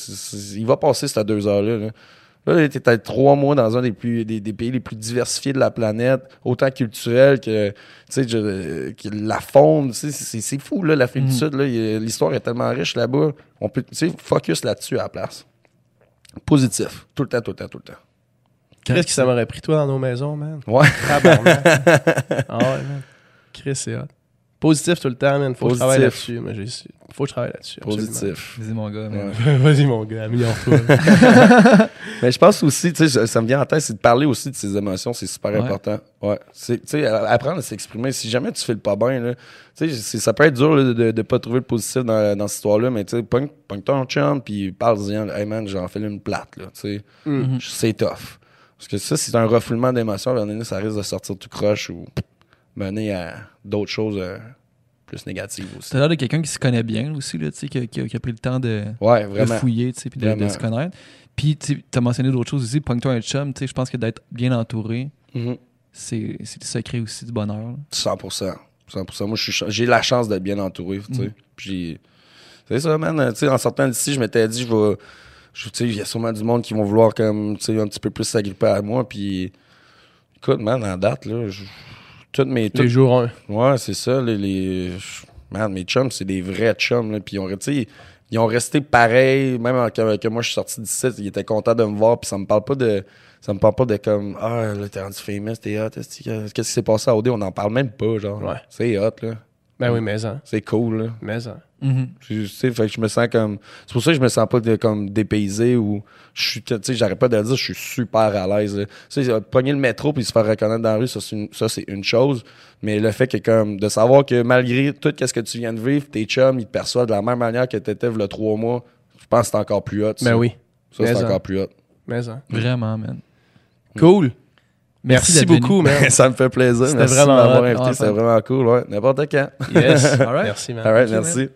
Il va passer ces deux heures-là. Là, là t'es peut-être trois mois dans un des, plus, des, des pays les plus diversifiés de la planète, autant culturel que, tu sais, je- que la faune. C'est fou, là, l'Afrique du Sud. là. Il- L'histoire est tellement riche là-bas. On peut, tu sais, focus là-dessus à la place. Positif. Tout le temps, tout le temps, tout le temps. Qu'est-ce que ça m'aurait pris, toi, dans nos maisons, man? Ouais. Tabarnak. ah ouais, man. Chris, c'est hot. Positif tout le temps, man. Faut que je travaille Positif. là-dessus. mais j'ai- Faut que je travaille là-dessus. Positif. Vas-y, mon gars, man. Ouais. Vas-y, mon gars, améliore-toi. Mais je pense aussi, tu sais, ça- ça me vient en tête, c'est de parler aussi de ses émotions, c'est super Ouais. important. Ouais. C'est, tu sais, apprendre à s'exprimer. Si jamais tu fais le pas bien, là, tu sais, c'est- ça peut être dur là, de, de pas trouver le positif dans, dans cette histoire-là, mais tu sais, pogne pogne ton chum, puis parle-en. Hey man, j'en fais une plate, là, tu sais. Mm. C'est tough. Parce que ça, c'est un refoulement d'émotions. À un moment donné, ça risque de sortir tout croche ou mener à d'autres choses euh, plus négatives aussi. T'as l'air de quelqu'un qui se connaît bien aussi, là, qui, a- qui a, qui a pris le temps de, Ouais, de vraiment. fouiller, puis de, se connaître. Puis, tu as mentionné d'autres choses aussi. Pogne-toi un chum, tu sais, je pense que d'être bien entouré, Mhm. c'est c'est le secret aussi du bonheur. là. 100%. 100%. Moi, j'ai la chance d'être bien entouré, tu sais. Puis, c'est ça, man. En sortant d'ici, je m'étais dit, je vais. il y a sûrement du monde qui vont vouloir, comme, un petit peu plus s'agripper à moi. Puis, écoute, man, en date, là, je- toutes mes. Les jours 1. Ouais, c'est ça. Les, Man, mes chums, c'est des vrais chums. Là, puis ils ont, ils resté pareils. Même que, que moi, je suis sorti d'ici, ils étaient contents de me voir. Puis ça me parle pas de. Ça me parle pas de comme. Ah, là, t'es rendu famous, t'es hot. est-ce que- Qu'est-ce qui s'est passé à OD? On n'en parle même pas, genre. Ouais. C'est hot, là. Ben oui, mais en. C'est cool, là. Mais en. Tu sais, fait que je me sens comme. C'est pour ça que je me sens pas de- comme dépaysé ou. Je suis. Tu sais, j'arrête pas de le dire, je suis super à l'aise. Tu sais, pogner le métro puis se faire reconnaître dans la rue, ça, c'est une, ça, c'est une chose. Mais le fait que, comme, de savoir que malgré tout ce que tu viens de vivre, tes chums, ils te perçoivent de la même manière que t'étais il y a trois mois, je pense que c'est encore plus hot. ça. Ben oui. Ça, Mais c'est en. encore plus hot. Mais en. Vraiment, man. Cool. Merci, venu. beaucoup, man. ça me fait plaisir. Merci vraiment de m'avoir invité. Ah, C'était vraiment cool. Ouais. N'importe quand. Yes. All right. Merci, man. All right, merci.